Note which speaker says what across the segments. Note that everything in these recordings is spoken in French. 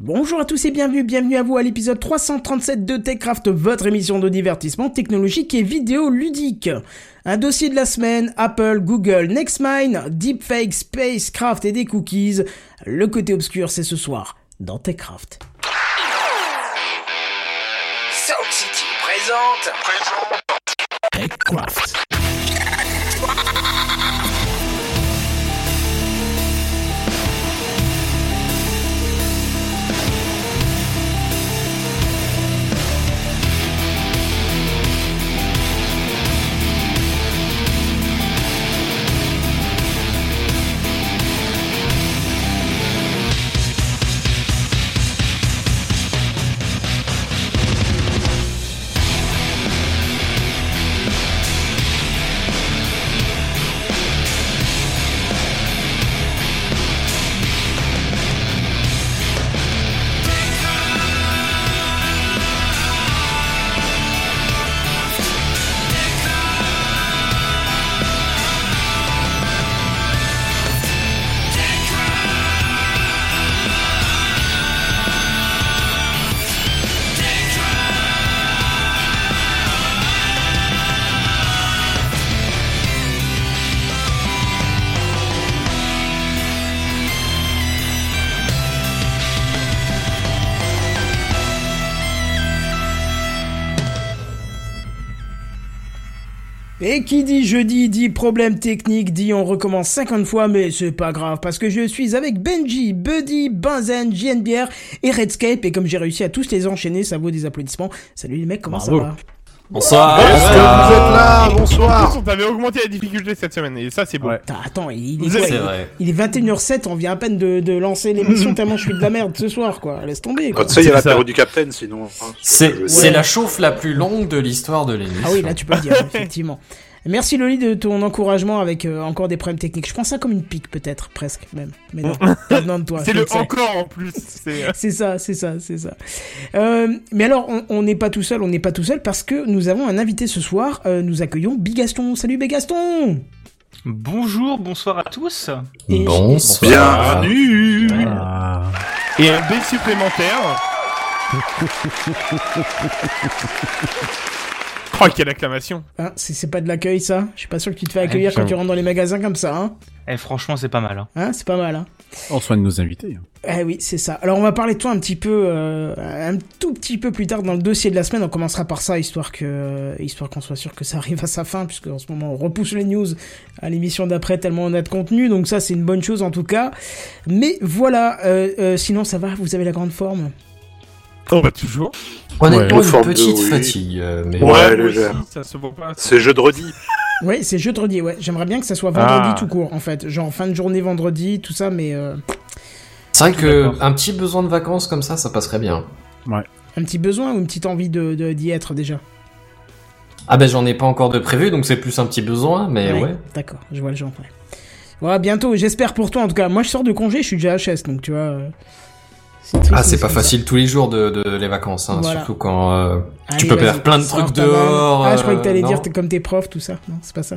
Speaker 1: Bonjour à tous et bienvenue, bienvenue à vous à l'épisode 337 de TechCraft, votre émission de divertissement technologique et vidéo ludique. Un dossier de la semaine, Apple, Google, NextMind, Deepfake, Spacecraft et des cookies. Le côté obscur, c'est ce soir, dans TechCraft.
Speaker 2: Sound City présente.
Speaker 1: TechCraft. Et qui dit jeudi dit problème technique, dit on recommence 50 fois, mais c'est pas grave, parce que je suis avec Benji, Buddy, Benzen, JNBR et Redscape, et comme j'ai réussi à tous les enchaîner, ça vaut des applaudissements. Salut les mecs, comment ça va?
Speaker 3: Bonsoir.
Speaker 4: Que vous êtes là Bonsoir.
Speaker 5: on t'avait augmenté la difficulté cette semaine, et ça, c'est bon.
Speaker 4: Ouais.
Speaker 1: Attends, il est, quoi, il-
Speaker 3: vrai.
Speaker 1: il est 21h07, on vient à peine de, de lancer l'émission tellement je suis de la merde ce soir, quoi. Laisse tomber, quoi.
Speaker 4: Quand tu sais, il y a
Speaker 5: ça.
Speaker 4: l'apéro du Capitaine, sinon. hein,
Speaker 3: c'est la chauffe la plus longue de l'histoire de l'émission.
Speaker 1: Ah oui, là tu peux le dire, effectivement. Merci Loli de ton encouragement avec euh, encore des problèmes techniques. Je prends ça comme une pique peut-être, presque même. Mais non, de toi.
Speaker 5: C'est le
Speaker 1: sais.
Speaker 5: encore en plus. C'est euh,
Speaker 1: C'est ça, c'est ça, c'est ça. Euh, mais alors, on- n'est pas tout seul, on n'est pas tout seul parce que nous avons un invité ce soir. Euh, nous accueillons Bigaston. Salut Bigaston
Speaker 6: Bonjour, bonsoir à tous.
Speaker 1: Et-
Speaker 3: Bonsoir.
Speaker 4: Bienvenue.
Speaker 5: et un B supplémentaire. Oh, quelle acclamation.
Speaker 1: Hein, c'est pas de l'accueil ça? Je suis pas sûr que tu te fais accueillir
Speaker 6: Ouais,
Speaker 1: quand tu rentres dans les magasins comme ça, hein
Speaker 6: Eh, franchement, c'est pas mal. Hein.
Speaker 1: Hein, c'est pas mal, hein
Speaker 7: On soigne nos invités.
Speaker 1: Eh oui, c'est ça. Alors on va parler de toi un petit peu, euh, un tout petit peu plus tard dans le dossier de la semaine. On commencera par ça, histoire que, histoire qu'on soit sûr que ça arrive à sa fin, puisque en ce moment on repousse les news à l'émission d'après tellement on a de contenu. Donc ça c'est une bonne chose en tout cas. Mais voilà. euh, euh, sinon ça va? Vous avez la grande forme?
Speaker 5: Oh, bah, toujours.
Speaker 3: Honnêtement,
Speaker 4: Ouais.
Speaker 3: une
Speaker 4: Forme de
Speaker 3: petite
Speaker 4: oui.
Speaker 3: fatigue. euh, mais...
Speaker 4: Ouais,
Speaker 5: moi
Speaker 4: légère.
Speaker 5: aussi, ça se voit pas.
Speaker 4: C'est jeudi.
Speaker 1: Oui, c'est jeudi. Ouais, j'aimerais bien que ça soit vendredi
Speaker 5: Ah.
Speaker 1: tout court en fait, genre fin de journée vendredi, tout ça. Mais euh,
Speaker 3: C'est vrai que
Speaker 6: D'accord.
Speaker 3: un petit besoin de vacances comme ça, ça passerait bien.
Speaker 1: un petit besoin ou une petite envie de de- d'y être déjà?
Speaker 3: Ah ben j'en ai pas encore de prévu, donc c'est plus un petit besoin, mais ouais.
Speaker 1: D'accord, je vois le genre. Ouais. Voilà, bientôt, j'espère pour toi en tout cas. Moi je sors de congé, je suis déjà HS, donc tu vois. Euh,
Speaker 3: Ah c'est pas
Speaker 1: ça.
Speaker 3: facile tous les jours de, de les vacances, hein,
Speaker 1: Voilà.
Speaker 3: surtout quand euh,
Speaker 1: Allez,
Speaker 3: tu peux faire plein de trucs dehors.
Speaker 1: Ah, je croyais que
Speaker 3: euh,
Speaker 1: t'allais
Speaker 3: non.
Speaker 1: dire t'es comme tes profs, tout ça. Non, c'est pas ça.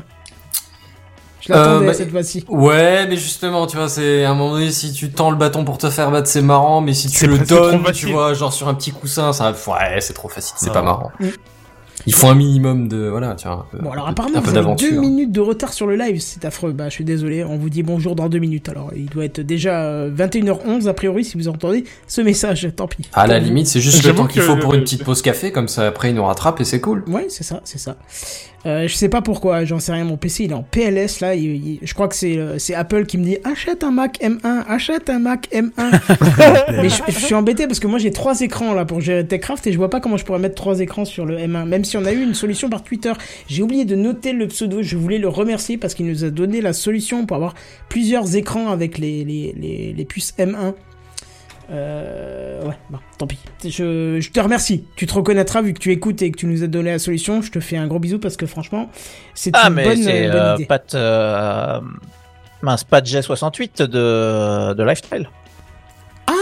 Speaker 1: Je l'attendais
Speaker 3: Euh, bah,
Speaker 1: cette fois-ci.
Speaker 3: Ouais, mais justement, tu vois, c'est à un moment donné, si tu tends le bâton pour te faire battre, c'est marrant, mais si tu le donnes, tu vois, genre sur un petit coussin, ça, ouais, c'est trop facile, c'est pas marrant.
Speaker 1: Mm.
Speaker 3: Il faut un minimum de, voilà, tu vois, un peu,
Speaker 1: Bon, alors apparemment,
Speaker 3: un peu
Speaker 1: vous avez deux minutes de retard sur le live, c'est affreux. Bah, je suis désolé, on vous dit bonjour dans deux minutes. Alors, il doit être déjà euh, 21h11 a priori si vous entendez ce message, tant pis.
Speaker 3: À la limite, c'est juste le temps qu'il faut pour une petite pause café, comme ça après il nous rattrape et c'est cool.
Speaker 1: Ouais, c'est ça, c'est ça. Euh, je sais pas pourquoi, j'en sais rien. Mon PC il est en PLS là. il- il- je crois que c'est euh, c'est Apple qui me dit achète un Mac M1, achète un Mac M1. Mais je, je suis embêté parce que moi j'ai trois écrans là pour gérer Techcraft et je vois pas comment je pourrais mettre trois écrans sur le M1. Même si on a eu une solution par Twitter, j'ai oublié de noter le pseudo. Je voulais le remercier parce qu'il nous a donné la solution pour avoir plusieurs écrans avec les les les, les puces M1. Euh, ouais, bon, tant pis. Je, je te remercie. Tu te reconnaîtras vu que tu écoutes et que tu nous as donné la solution. Je te fais un gros bisou parce que franchement, c'est
Speaker 8: Ah,
Speaker 1: une
Speaker 8: mais
Speaker 1: bonne, euh, bonne
Speaker 8: euh,
Speaker 1: idée.
Speaker 8: Pat, euh, mince, Pat G68 de, de Lifestyle.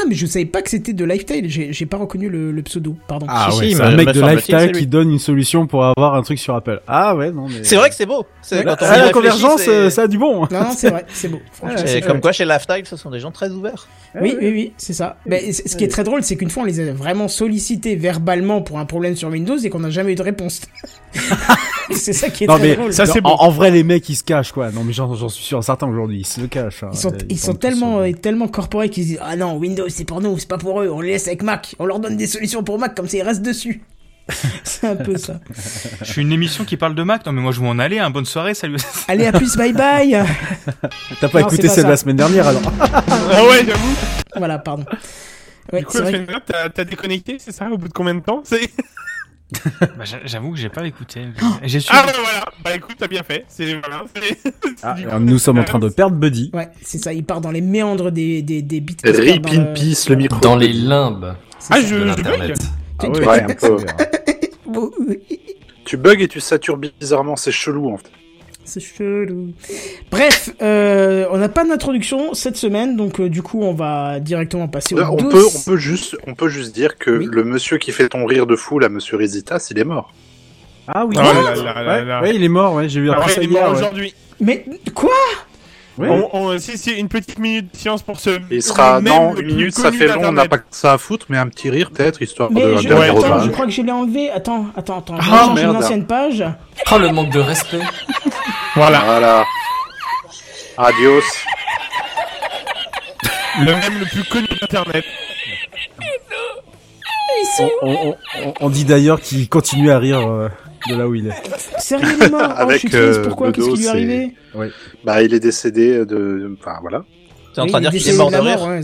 Speaker 1: Ah mais je savais pas que c'était de Lifestyle. J'ai j'ai pas reconnu le, le pseudo. Pardon.
Speaker 7: Ah
Speaker 8: Si,
Speaker 7: ouais,
Speaker 8: si,
Speaker 7: c'est un
Speaker 8: me
Speaker 7: mec de lifestyle qui donne une solution pour avoir un truc sur Apple. Ah ouais, non mais...
Speaker 8: C'est vrai que c'est beau. C'est- quand
Speaker 7: Ah, la convergence,
Speaker 8: c'est-
Speaker 7: euh, ça a du bon.
Speaker 1: Non, non, c'est vrai, c'est beau. C'est
Speaker 8: comme quoi, chez Lifestyle, ce sont des gens très ouverts.
Speaker 1: Oui, oui, oui, c'est ça. Mais ce qui est très drôle, c'est qu'une fois, on les a vraiment sollicités verbalement pour un problème sur Windows et qu'on n'a jamais eu de réponse. c'est ça qui est
Speaker 7: Non
Speaker 1: très
Speaker 7: mais
Speaker 1: drôle.
Speaker 5: Ça, c'est
Speaker 7: en,
Speaker 5: bon.
Speaker 7: en vrai les mecs ils se cachent quoi. Non mais j'en suis sûr certain aujourd'hui ils se cachent. hein.
Speaker 1: Ils sont, ils sont tellement,
Speaker 7: sur-
Speaker 1: euh, tellement corporés qu'ils disent Ah non, Windows c'est pour nous, c'est pas pour eux, on les laisse avec Mac, on leur donne des solutions pour Mac comme ça ils restent dessus. c'est un peu ça.
Speaker 6: Je suis une émission qui parle de Mac. Non, mais moi, je vais en aller. Hein. Bonne soirée, salut.
Speaker 1: Allez, à plus, bye bye
Speaker 7: T'as pas
Speaker 1: Non,
Speaker 7: écouté
Speaker 1: pas
Speaker 7: celle de la semaine dernière alors.
Speaker 5: Ah ouais, j'avoue.
Speaker 1: Voilà, pardon. Ouais,
Speaker 5: Du coup, t'as t'as déconnecté, c'est ça Au bout de combien de temps C'est?
Speaker 6: Bah, j'a- J'avoue que j'ai pas écouté. J'ai su.
Speaker 5: Ah bah voilà. Bah écoute, t'as bien fait. C'est voilà. c'est-
Speaker 7: Ah,
Speaker 5: coup,
Speaker 7: nous sommes en train de perdre Buddy.
Speaker 1: Ouais, c'est ça, il part dans les méandres des, des, des bits.
Speaker 4: Rip in peace, le micro.
Speaker 3: Dans les limbes
Speaker 1: c'est
Speaker 5: Ah,
Speaker 1: ça.
Speaker 5: je,
Speaker 3: de
Speaker 5: je
Speaker 3: l'internet.
Speaker 5: bug.
Speaker 7: Ah
Speaker 4: Ouais, un peu. Tu bugs et tu satures bizarrement, c'est chelou en fait.
Speaker 1: C'est chelou. Bref, euh, on n'a pas d'introduction cette semaine, donc euh, du coup on va directement passer au
Speaker 4: Euh, on, peut, on, peut juste, on peut juste dire que
Speaker 1: Oui.
Speaker 4: le monsieur qui fait ton rire de fou, là, monsieur Rizitas, il est mort.
Speaker 7: Ah oui.
Speaker 5: Là là là
Speaker 7: ouais,
Speaker 5: là.
Speaker 7: ouais, il est mort. Ouais, j'ai vu
Speaker 5: Ah
Speaker 7: après
Speaker 5: il est mort
Speaker 7: ouais.
Speaker 5: aujourd'hui.
Speaker 1: Mais quoi?
Speaker 7: Ouais.
Speaker 5: On, on, si, si, une petite minute de silence pour ce.
Speaker 4: Il sera,
Speaker 5: le
Speaker 4: une minute, ça fait long, on n'a pas que ça à foutre, mais un petit rire peut-être, histoire
Speaker 1: Mais
Speaker 4: de
Speaker 1: je,
Speaker 5: ouais,
Speaker 1: attends, je crois que je l'ai enlevé. Attends, attends, attends. Je
Speaker 4: Ah,
Speaker 1: change une ancienne page.
Speaker 3: Oh le manque de respect
Speaker 5: Voilà.
Speaker 4: Voilà. Adios.
Speaker 5: Le même le plus connu d'Internet.
Speaker 7: On, on- on- on dit d'ailleurs qu'il continue à rire euh, de là où il est.
Speaker 1: Sérieux, il est mort. Oh, je
Speaker 4: Avec,
Speaker 1: suis triste.
Speaker 4: euh,
Speaker 1: Pourquoi?
Speaker 4: le
Speaker 1: Qu'est-ce qui
Speaker 4: dos,
Speaker 1: lui est
Speaker 4: c'est-
Speaker 1: arrivé
Speaker 4: Bah, il est décédé de, enfin, voilà.
Speaker 8: T'es en
Speaker 1: Oui,
Speaker 8: train de dire qu'il est mort de
Speaker 1: la
Speaker 8: rire.
Speaker 1: ouais,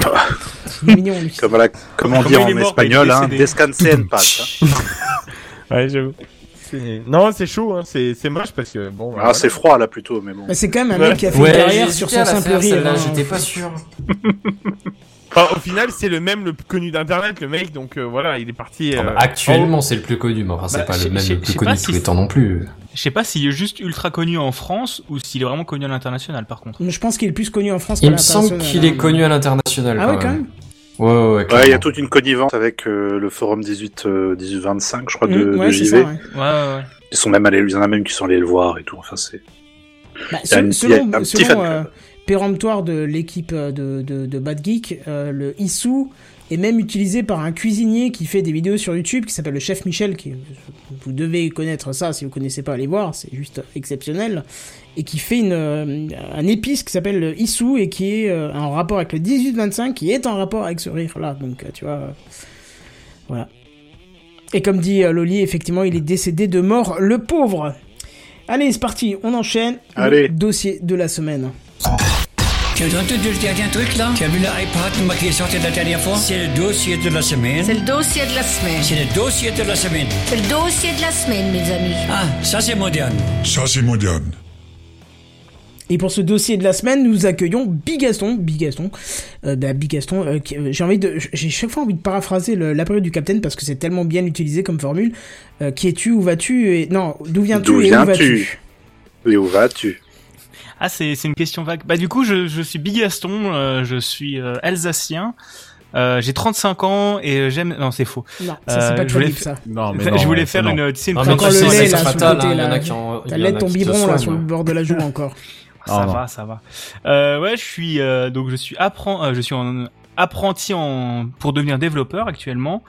Speaker 1: mignon, lui.
Speaker 4: Comme, voilà, comment
Speaker 6: Comment
Speaker 4: dire
Speaker 6: il est
Speaker 4: en
Speaker 6: mort,
Speaker 4: espagnol, hein,
Speaker 6: décédé.
Speaker 4: descanse en paz. hein.
Speaker 5: Ouais, j'avoue. C'est- Non, c'est chaud, hein. c'est c'est moche parce que bon.
Speaker 4: Ah, c'est froid là plutôt, mais bon.
Speaker 1: Bah, c'est quand même un
Speaker 5: Ouais.
Speaker 1: mec qui a fait
Speaker 3: Ouais,
Speaker 1: une carrière sur son
Speaker 3: la
Speaker 1: simple rire. hein.
Speaker 3: J'étais pas sûr.
Speaker 5: Enfin, au final, c'est le même le plus connu d'Internet, le mec, donc euh, voilà, il est parti.
Speaker 3: Ah bah,
Speaker 5: euh,
Speaker 3: actuellement, c'est le plus connu, mais enfin, c'est
Speaker 6: Bah,
Speaker 3: pas le même le plus connu de
Speaker 6: si
Speaker 3: tous les
Speaker 6: c'est-
Speaker 3: temps non plus.
Speaker 6: Je sais pas s'il est juste ultra connu en France ou s'il est vraiment connu à l'international, par contre.
Speaker 1: Je pense qu'il est plus connu en France qu'à
Speaker 3: Il me semble qu'il est
Speaker 1: hein.
Speaker 3: connu à l'international.
Speaker 1: Ah ouais, quand même.
Speaker 3: Ouais, ouais, ouais.
Speaker 4: Ouais, il y a toute une connivence avec euh, le forum 18, euh, 1825, je crois, de,
Speaker 1: Mmh,
Speaker 4: de
Speaker 1: ouais, c'est
Speaker 4: JV.
Speaker 1: ça, ouais.
Speaker 6: Ouais, ouais, ouais.
Speaker 4: Ils sont même allés, il y en a même qui sont allés le voir et tout. Enfin, c'est.
Speaker 1: Bah,
Speaker 4: Il il
Speaker 1: selon selon,
Speaker 4: fan
Speaker 1: euh. Péremptoire de l'équipe euh, de, de, de Bad Geek, euh, le Issou est même utilisé par un cuisinier qui fait des vidéos sur YouTube qui s'appelle le chef Michel qui vous devez connaître ça si vous connaissez pas allez voir c'est juste exceptionnel et qui fait une euh, un épice qui s'appelle le Issou et qui est euh, en rapport avec le 18-25 qui est en rapport avec ce rire là donc tu vois voilà. Et comme dit Loli effectivement il est décédé de mort le pauvre. Allez c'est parti on enchaîne.
Speaker 4: Allez.
Speaker 1: le dossier de la semaine
Speaker 9: Tu as entendu le dernier truc là Tu as vu l'iPad qui est sorti la dernière fois? C'est le dossier de la semaine.
Speaker 10: C'est le dossier de la semaine.
Speaker 9: C'est le dossier de la semaine.
Speaker 10: C'est le dossier de la semaine, mes amis.
Speaker 9: Ah, ça c'est moderne.
Speaker 11: Ça, c'est moderne.
Speaker 1: Et pour ce dossier de la semaine, nous accueillons Bigaston. Bigaston. Euh, bah, Bigaston, euh, qui- euh, j'ai envie de, j'ai chaque fois envie de paraphraser la période du Capitaine parce que c'est tellement bien utilisé comme formule. Euh, qui es-tu, où vas-tu et non, d'où viens-tu
Speaker 4: D'où
Speaker 1: et où
Speaker 4: viens-tu?
Speaker 1: Vas-tu
Speaker 4: Et où vas-tu?
Speaker 6: Ah, c'est c'est une question vague. Bah, du coup, je, je suis Bigaston, euh, je suis euh, alsacien. Euh, j'ai 35 ans et j'aime. Non, c'est faux.
Speaker 1: Non, ça c'est pas
Speaker 6: je voulais
Speaker 1: ça.
Speaker 7: Non, mais
Speaker 6: je
Speaker 7: non,
Speaker 6: voulais
Speaker 7: ouais,
Speaker 6: faire
Speaker 7: non.
Speaker 6: une, tu sais, une
Speaker 3: Non,
Speaker 1: Encore
Speaker 3: tu
Speaker 1: le lait,
Speaker 3: c'est
Speaker 1: là, sur le côté,
Speaker 3: il y
Speaker 1: là.
Speaker 3: en a qui en. il
Speaker 1: T'as
Speaker 3: y en
Speaker 1: l'aide
Speaker 3: a
Speaker 1: ton biberon là sur le bord de la joue encore.
Speaker 6: Ça
Speaker 7: Ah, non.
Speaker 6: va, ça va. Euh, ouais, je suis euh, donc je suis apprend, euh, je suis en apprenti en pour devenir développeur actuellement.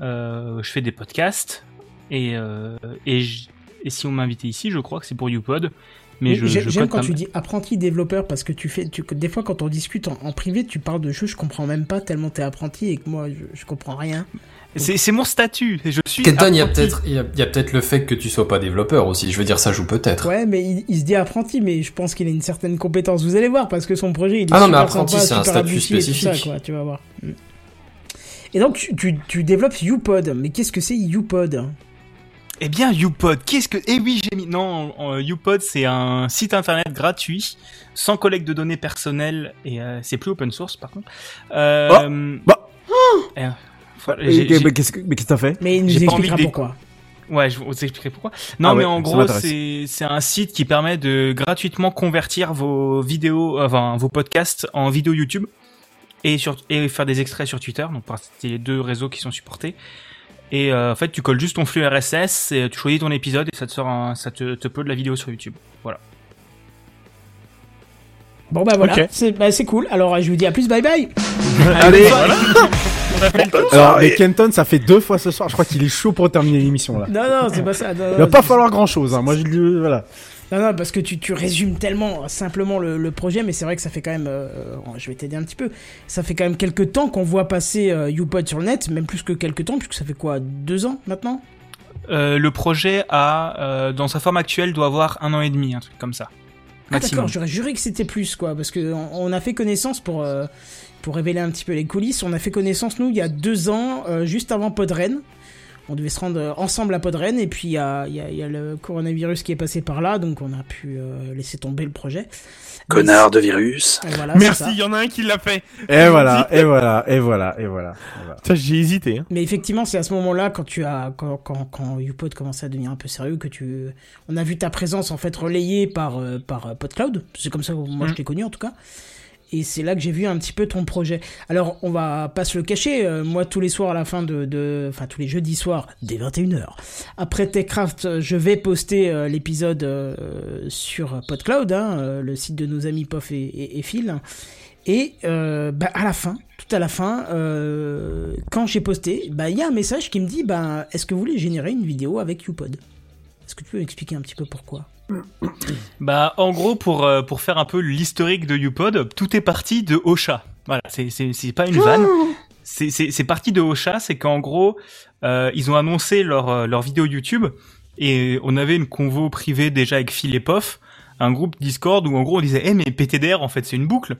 Speaker 6: Euh, je fais des podcasts et euh, et, et si on m'a invité ici, je crois que c'est pour YouPod. Mais je,
Speaker 1: J'ai-
Speaker 6: je
Speaker 1: J'aime quand tu dis apprenti développeur parce que tu fais, tu, que des fois quand on discute en, en privé, tu parles de jeux, je comprends même pas tellement t'es apprenti et que moi je, je comprends rien.
Speaker 6: C'est c'est mon statut. Je suis.
Speaker 3: Kenton, il y a peut-être, il y a, il y a peut-être le fait que tu sois pas développeur aussi. Je veux dire, ça joue peut-être.
Speaker 1: Ouais, mais il, il se dit apprenti, mais je pense qu'il a une certaine compétence. Vous allez voir, parce que son projet, il est
Speaker 3: Ah non, mais apprenti,
Speaker 1: sympa,
Speaker 3: c'est un statut spécifique.
Speaker 1: ça, quoi, tu vas voir. Et donc, tu, tu, tu développes YouPod. Mais qu'est-ce que c'est YouPod?
Speaker 6: Eh bien, YouPod, qu'est-ce que... Eh oui, j'ai mis... Non, euh, YouPod, c'est un site internet gratuit, sans collecte de données personnelles, et euh, c'est plus open source, par contre. Euh...
Speaker 7: bah.
Speaker 6: eh, voilà,
Speaker 7: Et-
Speaker 6: j'ai-
Speaker 7: et-
Speaker 6: j'ai-
Speaker 7: mais qu'est-ce que- mais qu'est-ce que t'as fait?
Speaker 1: Mais il nous
Speaker 6: J'ai pas envie
Speaker 1: expliquera
Speaker 6: de dé-
Speaker 1: pourquoi.
Speaker 6: Ouais, je vous expliquerai pourquoi. Non,
Speaker 7: Ah
Speaker 6: mais
Speaker 7: ouais,
Speaker 6: en gros, c'est c'est un site qui permet de gratuitement convertir vos vidéos, enfin vos podcasts en vidéo YouTube. et sur et faire des extraits sur Twitter. Donc c'est les deux réseaux qui sont supportés. Et euh, en fait, tu colles juste ton flux RSS et tu choisis ton épisode et ça te sort un, ça te, te upload la vidéo sur YouTube. Voilà.
Speaker 1: Bon bah voilà, c'est bah, c'est cool. Alors je vous dis à plus, bye bye.
Speaker 7: Allez. Alors, mais Kenton, ça fait deux fois ce soir. Je crois qu'il est chaud pour terminer l'émission là.
Speaker 1: Non non, c'est pas ça. Non,
Speaker 7: Il va pas falloir grand chose. Hein. Moi, je dis voilà.
Speaker 1: Non, non, parce que tu, tu résumes tellement simplement le, le projet, mais c'est vrai que ça fait quand même. euh, je vais t'aider un petit peu. Ça fait quand même quelques temps qu'on voit passer euh, YouPod sur le net, même plus que quelques temps, puisque ça fait quoi Deux ans maintenant?
Speaker 6: Euh, le projet a, euh, dans sa forme actuelle, doit avoir un an et demi, un truc comme ça.
Speaker 1: Ah, d'accord, j'aurais juré que c'était plus, quoi, parce que on, on a fait connaissance pour. euh, pour révéler un petit peu les coulisses, on a fait connaissance, nous, il y a deux ans, euh, juste avant Podren. On devait se rendre ensemble à Podren, et puis il y a, il y, a, il y a le coronavirus qui est passé par là, donc on a pu euh, laisser tomber le projet.
Speaker 4: Connard de virus.
Speaker 1: Voilà,
Speaker 5: Merci, il y en a un qui l'a fait.
Speaker 7: Et voilà, et voilà, et voilà, et voilà. et voilà.
Speaker 5: J'ai hésité. hein.
Speaker 1: Mais effectivement, c'est à ce moment-là, quand tu as, quand, quand, quand YouPod commençait à devenir un peu sérieux, que tu, on a vu ta présence en fait relayée par, euh, par euh, PodCloud. C'est comme ça que moi je
Speaker 6: Mm.
Speaker 1: t'ai connu en tout cas. Et c'est là que j'ai vu un petit peu ton projet. Alors, on va pas se le cacher. euh, moi, tous les soirs à la fin de, enfin tous les jeudis soirs, dès 21h, après TechCraft, je vais poster euh, l'épisode euh, sur PodCloud, hein, le site de nos amis Pof et, Phil. Et bah, à la fin, tout à la fin, quand j'ai posté, bah il y a un message qui me dit bah est-ce que vous voulez générer une vidéo avec YouPod? Est-ce que tu peux m'expliquer un petit peu pourquoi?
Speaker 6: Bah, en gros, pour, euh, pour faire un peu l'historique de YouPod, tout est parti de Ocha. Voilà, c'est, pas une vanne. C'est, parti de Ocha, c'est qu'en gros, euh, ils ont annoncé leur, euh, leur vidéo YouTube et on avait une convo privée déjà avec Phil et Pof, un groupe Discord où en gros on disait, eh mais PTDR en fait c'est une boucle.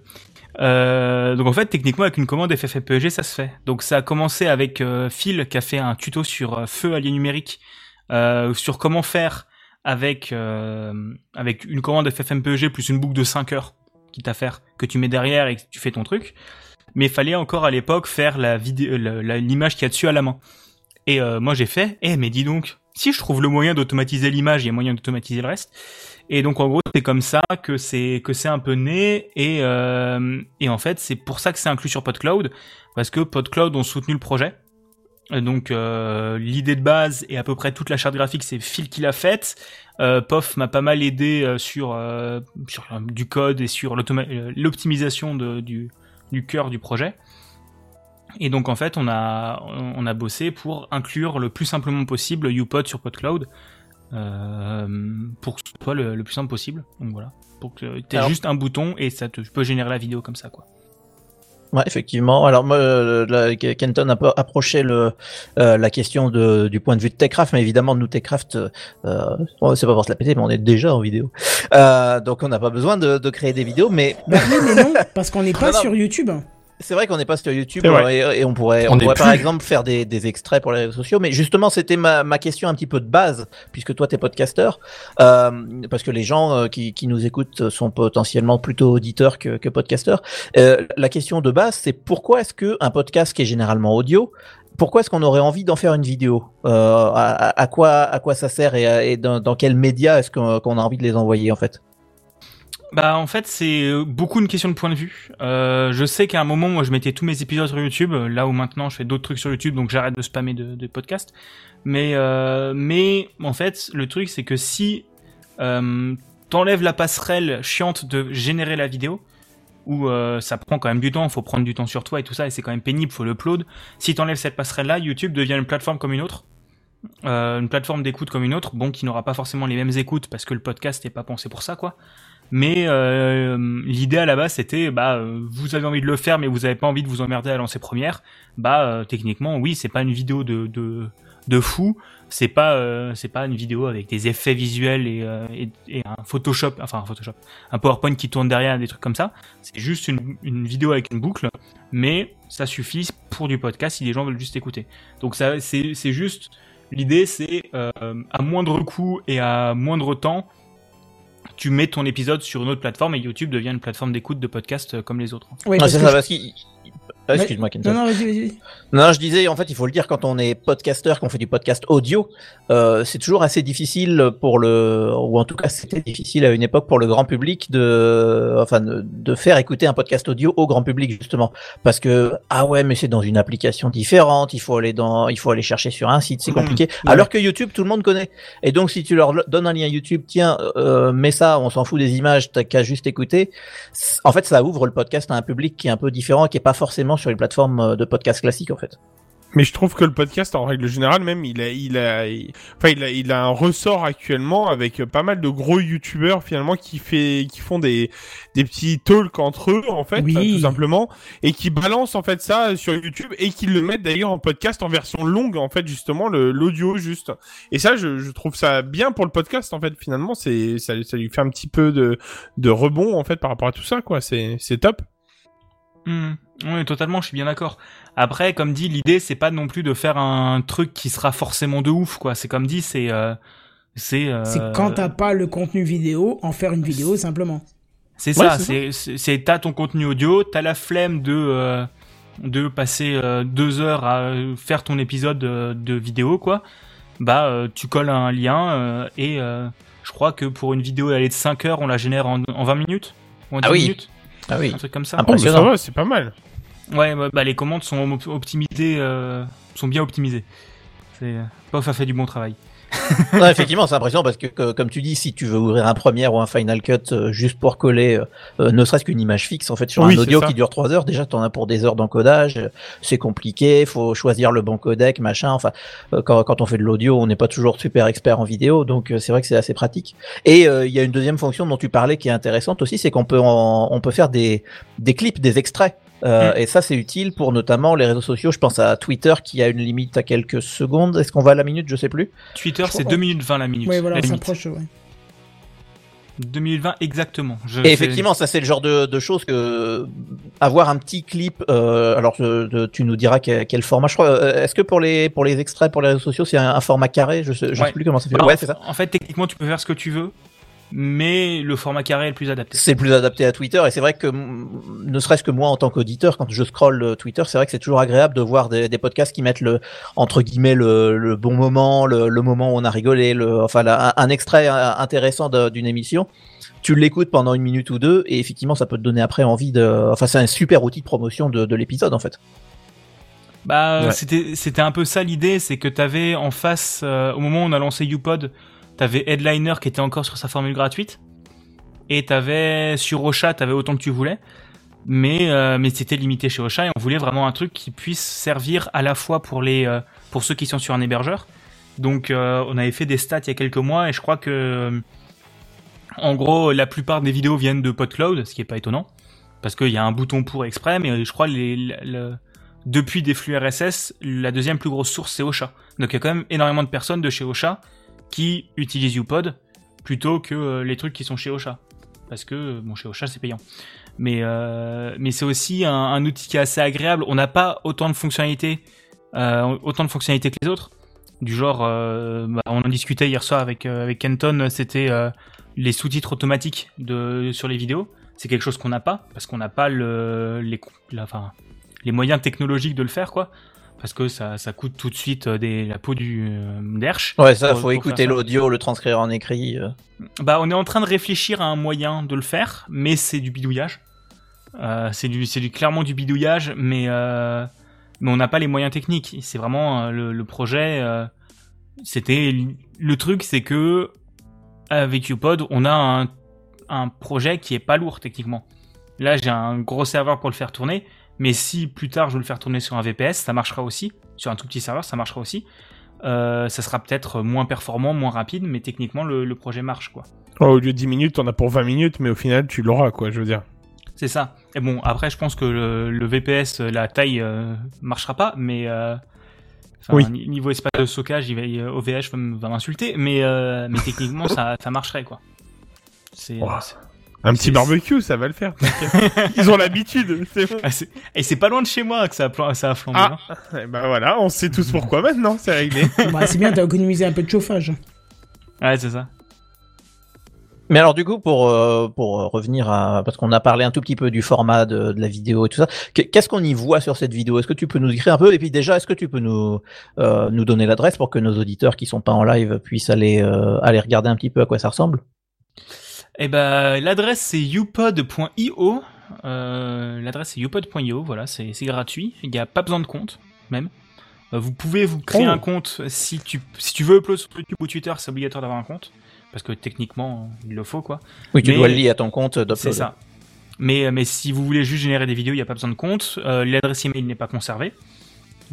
Speaker 6: Euh, donc en fait techniquement avec une commande FFmpeg ça se fait. Donc ça a commencé avec euh, Phil qui a fait un tuto sur euh, feu allié numérique euh, sur comment faire avec euh, avec une commande FFmpeg plus une boucle de 5 heures quitte à faire que tu mets derrière et que tu fais ton truc. Mais il fallait encore à l'époque faire la vidéo la- l'image qu'il y a dessus à la main. Et euh, moi j'ai fait, eh mais dis donc, si je trouve le moyen d'automatiser l'image, il y a moyen d'automatiser le reste. Et donc en gros c'est comme ça que c'est que c'est un peu né et euh, et en fait c'est pour ça que c'est inclus sur PodCloud parce que PodCloud ont soutenu le projet. Donc euh, l'idée de base et à peu près toute la charte graphique c'est Phil qui l'a faite. Euh, Pof m'a pas mal aidé euh, sur euh, sur du code et sur l'optimisation du du cœur du projet. Et donc en fait, on a on a bossé pour inclure le plus simplement possible YouPod sur PodCloud pour que ce soit le, le plus simple possible. Donc voilà, pour que tu aies
Speaker 8: Alors-
Speaker 6: juste un bouton et ça te tu peux générer la vidéo comme ça quoi.
Speaker 8: Ouais, effectivement. Alors moi, euh, Kenton a approché le, euh, la question de, du point de vue de Techcraft, mais évidemment, nous Techcraft, euh, c'est pas pour se la péter, mais on est déjà en vidéo, euh, donc on n'a pas besoin de, de créer des vidéos. Mais
Speaker 1: Bah oui, mais non, parce qu'on n'est pas
Speaker 8: non.
Speaker 1: sur YouTube.
Speaker 8: C'est vrai qu'on n'est pas sur YouTube et, et on pourrait,
Speaker 3: On
Speaker 8: pourrait par exemple faire des, des extraits pour les réseaux sociaux. Mais justement, c'était ma, ma question un petit peu de base, puisque toi, t'es podcasteur, euh, parce que les gens euh, qui, qui nous écoutent sont potentiellement plutôt auditeurs que, que podcasteurs. Euh, la question de base, c'est pourquoi est-ce que un podcast qui est généralement audio pourquoi est-ce qu'on aurait envie d'en faire une vidéo? Euh, à, à- quoi à quoi ça sert et, et dans, dans quel média est-ce qu'on qu'on a envie de les envoyer en fait?
Speaker 6: Bah en fait c'est euh, beaucoup une question de point de vue. Euh, je sais qu'à un moment moi je mettais tous mes épisodes sur YouTube, euh, là où maintenant je fais d'autres trucs sur YouTube donc j'arrête de spammer de, podcasts. Mais euh, mais en fait le truc c'est que si euh, t'enlèves la passerelle chiante de générer la vidéo, où euh, ça prend quand même du temps, faut prendre du temps sur toi et tout ça et c'est quand même pénible, faut l'upload. Si t'enlèves cette passerelle là, YouTube devient une plateforme comme une autre. Une plateforme d'écoute comme une autre, bon, qui n'aura pas forcément les mêmes écoutes parce que le podcast n'est pas pensé pour ça, quoi. Mais euh, l'idée à la base c'était bah euh, vous avez envie de le faire mais vous avez pas envie de vous emmerder à lancer première. Bah euh, techniquement oui c'est pas une vidéo de de, de fou. C'est pas euh, c'est pas une vidéo avec des effets visuels et, et, un Photoshop enfin un Photoshop un PowerPoint qui tourne derrière des trucs comme ça. C'est juste une, une vidéo avec une boucle mais ça suffit pour du podcast si les gens veulent juste écouter. Donc ça c'est c'est juste l'idée c'est à moindre coût et à moindre temps tu mets ton épisode sur une autre plateforme et YouTube devient une plateforme d'écoute de podcast euh, comme les autres.
Speaker 1: Oui,
Speaker 8: Ah,
Speaker 1: parce
Speaker 8: c'est
Speaker 1: que
Speaker 8: ça,
Speaker 1: je-
Speaker 8: parce qu'il- Ah, excuse-moi, Kenton.
Speaker 1: Non, non, vas-y, vas-y.
Speaker 8: Non, je disais, en fait, il faut le dire, quand on est podcasteur, qu'on fait du podcast audio, euh, c'est toujours assez difficile pour le, ou en tout cas, c'était difficile à une époque pour le grand public de, enfin, de, de faire écouter un podcast audio au grand public, justement. Parce que, ah ouais, mais c'est dans une application différente, il faut aller dans, il faut aller chercher sur un site, c'est compliqué. Alors que YouTube, tout le monde connaît. Et donc, si tu leur donnes un lien YouTube, tiens, euh, mets ça, on s'en fout des images, t'as qu'à juste écouter. En fait, ça ouvre le podcast à un public qui est un peu différent, qui est pas forcément sur une plateforme euh, de podcast classique, en fait.
Speaker 5: Mais je trouve que le podcast, en règle générale, même, il a, il a, il- enfin, il a, il a un ressort actuellement avec pas mal de gros youtubeurs finalement qui fait, qui font des, des petits talks entre eux en fait,
Speaker 1: Oui.
Speaker 5: tout simplement, et qui balancent en fait ça sur YouTube et qui le mettent d'ailleurs en podcast en version longue en fait justement le l'audio juste. Et ça, je, je trouve ça bien pour le podcast en fait. Finalement, c'est, ça, ça lui fait un petit peu de, de rebond en fait par rapport à tout ça quoi. C'est, c'est top.
Speaker 6: Hmm. Oui, totalement, je suis bien d'accord. Après, comme dit, l'idée c'est pas non plus de faire un truc qui sera forcément de ouf, quoi. C'est comme dit, c'est euh, c'est euh,
Speaker 1: C'est quand t'as pas le contenu vidéo, en faire une vidéo simplement.
Speaker 6: C'est
Speaker 1: Ouais,
Speaker 6: ça,
Speaker 1: c'est
Speaker 6: t'as ton contenu audio, t'as la flemme de euh, de passer euh, deux heures à faire ton épisode euh, de vidéo quoi. Bah euh, tu colles un lien euh, et euh, je crois que pour une vidéo elle est de 5 heures, on la génère en, en 20 minutes? Ou en 10
Speaker 8: Ah oui.
Speaker 6: minutes?
Speaker 8: Ah oui.
Speaker 6: Un truc comme ça.
Speaker 5: Ça va, c'est pas mal.
Speaker 6: Ouais, bah, bah, les commandes sont op- optimisées, euh, sont bien optimisées. C'est Pof a fait du bon travail.
Speaker 8: Non, effectivement, c'est impressionnant parce que, que, comme tu dis, si tu veux ouvrir un Premiere ou un Final Cut euh, juste pour coller, euh, euh, ne serait-ce qu'une image fixe, en fait, sur
Speaker 5: Oui,
Speaker 8: un audio qui dure trois heures, déjà, t'en as pour des heures d'encodage. euh, C'est compliqué, faut choisir le bon codec, machin. Enfin, euh, quand, quand on fait de l'audio, on n'est pas toujours super expert en vidéo, donc euh, c'est vrai que c'est assez pratique. Et euh, il y a une deuxième fonction dont tu parlais qui est intéressante aussi, c'est qu'on peut en- on peut faire des des clips, des extraits. Euh, Et ça, c'est utile pour notamment les réseaux sociaux. Je pense à Twitter qui a une limite à quelques secondes. Est-ce qu'on va à la minute? Je sais plus.
Speaker 6: Twitter, c'est
Speaker 1: crois-
Speaker 6: 2 minutes 20 la minute.
Speaker 1: Ouais, voilà, on s'approche, ouais.
Speaker 6: 2 minutes 20 exactement. Je
Speaker 8: Et effectivement, ça c'est le genre de, de choses que avoir un petit clip. Euh, alors, tu nous diras quel, quel format. Je crois. euh, Est-ce que pour les pour les extraits pour les réseaux sociaux, c'est un, un format carré? Je sais, je
Speaker 6: Ouais.
Speaker 8: sais plus comment ça fait.
Speaker 6: Bah,
Speaker 8: ouais, c'est ça.
Speaker 6: En fait, techniquement, tu peux faire ce que tu veux, mais le format carré est le plus adapté.
Speaker 8: C'est le plus adapté à Twitter et c'est vrai que ne serait-ce que moi en tant qu'auditeur, quand je scrolle euh, Twitter, c'est vrai que c'est toujours agréable de voir des, des podcasts qui mettent le entre guillemets le, le bon moment, le, le moment où on a rigolé, le, enfin la- un, extrait euh, intéressant d'une émission. Tu l'écoutes pendant une minute ou deux et effectivement ça peut te donner après envie de. Enfin c'est un super outil de promotion de, de l'épisode en fait.
Speaker 6: Bah,
Speaker 8: Ouais.
Speaker 6: c'était c'était un peu ça l'idée, c'est que t'avais en face, euh, au moment où on a lancé YouPod, t'avais Headliner qui était encore sur sa formule gratuite, et t'avais sur Ocha, t'avais autant que tu voulais, mais euh, mais c'était limité chez Ocha et on voulait vraiment un truc qui puisse servir à la fois pour les euh, pour ceux qui sont sur un hébergeur. Donc euh, on avait fait des stats il y a quelques mois et je crois que en gros la plupart des vidéos viennent de PodCloud, ce qui est pas étonnant parce qu'il y a un bouton pour exprès, mais je crois les, le- depuis des flux RSS, la deuxième plus grosse source c'est Ocha. Donc il y a quand même énormément de personnes de chez Ocha qui utilisent YouPod plutôt que euh, les trucs qui sont chez Ocha. Parce que euh, chez Ocha c'est payant. Mais euh, mais c'est aussi un, outil qui est assez agréable. On n'a pas autant de fonctionnalités que les autres. Du genre, bah, on en discutait hier soir avec avec Kenton, c'était les sous-titres automatiques de sur les vidéos. C'est quelque chose qu'on n'a pas parce qu'on n'a pas le les les moyens technologiques de le faire quoi parce que ça, ça coûte tout de suite euh, des, la peau du euh, d'Hersch.
Speaker 8: Ouais, ça,
Speaker 6: pour-
Speaker 8: faut
Speaker 6: pour
Speaker 8: écouter l'audio, le transcrire en écrit. euh.
Speaker 6: Bah, on est en train de réfléchir à un moyen de le faire, mais c'est du bidouillage. Euh, c'est du, du clairement du bidouillage, mais mais on n'a pas les moyens techniques. C'est vraiment le, le projet. C'était le truc, c'est que avec UPod, on a un, un projet qui est pas lourd techniquement. Là, j'ai un gros serveur pour le faire tourner, mais si plus tard je veux le faire tourner sur un VPS, ça marchera aussi. Sur un tout petit serveur, ça marchera aussi. Euh, ça sera peut-être moins performant, moins rapide, mais techniquement le, le projet marche quoi.
Speaker 5: Oh, au lieu de 10 minutes, on a pour 20 minutes, mais au final, tu l'auras, quoi, je veux dire.
Speaker 6: C'est ça. Et bon, après, je pense que le, le VPS, la taille euh, marchera pas, mais euh,
Speaker 5: Oui.
Speaker 6: ni- niveau espace de stockage, il va, il- OVH va m'insulter, mais euh, mais techniquement, ça, ça marcherait quoi. C'est.
Speaker 5: Oh. Un petit barbecue, ça va le faire. Ils ont l'habitude, bon.
Speaker 6: Ah, Et c'est pas loin de chez moi que ça a, ça a flambé.
Speaker 5: Ah.
Speaker 6: hein.
Speaker 5: Eh ben voilà, on sait tous pourquoi maintenant, c'est réglé.
Speaker 1: bah, c'est bien, t'as économisé un peu de chauffage.
Speaker 6: Ouais, c'est ça.
Speaker 8: Mais alors du coup, pour euh, pour euh, revenir à parce qu'on a parlé un tout petit peu du format de, de la vidéo et tout ça, qu'est- qu'est-ce qu'on y voit sur cette vidéo? Est-ce que tu peux nous écrire un peu? Et puis déjà, est-ce que tu peux nous euh, nous donner l'adresse pour que nos auditeurs qui sont pas en live puissent aller euh, aller regarder un petit peu à quoi ça ressemble?
Speaker 6: Eh ben, l'adresse c'est youpod.io. Euh, l'adresse c'est youpod.io. Voilà, c'est c'est gratuit. Il n'y a pas besoin de compte, même. Euh, vous pouvez vous créer
Speaker 1: Oh.
Speaker 6: un compte si tu si tu veux upload sur YouTube ou Twitter, c'est obligatoire d'avoir un compte parce que techniquement il le faut quoi.
Speaker 8: Oui, tu
Speaker 6: Mais-
Speaker 8: dois le lier à ton compte d'upload.
Speaker 6: C'est ça. Mais, mais si vous voulez juste générer des vidéos, il n'y a pas besoin de compte. Euh, L'adresse email n'est pas conservée.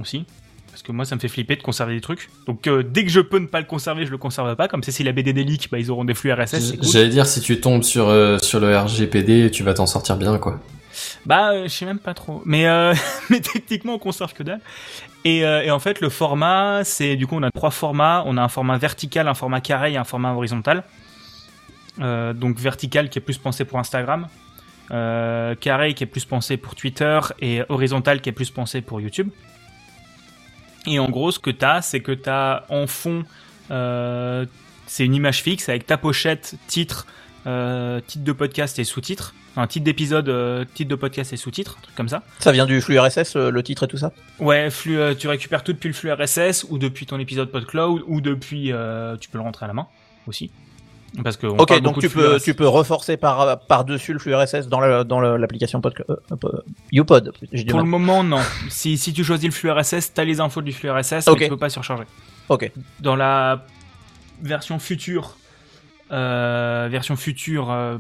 Speaker 6: Aussi. Que moi, ça me fait flipper de conserver des trucs. Donc, euh, dès que je peux ne pas le conserver, je le conserve pas. Comme c'est si la BD leaks, bah, ils auront des flux RSS. cool.
Speaker 3: J'allais dire, si tu tombes sur, euh, sur le RGPD, tu vas t'en sortir bien, quoi.
Speaker 6: Bah, euh, je sais même pas trop. Mais, mais techniquement, on conserve que dalle. Et, et en fait, le format, c'est du coup, on a trois formats. On a un format vertical, un format carré et un format horizontal. Donc vertical qui est plus pensé pour Instagram, carré qui est plus pensé pour Twitter et horizontal qui est plus pensé pour YouTube. Et en gros, ce que t'as, c'est que t'as en fond, euh, c'est une image fixe avec ta pochette, titre, euh, titre de podcast et sous-titres. Enfin, titre d'épisode, euh, titre de podcast et sous-titres, un truc comme ça.
Speaker 8: Ça vient du flux RSS, le titre et tout ça?
Speaker 6: Ouais, flux, tu récupères tout depuis le flux RSS ou depuis ton épisode PodCloud ou depuis, euh, tu peux le rentrer à la main aussi. Parce que on
Speaker 8: Ok,
Speaker 6: parle
Speaker 8: donc tu
Speaker 6: de
Speaker 8: peux tu peux renforcer par par dessus le flux RSS dans le, dans l'application pod, euh, YouPod.
Speaker 6: Pour le moment, non. Si, si tu choisis le flux RSS, t'as les infos du flux RSS,
Speaker 8: Ok.
Speaker 6: mais tu peux pas surcharger.
Speaker 8: Ok.
Speaker 6: Dans la version future, euh, version future euh,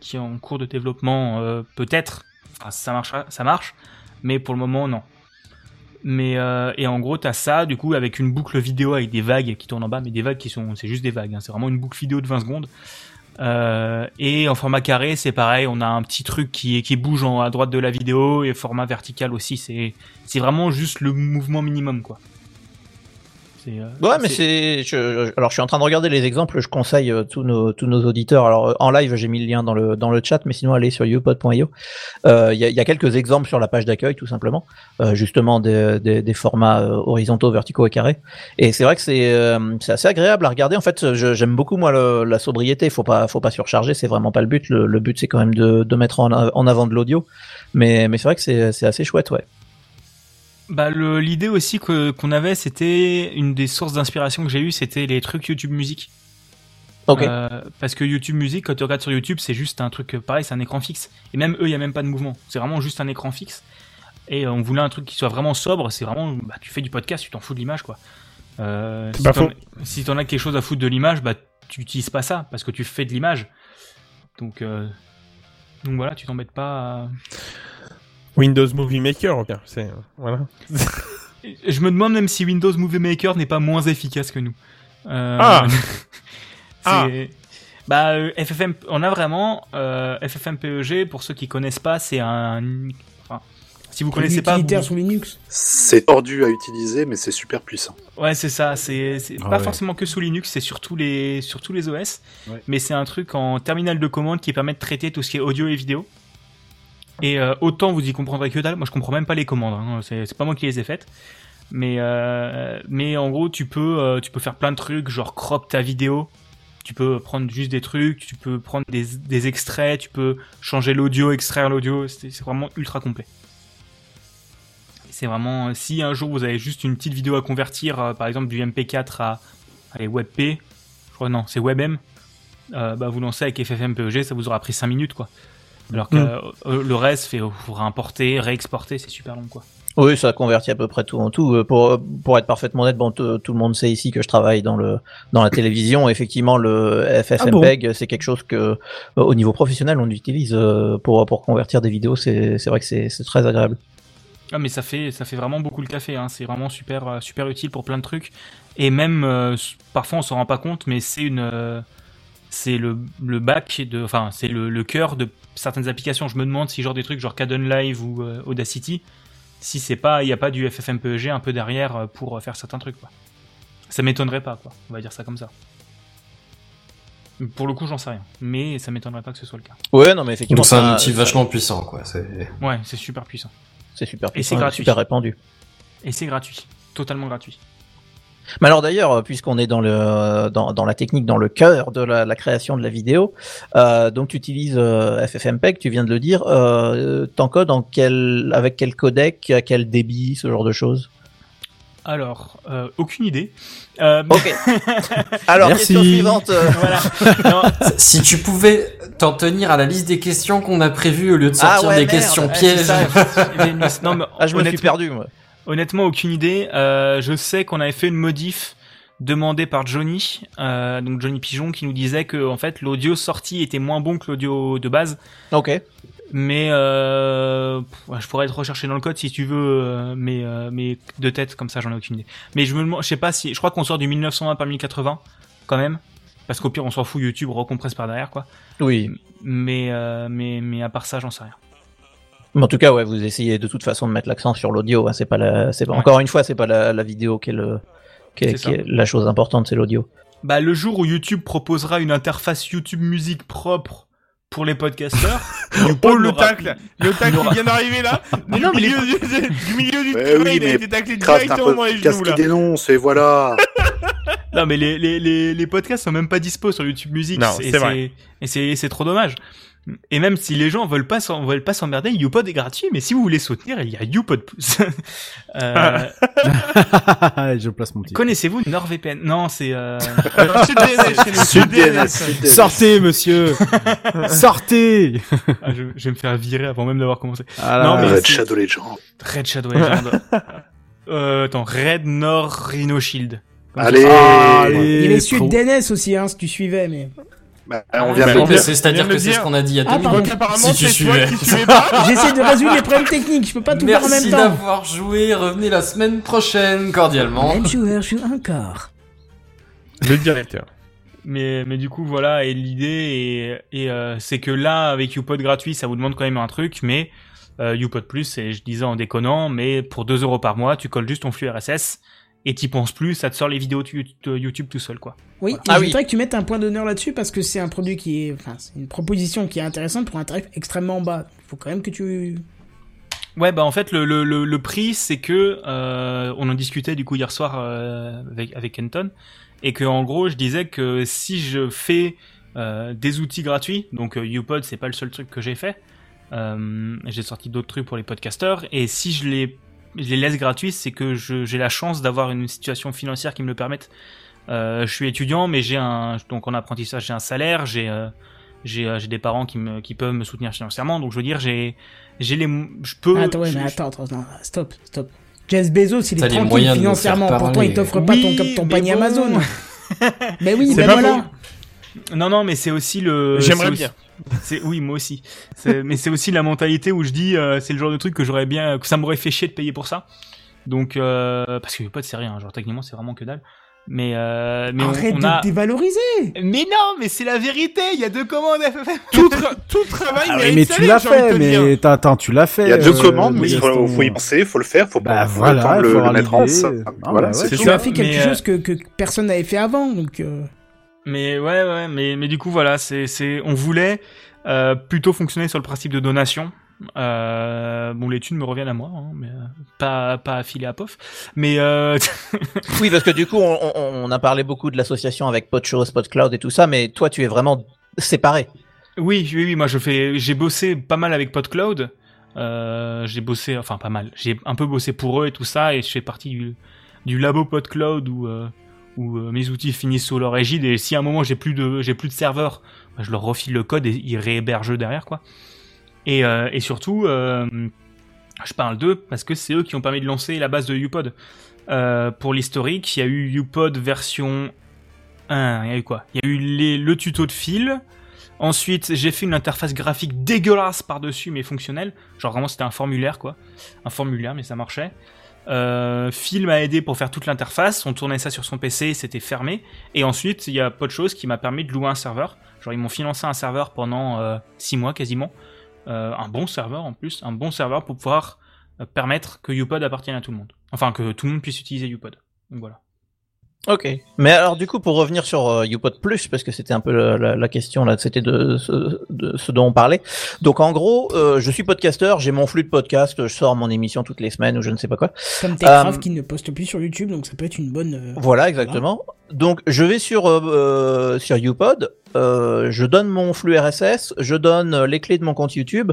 Speaker 6: qui est en cours de développement, euh, peut-être, enfin, ça marchera, ça marche, mais pour le moment, non. Mais euh, et en gros, t'as ça, du coup, avec une boucle vidéo avec des vagues qui tournent en bas, mais des vagues qui sont, c'est juste des vagues. hein. c'est vraiment une boucle vidéo de 20 secondes. Euh, et en format carré, c'est pareil, on a un petit truc qui, qui bouge à droite de la vidéo et format vertical aussi. C'est vraiment juste le mouvement minimum, quoi. C'est, euh,
Speaker 8: Ouais, mais c'est. je- alors, je suis en train de regarder les exemples. Je conseille euh, tous nos tous nos auditeurs. Alors, euh, en live, j'ai mis le lien dans le dans le chat, mais sinon, allez sur youpod.io. Euh, Il y, a, y a quelques exemples sur la page d'accueil, tout simplement, euh, justement des, des, des formats horizontaux, verticaux et carrés. Et c'est vrai que c'est euh, c'est assez agréable à regarder. En fait, je- j'aime beaucoup moi le- la sobriété. Faut pas faut pas surcharger. C'est vraiment pas le but. Le, le but, c'est quand même de de mettre en, a- en avant de l'audio. Mais mais c'est vrai que c'est c'est assez chouette, ouais.
Speaker 6: Bah le- l'idée aussi que qu'on avait, c'était une des sources d'inspiration que j'ai eu, c'était les trucs YouTube Music.
Speaker 8: Ok.
Speaker 6: Euh, parce que YouTube Music, quand tu regardes sur YouTube, c'est juste un truc euh, pareil, c'est un écran fixe. Et même eux, il y a même pas de mouvement. C'est vraiment juste un écran fixe. Et euh, on voulait un truc qui soit vraiment sobre. C'est vraiment, bah, tu fais du podcast, tu t'en fous de l'image, quoi. Euh,
Speaker 5: C'est
Speaker 6: si
Speaker 5: pas
Speaker 6: t'en-
Speaker 5: faux.
Speaker 6: Si t'en as quelque chose à foutre de l'image, bah tu utilises pas ça parce que tu fais de l'image. Donc euh, donc voilà, tu t'embêtes pas. à-
Speaker 5: Windows Movie Maker. C'est, voilà.
Speaker 6: Je me demande même si Windows Movie Maker n'est pas moins efficace que nous. Euh,
Speaker 5: Ah.
Speaker 6: c'est-
Speaker 5: Ah.
Speaker 6: Bah, euh, FFM, on a vraiment euh, FFmpeg. Pour ceux qui connaissent pas, c'est un. Enfin, si vous connaissez pas, vous-
Speaker 1: sous Linux.
Speaker 4: C'est tordu à utiliser, mais c'est super puissant.
Speaker 6: Ouais, c'est ça. C'est c'est
Speaker 7: Ah
Speaker 6: pas
Speaker 7: ouais.
Speaker 6: forcément que sous Linux, c'est sur tous les sur tous les OS.
Speaker 7: Ouais.
Speaker 6: Mais c'est un truc en terminal de commande qui permet de traiter tout ce qui est audio et vidéo. Et euh, autant vous y comprendrez que dalle. Moi, je comprends même pas les commandes. Hein. C'est pas moi qui les ai faites. Mais euh, mais en gros, tu peux euh, tu peux faire plein de trucs, genre crop ta vidéo. Tu peux prendre juste des trucs, tu peux prendre des, des extraits, tu peux changer l'audio, extraire l'audio. C'est vraiment ultra complet. C'est vraiment, si un jour vous avez juste une petite vidéo à convertir, par exemple du MP4 à WebP, je crois non, c'est WebM, bah vous lancez avec FFmpeg, ça vous aura pris 5 minutes quoi. Alors que
Speaker 8: Mm.
Speaker 6: euh, le reste, fait, faudra importer, réexporter, c'est super long quoi.
Speaker 8: Oui, ça convertit à peu près tout en tout. Euh, Pour pour être parfaitement honnête, bon, tout le monde sait ici que je travaille dans le dans la télévision. Effectivement, le FFmpeg, c'est quelque chose que euh, au niveau professionnel on utilise pour pour convertir des vidéos. C'est c'est vrai que c'est c'est très agréable.
Speaker 6: Ah mais ça fait ça fait vraiment beaucoup le café, hein. c'est vraiment super super utile pour plein de trucs. Et même euh, parfois on s'en rend pas compte, mais c'est une euh, c'est le, le bac de enfin c'est le, le cœur de certaines applications. Je me demande si genre des trucs genre Caden Live ou euh, Audacity, si c'est pas il y a pas du FFmpeg un peu derrière euh, pour euh, faire certains trucs quoi. Ça m'étonnerait pas quoi, on va dire ça comme ça. Pour le coup, j'en sais rien, mais ça m'étonnerait pas que ce soit le cas.
Speaker 8: Ouais, non, mais effectivement,
Speaker 3: Donc c'est un
Speaker 8: ça-
Speaker 3: outil vachement puissant, quoi. C'est...
Speaker 6: Ouais, c'est super puissant.
Speaker 8: C'est super
Speaker 6: Et c'est
Speaker 8: puissant,
Speaker 6: gratuit.
Speaker 8: super répandu.
Speaker 6: Et c'est gratuit, totalement gratuit.
Speaker 8: Mais alors d'ailleurs, euh, puisqu'on est dans le dans, dans la technique, dans le cœur de la, la création de la vidéo, euh, donc tu utilises euh, FFmpeg, tu viens de le dire. Euh, T'encodes en quel avec quel codec, à quel débit, ce genre de choses?
Speaker 6: Alors, euh, aucune idée. Euh,
Speaker 8: Ok. Alors
Speaker 7: Merci.
Speaker 8: question suivante. euh,
Speaker 6: voilà. Non,
Speaker 3: Si tu pouvais t'en tenir à la liste des questions qu'on a prévues au lieu de
Speaker 8: Ah
Speaker 3: sortir
Speaker 8: ouais,
Speaker 3: des
Speaker 8: merde.
Speaker 3: questions pièges.
Speaker 8: ça.
Speaker 6: Non, mais
Speaker 8: Ah, je me suis perdu. Moi.
Speaker 6: Honnêtement, aucune idée. Euh, je sais qu'on avait fait une modif demandée par Johnny, euh, donc Johnny Pigeon, qui nous disait que en fait l'audio sorti était moins bon que l'audio de base.
Speaker 8: Ok.
Speaker 6: Mais euh, je pourrais être recherché dans le code si tu veux, euh, mais euh, mais de tête comme ça j'en ai aucune idée. Mais je me demande, je sais pas si, je crois qu'on sort du 1920 par 1080 quand même, parce qu'au pire on s'en fout, YouTube recompresse par derrière quoi.
Speaker 8: Oui.
Speaker 6: Mais euh, mais mais à part ça j'en sais rien.
Speaker 8: Mais en tout cas, ouais, vous essayez de toute façon de mettre l'accent sur l'audio. Hein, c'est pas la, c'est pas
Speaker 6: Ouais.
Speaker 8: encore une fois, c'est pas la, la vidéo qui est le, qui est,
Speaker 6: C'est
Speaker 8: qui
Speaker 6: ça.
Speaker 8: est la chose importante, c'est l'audio.
Speaker 6: Bah le jour où YouTube proposera une interface YouTube musique propre pour les podcasteurs,
Speaker 5: Oh, le tacle Le tacle qui vient d'arriver là
Speaker 6: Mais
Speaker 5: du,
Speaker 6: non, mais les-
Speaker 5: milieu du, du milieu du terrain,
Speaker 4: oui,
Speaker 5: il a
Speaker 4: mais
Speaker 5: été taclé directement dans les genoux
Speaker 4: qui
Speaker 5: là
Speaker 4: dénonce, et voilà.
Speaker 6: Non mais les, les, les, les podcasts sont même pas dispo sur YouTube Music.
Speaker 5: Non,
Speaker 6: Et
Speaker 5: c'est vrai.
Speaker 6: Et c'est, c'est trop dommage. Et même si les gens veulent pas, veulent pas s'emmerder, YouPod est gratuit, mais si vous voulez soutenir, il y a YouPod Plus. euh,
Speaker 7: je place mon petit.
Speaker 6: connaissez-vous NordVPN? Non, c'est... Euh...
Speaker 5: Sud DNS, chez nous,
Speaker 4: Sud DNS, Sud DNS.
Speaker 7: Sortez, monsieur Sortez
Speaker 6: ah, je, je vais me faire virer avant même d'avoir commencé.
Speaker 7: Ah
Speaker 6: Non, mais
Speaker 4: Red Shadow Legend.
Speaker 6: Red Shadow Legend. euh, attends, Red Nord Rhino Shield.
Speaker 4: Allez,
Speaker 7: Ah,
Speaker 1: Il avait Sud DNS aussi, hein, si tu suivais, mais.
Speaker 4: Bah, on vient
Speaker 3: Bah,
Speaker 4: de
Speaker 3: C'est-à-dire que c'est ce qu'on a dit il y a
Speaker 1: Ah,
Speaker 3: deux minutes.
Speaker 5: apparemment
Speaker 3: Si tu suivais.
Speaker 1: J'essaie de résoudre les problèmes techniques, je peux pas tout faire en même
Speaker 3: Merci
Speaker 1: temps.
Speaker 3: d'avoir joué. Revenez la semaine prochaine, cordialement.
Speaker 1: Même joueur joue encore.
Speaker 5: Le directeur.
Speaker 6: Mais, mais du coup, voilà, et l'idée, et, et euh, c'est que là, avec YouPod gratuit, ça vous demande quand même un truc, mais euh, YouPod Plus, et je disais en déconnant, mais pour 2 euros par mois, tu colles juste ton flux RSS, et t'y penses plus, ça te sort les vidéos de YouTube tout seul, quoi.
Speaker 1: Oui, et
Speaker 8: Ah
Speaker 1: je
Speaker 8: oui.
Speaker 1: voudrais que tu mettes un point d'honneur là-dessus parce que c'est un produit qui est, enfin, c'est une proposition qui est intéressante pour un tarif extrêmement bas. Il faut quand même que tu.
Speaker 6: Ouais, bah en fait, le, le, le, le prix, c'est que, euh, on en discutait du coup hier soir euh, avec, avec Kenton, et que en gros, je disais que si je fais euh, des outils gratuits, donc euh, YouPod, c'est pas le seul truc que j'ai fait, euh, j'ai sorti d'autres trucs pour les podcasteurs, et si je les, je les laisse gratuits, c'est que j'ai la chance d'avoir une situation financière qui me le permette. Euh, je suis étudiant, mais j'ai un, donc en apprentissage, j'ai un salaire, j'ai euh, j'ai euh, j'ai des parents qui me qui peuvent me soutenir financièrement, donc je veux dire, j'ai j'ai les, je peux.
Speaker 1: attends, ouais,
Speaker 6: je-
Speaker 1: mais attends, attends, non, stop, stop. Jeff Bezos, il est
Speaker 3: les
Speaker 1: tranquille financièrement, pourtant il t'offre pas ton,
Speaker 6: Oui,
Speaker 1: ton
Speaker 6: mais
Speaker 1: panier
Speaker 6: bon.
Speaker 1: Amazon. mais oui,
Speaker 5: C'est
Speaker 1: ben voilà.
Speaker 6: Non, non, mais c'est aussi le.
Speaker 5: J'aimerais
Speaker 6: aussi-
Speaker 5: bien.
Speaker 6: C'est oui, moi aussi. Mais c'est aussi la mentalité où je dis, euh, c'est le genre de truc que j'aurais bien, que ça m'aurait fait chier de payer pour ça. Donc, euh, parce que pas c'est rien. Genre techniquement, c'est vraiment que dalle. Mais euh, mais
Speaker 1: Arrête
Speaker 6: on,
Speaker 1: de
Speaker 6: a.
Speaker 1: dévaloriser.
Speaker 6: Mais non, mais c'est la vérité. Il y a deux commandes.
Speaker 5: Tout, tra- tout travail
Speaker 7: Ah mais tu l'as
Speaker 5: de
Speaker 7: fait, mais attends, tu l'as fait.
Speaker 4: Il y a deux
Speaker 7: euh,
Speaker 4: commandes, mais il faut, faut y penser, faut le faire, faut
Speaker 7: Bah
Speaker 4: pas
Speaker 7: voilà,
Speaker 4: de
Speaker 7: il
Speaker 4: le, mettre en.
Speaker 7: Ah
Speaker 4: Voilà,
Speaker 7: bah
Speaker 4: c'est
Speaker 7: ouais.
Speaker 5: C'est
Speaker 1: Tu
Speaker 5: ça,
Speaker 1: as fait quelque
Speaker 6: mais, euh,
Speaker 1: chose que, que personne n'avait fait avant, donc. euh,
Speaker 6: Mais ouais, ouais, mais mais du coup voilà, c'est c'est, on voulait euh, plutôt fonctionner sur le principe de donation. Euh, bon, les thunes me reviennent à moi, hein, mais euh, pas pas affilé à POF. Mais euh,
Speaker 8: Oui, parce que du coup, on, on- on a parlé beaucoup de l'association avec Podchose, Podcloud et tout ça, mais toi, tu es vraiment séparé.
Speaker 6: Oui, oui, oui, moi je fais, j'ai bossé pas mal avec PodCloud. J'ai bossé, enfin pas mal. J'ai un peu bossé pour eux et tout ça, et je fais partie du, du labo PodCloud où où euh, mes outils finissent sous leur égide. Et si à un moment j'ai plus de j'ai plus de serveurs, bah, je leur refile le code et ils réhébergent derrière quoi. Et euh, surtout, euh, je parle d'eux parce que c'est eux qui ont permis de lancer la base de UPod. Pour l'historique, il y a eu UPod version 1, il y a eu quoi? Il y a eu les, le tuto de fil. Ensuite, j'ai fait une interface graphique dégueulasse par-dessus, mais fonctionnelle. Genre vraiment, c'était un formulaire, quoi. Un formulaire, mais ça marchait. Euh, Phil m'a aidé pour faire toute l'interface. On tournait ça sur son PC, c'était fermé. Et ensuite, il y a pas de chose qui m'a permis de louer un serveur. Genre, ils m'ont financé un serveur pendant 6 mois quasiment. Euh, un bon serveur en plus, un bon serveur pour pouvoir euh, permettre que UPod appartienne à tout le monde. Enfin, que tout le monde puisse utiliser UPod. Donc voilà.
Speaker 8: Ok. Mais alors du coup, pour revenir sur euh, YouPod Plus, parce que c'était un peu la, la- la question là, c'était de, ce- de ce dont on parlait. Donc en gros, euh, je suis podcasteur, j'ai mon flux de podcast, je sors mon émission toutes les semaines ou je ne sais pas quoi.
Speaker 1: Comme Techcraft
Speaker 8: Euh,
Speaker 1: qui ne poste plus sur YouTube, donc ça peut être une bonne. euh,
Speaker 8: Voilà, exactement. Donc je vais sur euh, sur YouPod, je donne mon flux RSS, je donne les clés de mon compte YouTube,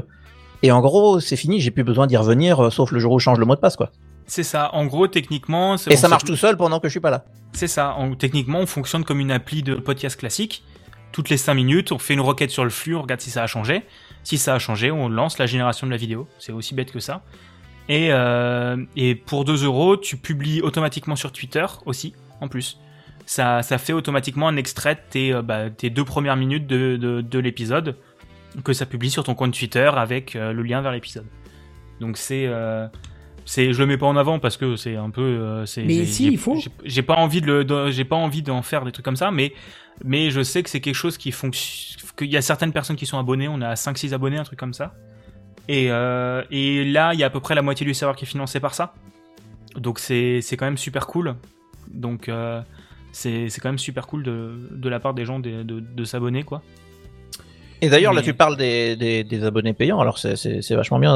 Speaker 8: et en gros, c'est fini, j'ai plus besoin d'y revenir, sauf le jour où je change le mot de passe, quoi.
Speaker 6: C'est ça. En gros, techniquement,
Speaker 8: Et
Speaker 6: bon,
Speaker 8: ça marche
Speaker 6: tout-
Speaker 8: seul pendant que je suis pas là.
Speaker 6: C'est ça. En- techniquement, on fonctionne comme une appli de podcast classique. Toutes les 5 minutes, on fait une requête sur le flux, on regarde si ça a changé. Si ça a changé, on lance la génération de la vidéo. C'est aussi bête que ça. Et, euh, et pour 2 euros, tu publies automatiquement sur Twitter aussi, en plus. Ça, ça fait automatiquement un extrait de tes, euh, bah, tes deux premières minutes de, de, de l'épisode que ça publie sur ton compte Twitter avec euh, le lien vers l'épisode. Donc c'est... euh, c'est, je le mets pas en avant parce que c'est un peu, euh, c'est.
Speaker 1: Mais si, il faut.
Speaker 6: j'ai- pas envie de le, de- j'ai pas envie d'en faire des trucs comme ça, mais, mais je sais que c'est quelque chose qui fonctionne, qu'il y a certaines personnes qui sont abonnées, on a 5-6 abonnés, un truc comme ça. Et, euh, et là, il y a à peu près la moitié du serveur qui est financé par ça. Donc c'est, c'est quand même super cool. Donc, euh, c'est, c'est quand même super cool de, de la part des gens de, de, de s'abonner, quoi.
Speaker 8: Et d'ailleurs, là, tu parles des, des, des abonnés payants. Alors, c'est- vachement bien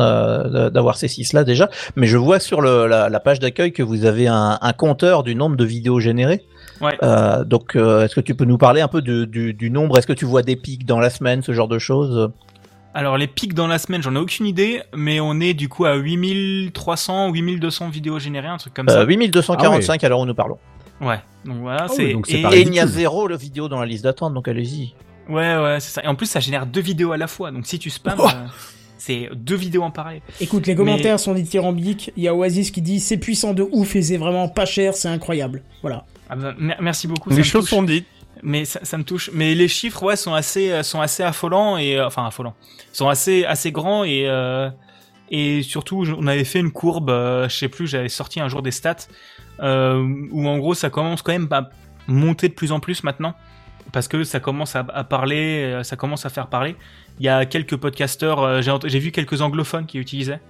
Speaker 8: d'avoir ces six là déjà. Mais je vois sur le, la, la page d'accueil que vous avez un, un compteur du nombre de vidéos générées.
Speaker 6: Ouais.
Speaker 8: Euh, donc, euh, est-ce que tu peux nous parler un peu de- du, du nombre? Est-ce que tu vois des pics dans la semaine, ce genre de choses?
Speaker 6: Alors les pics dans la semaine, j'en ai aucune idée, mais on est du coup à 8300, 8200 vidéos générées, un truc comme ça.
Speaker 8: euh, 8245 à l'heure où nous parlons.
Speaker 6: Ouais, donc voilà,
Speaker 7: Ah
Speaker 6: c'est
Speaker 7: oui,
Speaker 6: et-
Speaker 8: il y a zéro le vidéo dans la liste d'attente, donc allez-y.
Speaker 6: Ouais, ouais, c'est ça. Et en plus, ça génère deux vidéos à la fois. Donc si tu spams,
Speaker 7: Oh.
Speaker 6: euh, c'est deux vidéos en parallèle.
Speaker 1: Écoute, les
Speaker 6: Mais-
Speaker 1: commentaires sont dithyrambiques. Il y a Oasis qui dit c'est puissant de ouf et c'est vraiment pas cher, c'est incroyable. Voilà.
Speaker 6: Ah ben, mer- merci beaucoup.
Speaker 5: Les choses sont dites.
Speaker 6: Mais ça, ça me touche. Mais les chiffres, ouais, sont assez, euh, sont assez affolants et euh, enfin affolants. Sont assez, assez grands et euh, et surtout, on avait fait une courbe. euh, je sais plus, j'avais sorti un jour des stats euh, où en gros, ça commence quand même à monter de plus en plus maintenant parce que ça commence à, à parler, euh, ça commence à faire parler. Il y a quelques podcasteurs, euh, j'ai vu quelques anglophones qui utilisaient.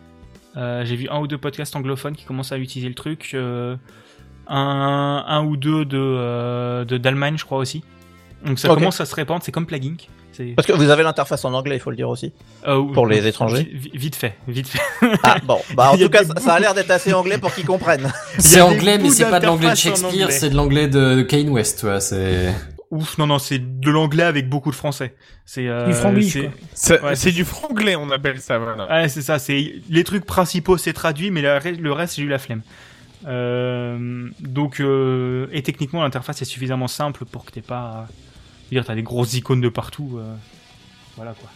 Speaker 6: Euh, j'ai vu un ou deux podcasts anglophones qui commencent à utiliser le truc. euh, un, un ou deux de euh, de- d'Allemagne, je crois aussi. Donc ça commence à se répandre, c'est comme Plugin.
Speaker 8: Parce que vous avez l'interface en anglais, il faut le dire aussi.
Speaker 6: euh,
Speaker 8: pour les étrangers.
Speaker 6: vi- vi- Vite fait, vite fait.
Speaker 8: Ah bon, bah en tout cas, ça, a l'air d'être assez anglais pour qu'ils comprennent.
Speaker 3: C'est anglais, mais c'est pas de l'anglais de Shakespeare, c'est de l'anglais de, de Kane West, tu vois, c'est...
Speaker 6: Ouf, non non, c'est de l'anglais avec beaucoup de français. C'est euh,
Speaker 1: Du franglish,
Speaker 6: c'est- Ouais,
Speaker 5: du franglais, on appelle ça. Voilà.
Speaker 6: Ouais, c'est ça, c'est les trucs principaux c'est traduit, mais le reste, le reste j'ai eu la flemme. Euh, donc euh, et techniquement l'interface est suffisamment simple pour que t'aies pas, à... je veux dire t'as des grosses icônes de partout, euh, voilà quoi.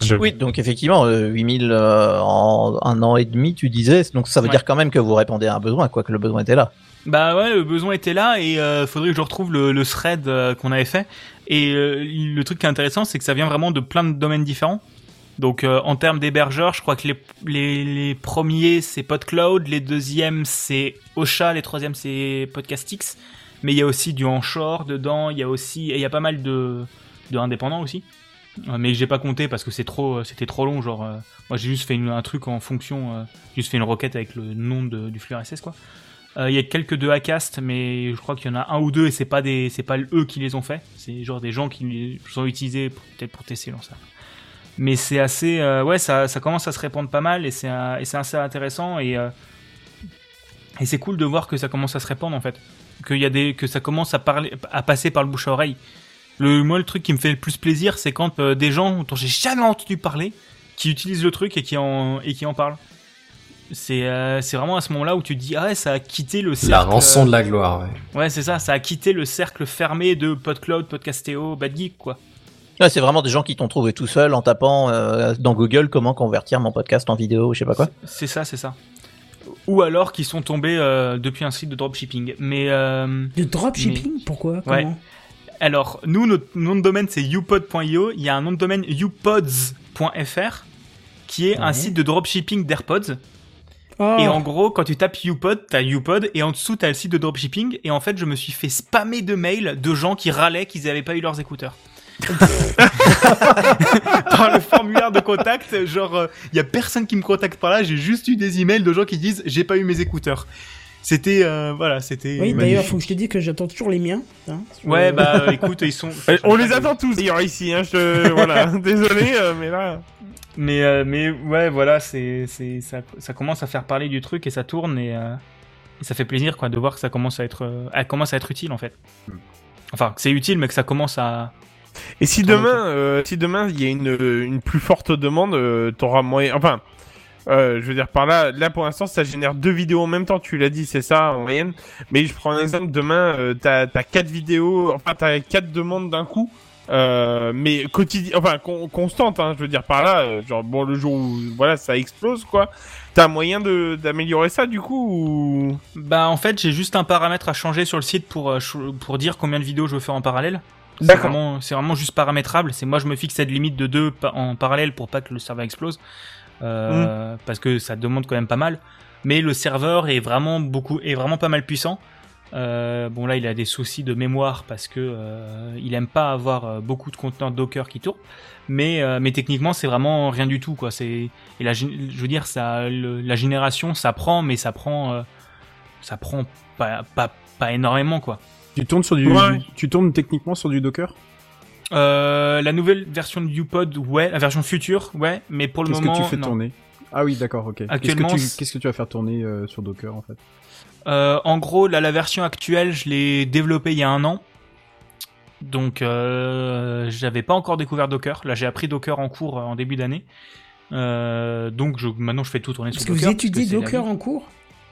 Speaker 5: Je-
Speaker 8: Oui, donc effectivement, euh, 8000 euh, en un an et demi, tu disais. Donc ça veut
Speaker 6: Ouais.
Speaker 8: dire quand même que vous répondez à un besoin, quoi, que le besoin était là.
Speaker 6: Bah ouais, le besoin était là et euh, faudrait que je retrouve le, thread euh, qu'on avait fait. Et euh, le truc qui est intéressant, c'est que ça vient vraiment de plein de domaines différents. Donc euh, en termes d'hébergeurs, je crois que les, les, premiers c'est PodCloud, les deuxièmes c'est Ocha, les troisièmes c'est Podcastix. Mais il y a aussi du Anchor dedans, il y a aussi et il y a pas mal de, de indépendants aussi. Mais j'ai pas compté parce que c'est trop, c'était trop long. Genre, moi j'ai juste fait une- un truc en fonction, juste fait une requête avec le nom de- du flux quoi. Euh, Il y a quelques de Acast, mais je crois qu'il y en a un ou deux et c'est pas des, c'est pas eux qui les ont fait. C'est genre des gens qui les ont utilisés peut-être pour tester ça. Mais c'est assez, euh, ouais, ça, ça commence à se répandre pas mal et c'est, et c'est assez intéressant et euh, et c'est cool de voir que ça commence à se répandre en fait, y a des, que ça commence à parler, à passer par le bouche à oreille. Le, moi, le truc qui me fait le plus plaisir, c'est quand des gens dont j'ai jamais entendu parler, qui utilisent le truc et qui en, et qui en parlent. C'est, euh, c'est vraiment à ce moment-là où tu te dis, ah ouais, ça a quitté le cercle.
Speaker 3: La rançon
Speaker 6: euh,
Speaker 3: de la gloire, ouais.
Speaker 6: Ouais, c'est ça, ça a quitté le cercle fermé de PodCloud, Podcastéo, Bad Geek, quoi.
Speaker 8: Ouais, c'est vraiment des gens qui t'ont trouvé tout seul en tapant euh, dans Google comment convertir mon podcast en vidéo, je sais pas quoi.
Speaker 6: C'est ça, c'est ça. Ou alors qui sont tombés euh, depuis un site de dropshipping. Mais euh,
Speaker 1: De dropshipping Pourquoi
Speaker 6: Ouais.
Speaker 1: Comment
Speaker 6: alors, nous, notre nom de domaine, c'est youpod.io. Il y a un nom de domaine youpods.fr qui est un site de dropshipping d'AirPods.
Speaker 1: Oh,
Speaker 6: Et en gros, quand tu tapes YouPod, t'as YouPod, et en dessous, t'as le site de dropshipping. Et en fait, je me suis fait spammer de mails de gens qui râlaient qu'ils avaient pas eu leurs écouteurs. Dans le formulaire de contact, genre, il y a personne qui me contacte par là, j'ai juste eu des emails de gens qui disent j'ai pas eu mes écouteurs. C'était euh, voilà, c'était.
Speaker 1: Oui, d'ailleurs, faut que je te dise que j'attends toujours les miens. hein,
Speaker 6: Ouais, bah euh, écoute, ils sont.
Speaker 5: Euh, On les attend tous d'ailleurs ici, hein, je... voilà, désolé, euh, mais là...
Speaker 6: Mais euh, mais ouais, voilà, c'est c'est ça, ça commence à faire parler du truc et ça tourne et, euh, et ça fait plaisir quoi de voir que ça commence à être euh, commence à être utile en fait. Enfin, que c'est utile mais que ça commence à
Speaker 5: Et si demain, euh, si demain il y a une, une plus forte demande, t'auras moyen. Enfin, euh, je veux dire par là, là pour l'instant ça génère deux vidéos en même temps. Tu l'as dit, c'est ça en moyenne. Mais je prends un exemple. Demain, euh, t'as t'as quatre vidéos, enfin t'as quatre demandes d'un coup. Euh, mais quotidien, enfin con- constante, hein, je veux dire par là, euh, genre bon le jour où voilà ça explose quoi, t'as moyen de d'améliorer ça du coup ou...
Speaker 6: Bah en fait, j'ai juste un paramètre à changer sur le site pour euh, pour dire combien de vidéos je veux faire en parallèle. C'est
Speaker 5: D'accord.
Speaker 6: vraiment c'est vraiment juste paramétrable, c'est moi je me fixe cette limite de deux en parallèle pour pas que le serveur explose. Euh, parce que ça demande quand même pas mal, mais le serveur est vraiment beaucoup est vraiment pas mal puissant. Euh, bon là, il a des soucis de mémoire parce que euh, il aime pas avoir euh, beaucoup de conteneurs Docker qui tournent, mais euh, mais techniquement c'est vraiment rien du tout quoi. C'est et la je veux dire ça le- la génération ça prend mais ça prend euh, ça prend pas pas pas énormément quoi.
Speaker 7: Tu tournes sur du,
Speaker 5: Ouais.
Speaker 7: tu tournes techniquement sur du Docker?
Speaker 6: Euh, la nouvelle version de UPod ouais, la version future ouais, mais pour le
Speaker 7: Qu'est-ce
Speaker 6: moment
Speaker 7: que tu fais
Speaker 6: non.
Speaker 7: tourner? Ah oui, d'accord, ok. Qu'est-ce que tu, qu'est-ce que tu vas faire tourner euh, sur Docker en fait?
Speaker 6: Euh, en gros, là, la version actuelle, je l'ai développée il y a un an. Donc, euh, j'avais pas encore découvert Docker. Là, j'ai appris Docker en cours euh, en début d'année. Euh, donc, je, maintenant, je fais tout tourner
Speaker 1: Parce
Speaker 6: sur
Speaker 1: que
Speaker 6: Docker.
Speaker 1: vous étudiez Docker en cours?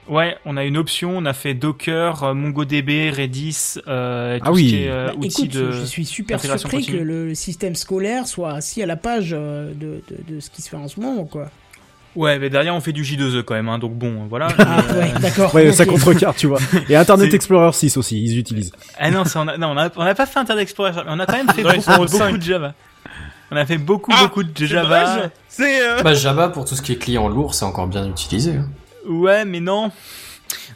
Speaker 6: Ouais, on a une option. On a fait Docker, MongoDB, Redis, euh, tout
Speaker 7: Ah oui.
Speaker 6: ce qui est euh,
Speaker 1: Bah,
Speaker 6: outils
Speaker 1: Écoute,
Speaker 6: de.
Speaker 1: je suis super surpris que
Speaker 6: continue.
Speaker 1: le, le système scolaire soit assis à la page de, de, de ce qui se fait en ce moment, quoi.
Speaker 6: Ouais, mais derrière, on fait du J2E quand même. Hein, donc bon, voilà.
Speaker 1: Ah,
Speaker 6: Mais, euh,
Speaker 1: ouais, d'accord.
Speaker 7: Ouais, ça contrecarre, tu vois. Et Internet Explorer 6 aussi, ils utilisent.
Speaker 6: Ah non, ça, on a, non, on a, on a pas fait Internet Explorer, mais on a quand même fait beaucoup, de Java. On a fait beaucoup,
Speaker 5: Ah,
Speaker 6: beaucoup de Java.
Speaker 5: C'est... euh,
Speaker 3: Bah Java pour tout ce qui est client lourd, c'est encore bien utilisé. hein.
Speaker 6: Ouais, mais non.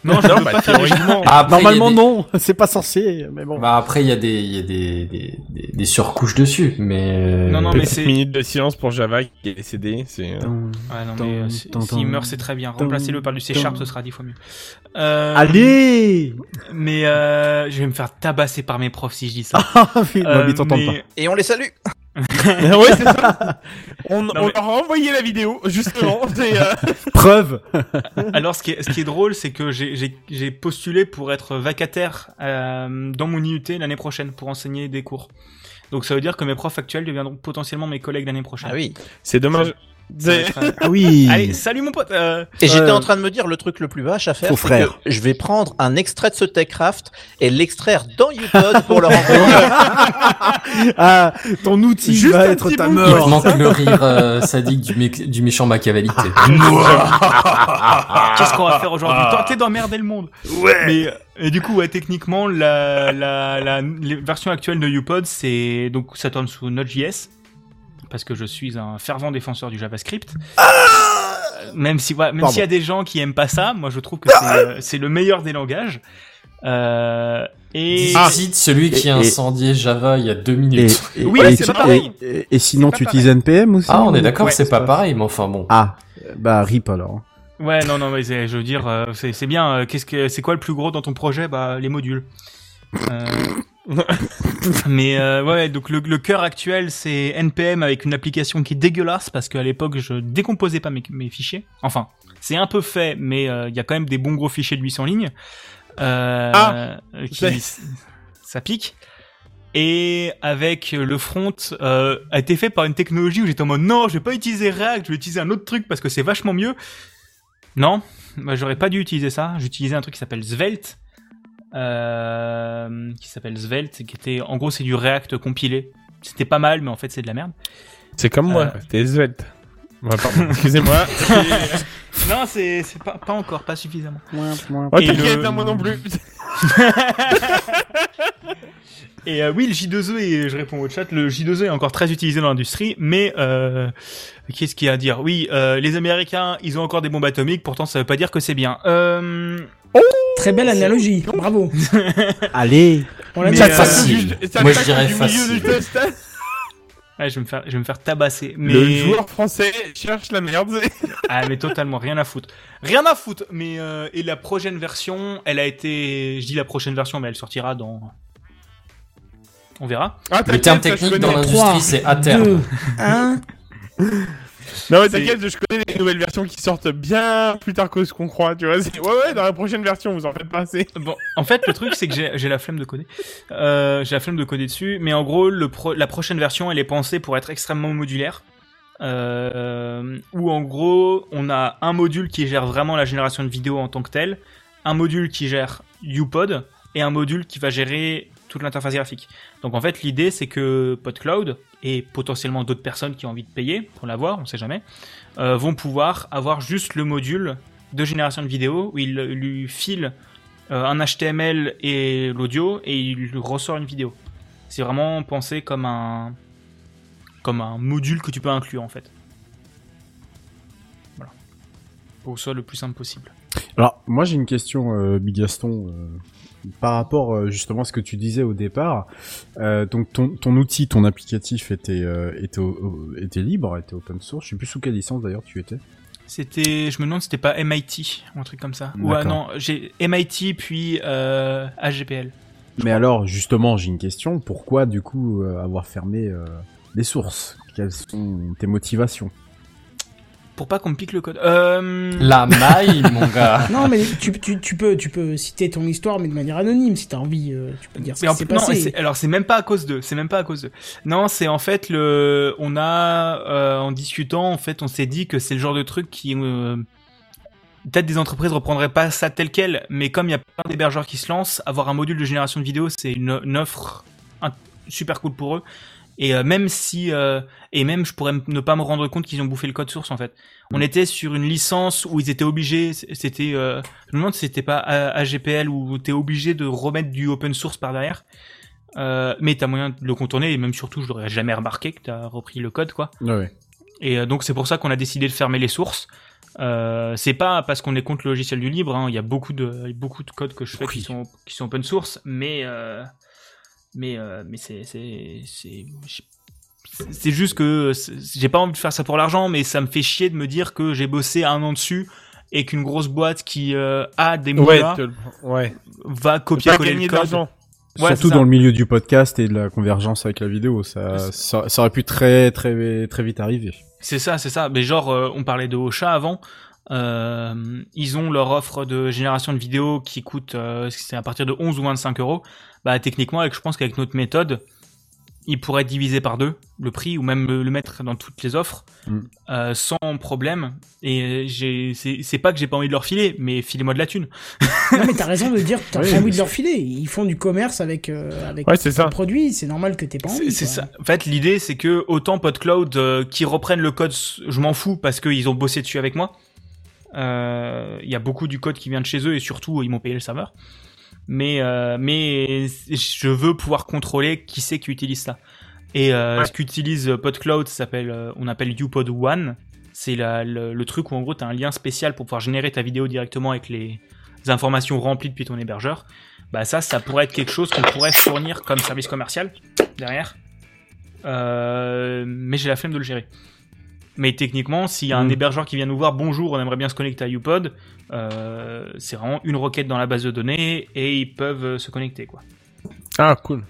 Speaker 6: Non, je
Speaker 5: Non, bah,
Speaker 6: pas faire du
Speaker 5: théoriquement.
Speaker 3: Ah, après,
Speaker 7: Normalement,
Speaker 3: des-
Speaker 7: non, c'est pas censé, mais bon.
Speaker 3: Bah après il y a des il y a des, des, des, des surcouches dessus, mais euh,
Speaker 6: Non, non, mais
Speaker 5: Petite
Speaker 6: c'est-
Speaker 5: minute de silence pour Java qui est décédé. C'est.
Speaker 6: Ouais, non, mais s'il meurt, c'est très bien. Remplacez-le par du C. Sharp, ce sera dix fois mieux. Euh,
Speaker 7: Allez
Speaker 6: Mais euh, je vais me faire tabasser par mes profs si je dis ça.
Speaker 7: Ah oui,
Speaker 6: Euh,
Speaker 7: mais t'entends
Speaker 6: mais-
Speaker 7: pas.
Speaker 8: Et on les salue.
Speaker 5: ouais, c'est ça. On,
Speaker 6: Non,
Speaker 5: on
Speaker 6: mais-
Speaker 5: leur a envoyé la vidéo, justement. euh,
Speaker 7: Preuve
Speaker 6: Alors, ce qui est, ce qui est drôle, c'est que j'ai- j'ai j'ai postulé pour être vacataire euh, dans mon IUT l'année prochaine pour enseigner des cours. Donc, ça veut dire que mes profs actuels deviendront potentiellement mes collègues l'année prochaine.
Speaker 8: Ah oui.
Speaker 5: C'est dommage.
Speaker 7: Ah oui
Speaker 6: Allez, salut mon pote. euh,
Speaker 8: Et j'étais
Speaker 7: Euh,
Speaker 8: en train de me dire le truc le plus vache à faire, c'est
Speaker 7: frère.
Speaker 8: que je vais prendre un extrait de ce Techcraft et l'extraire dans YouPod pour leur envoyer.
Speaker 7: Ah, ton outil
Speaker 5: Juste
Speaker 7: va être ta
Speaker 3: il
Speaker 7: mort.
Speaker 3: te manque le rire euh, sadique du, méchant machiavélique. t'sais.
Speaker 6: Qu'est-ce qu'on va faire aujourd'hui Tenter d'emmerder le monde. Ouais. Mais et du coup, ouais, techniquement, la, la, la, les versions actuelles de UPod, c'est donc ça tourne sous Node.js parce que je suis un fervent défenseur du JavaScript. Euh, même si, ouais, même s'il y a des gens qui aiment pas ça, moi je trouve que c'est, euh, c'est le meilleur des langages. Euh, et
Speaker 3: Cite celui qui a incendié Java il y a deux minutes.
Speaker 7: et-
Speaker 6: Oui,
Speaker 7: et
Speaker 6: c'est pas pareil.
Speaker 7: Et, et- et sinon, tu utilises NPM aussi
Speaker 3: Ah on est d'accord,
Speaker 6: Ouais,
Speaker 3: c'est pas pareil, mais enfin bon.
Speaker 7: Ah, bah rip alors.
Speaker 6: Ouais, non, non, mais je veux dire, euh, c'est c'est bien. euh, Qu'est-ce que c'est quoi le plus gros dans ton projet? Bah, les modules. Euh, mais euh, ouais, donc le, le cœur actuel c'est NPM avec une application qui est dégueulasse parce qu'à l'époque je décomposais pas mes, mes fichiers. Enfin, c'est un peu fait, mais euh, il y a quand même des bons gros fichiers de 800 lignes. Euh,
Speaker 5: Ah,
Speaker 6: qui, ça pique. Et avec le front euh, a été fait par une technologie où j'étais en mode non, je vais pas utiliser React, je vais utiliser un autre truc parce que c'est vachement mieux. Non, bah, j'aurais pas dû utiliser ça. J'utilisais un truc qui s'appelle Svelte, euh, qui s'appelle Svelte, qui était en gros c'est du React compilé. C'était pas mal, mais en fait c'est de la merde.
Speaker 5: C'est comme moi,
Speaker 6: Euh.
Speaker 5: quoi. T'es svelte. Excusez-moi.
Speaker 6: non, c'est pas, pas encore, pas suffisamment.
Speaker 5: Oh, t'inquiète,
Speaker 6: le-
Speaker 5: moi non plus.
Speaker 6: Et euh, oui, le J2E, et je réponds au chat, le J2E est encore très utilisé dans l'industrie, mais euh, qu'est-ce qu'il y a à dire? Oui, euh, les Américains, ils ont encore des bombes atomiques, pourtant ça veut pas dire que c'est bien. Euh,
Speaker 1: Très belle analogie, bravo.
Speaker 7: Allez
Speaker 1: On l'a dit.
Speaker 6: euh,
Speaker 3: Facile. Moi, je dirais facile.
Speaker 6: je vais me faire, je vais me faire tabasser. Mais...
Speaker 5: Le joueur français cherche la merde.
Speaker 6: Ah, mais totalement, rien à foutre. Rien à foutre. Mais euh, et la prochaine version, elle a été, je dis la prochaine version, mais elle sortira dans. On verra.
Speaker 5: Ah,
Speaker 3: Le terme technique dans l'industrie, c'est à terme.
Speaker 1: 2, 1.
Speaker 5: Non mais t'inquiète, je connais les nouvelles versions qui sortent bien plus tard que ce qu'on croit, tu vois. Ouais ouais, dans la prochaine version, vous en faites pas assez.
Speaker 6: Bon, en fait, le truc, c'est que j'ai la flemme de coder. Euh, j'ai la flemme de coder dessus, mais en gros, le pro- la prochaine version, elle est pensée pour être extrêmement modulaire. Euh, où en gros, on a un module qui gère vraiment la génération de vidéos en tant que tel, un module qui gère UPod et un module qui va gérer toute l'interface graphique. Donc en fait, l'idée, c'est que PodCloud et potentiellement d'autres personnes qui ont envie de payer pour l'avoir, on sait jamais, euh, vont pouvoir avoir juste le module de génération de vidéos où il lui file euh, un HTML et l'audio et il lui ressort une vidéo. C'est vraiment pensé comme un module que tu peux inclure en fait. Voilà. Pour que ce soit le plus simple possible.
Speaker 7: Alors, moi j'ai une question, euh, Big Gaston, euh, par rapport euh, justement à ce que tu disais au départ. Euh, donc ton, ton outil, ton applicatif était euh, était, au- au- était libre, était open source. Je sais plus sous quelle licence d'ailleurs tu étais.
Speaker 6: C'était, je me demande, si c'était pas MIT, ou un truc comme ça. Ou ah, non, j'ai MIT puis euh, AGPL.
Speaker 7: Mais alors justement, j'ai une question. Pourquoi du coup avoir fermé les sources? Quelles sont tes motivations?
Speaker 6: Pour pas qu'on me pique le code. Euh...
Speaker 3: La maille, mon gars.
Speaker 1: Non, mais tu, tu, tu peux, tu peux citer ton histoire, mais de manière anonyme, si t'as envie. euh, tu peux dire ce
Speaker 6: Mais
Speaker 1: qui s'est passé.
Speaker 6: alors c'est même pas à cause d'eux, c'est même pas à cause d'eux. Non, c'est en fait le, on a, euh, en discutant, en fait, on s'est dit que c'est le genre de truc qui, euh, peut-être des entreprises reprendraient pas ça tel quel, mais comme il y a plein d'hébergeurs qui se lancent, avoir un module de génération de vidéos, c'est une, une offre un- super cool pour eux. Et euh, même si, euh, et même je pourrais ne pas me rendre compte qu'ils ont bouffé le code source en fait. On était sur une licence où ils étaient obligés, c'était, euh, je me demande si c'était pas A- AGPL où t'es obligé de remettre du open source par derrière. Euh, mais t'as moyen de le contourner et même surtout je l'aurais jamais remarqué que t'as repris le code quoi.
Speaker 7: Ouais, ouais.
Speaker 6: Et euh, donc c'est pour ça qu'on a décidé de fermer les sources. Euh, c'est pas parce qu'on est contre le logiciel du libre. hein. Il y a beaucoup de beaucoup de codes que je fais qui sont qui sont open source, mais euh, mais euh, mais c'est c'est c'est c'est juste que j'ai pas envie de faire ça pour l'argent, mais ça me fait chier de me dire que j'ai bossé un an dessus et qu'une grosse boîte qui euh, a des
Speaker 5: Ouais, te ouais.
Speaker 6: va copier-coller
Speaker 5: gagner
Speaker 6: le code. Ouais,
Speaker 7: Surtout dans le milieu du podcast et de la convergence avec la vidéo, ça, ça, ça aurait pu très très très vite arriver.
Speaker 6: C'est ça, c'est ça. Mais genre, euh, on parlait de Ocha avant. Euh, ils ont leur offre de génération de vidéos qui coûte, euh, c'est à partir de 11 ou 25 euros. Bah, techniquement, avec, je pense qu'avec notre méthode, ils pourraient diviser par deux le prix ou même le, le mettre dans toutes les offres
Speaker 7: Mm.
Speaker 6: euh, sans problème. Et c'est, pas que j'ai pas envie de leur filer, mais filez-moi de la thune.
Speaker 1: Non, mais t'as raison de dire que t'as
Speaker 6: Oui,
Speaker 1: pas envie de leur filer. Ils font du commerce avec, euh, avec
Speaker 6: Ouais, c'est ça.
Speaker 1: leurs produits. C'est normal que t'aies pas envie.
Speaker 6: C'est ça. En fait, l'idée, c'est que autant PodCloud euh, qui reprennent le code, je m'en fous parce qu'ils ont bossé dessus avec moi. Euh, Il y a beaucoup du code qui vient de chez eux et surtout, ils m'ont payé le serveur. Mais, euh, mais je veux pouvoir contrôler qui c'est qui utilise ça. Et euh, ce qu'utilise PodCloud, ça s'appelle, euh, on appelle UPod One. C'est le, le truc où en gros, tu as un lien spécial pour pouvoir générer ta vidéo directement avec les informations remplies depuis ton hébergeur. Bah ça, ça pourrait être quelque chose qu'on pourrait fournir comme service commercial derrière. Euh, mais j'ai la flemme de le gérer. Mais techniquement, s'il y a un
Speaker 7: Mm.
Speaker 6: hébergeur qui vient nous voir, bonjour, on aimerait bien se connecter à UPod, euh, c'est vraiment une requête dans la base de données et ils peuvent euh, se connecter quoi.
Speaker 5: Ah cool.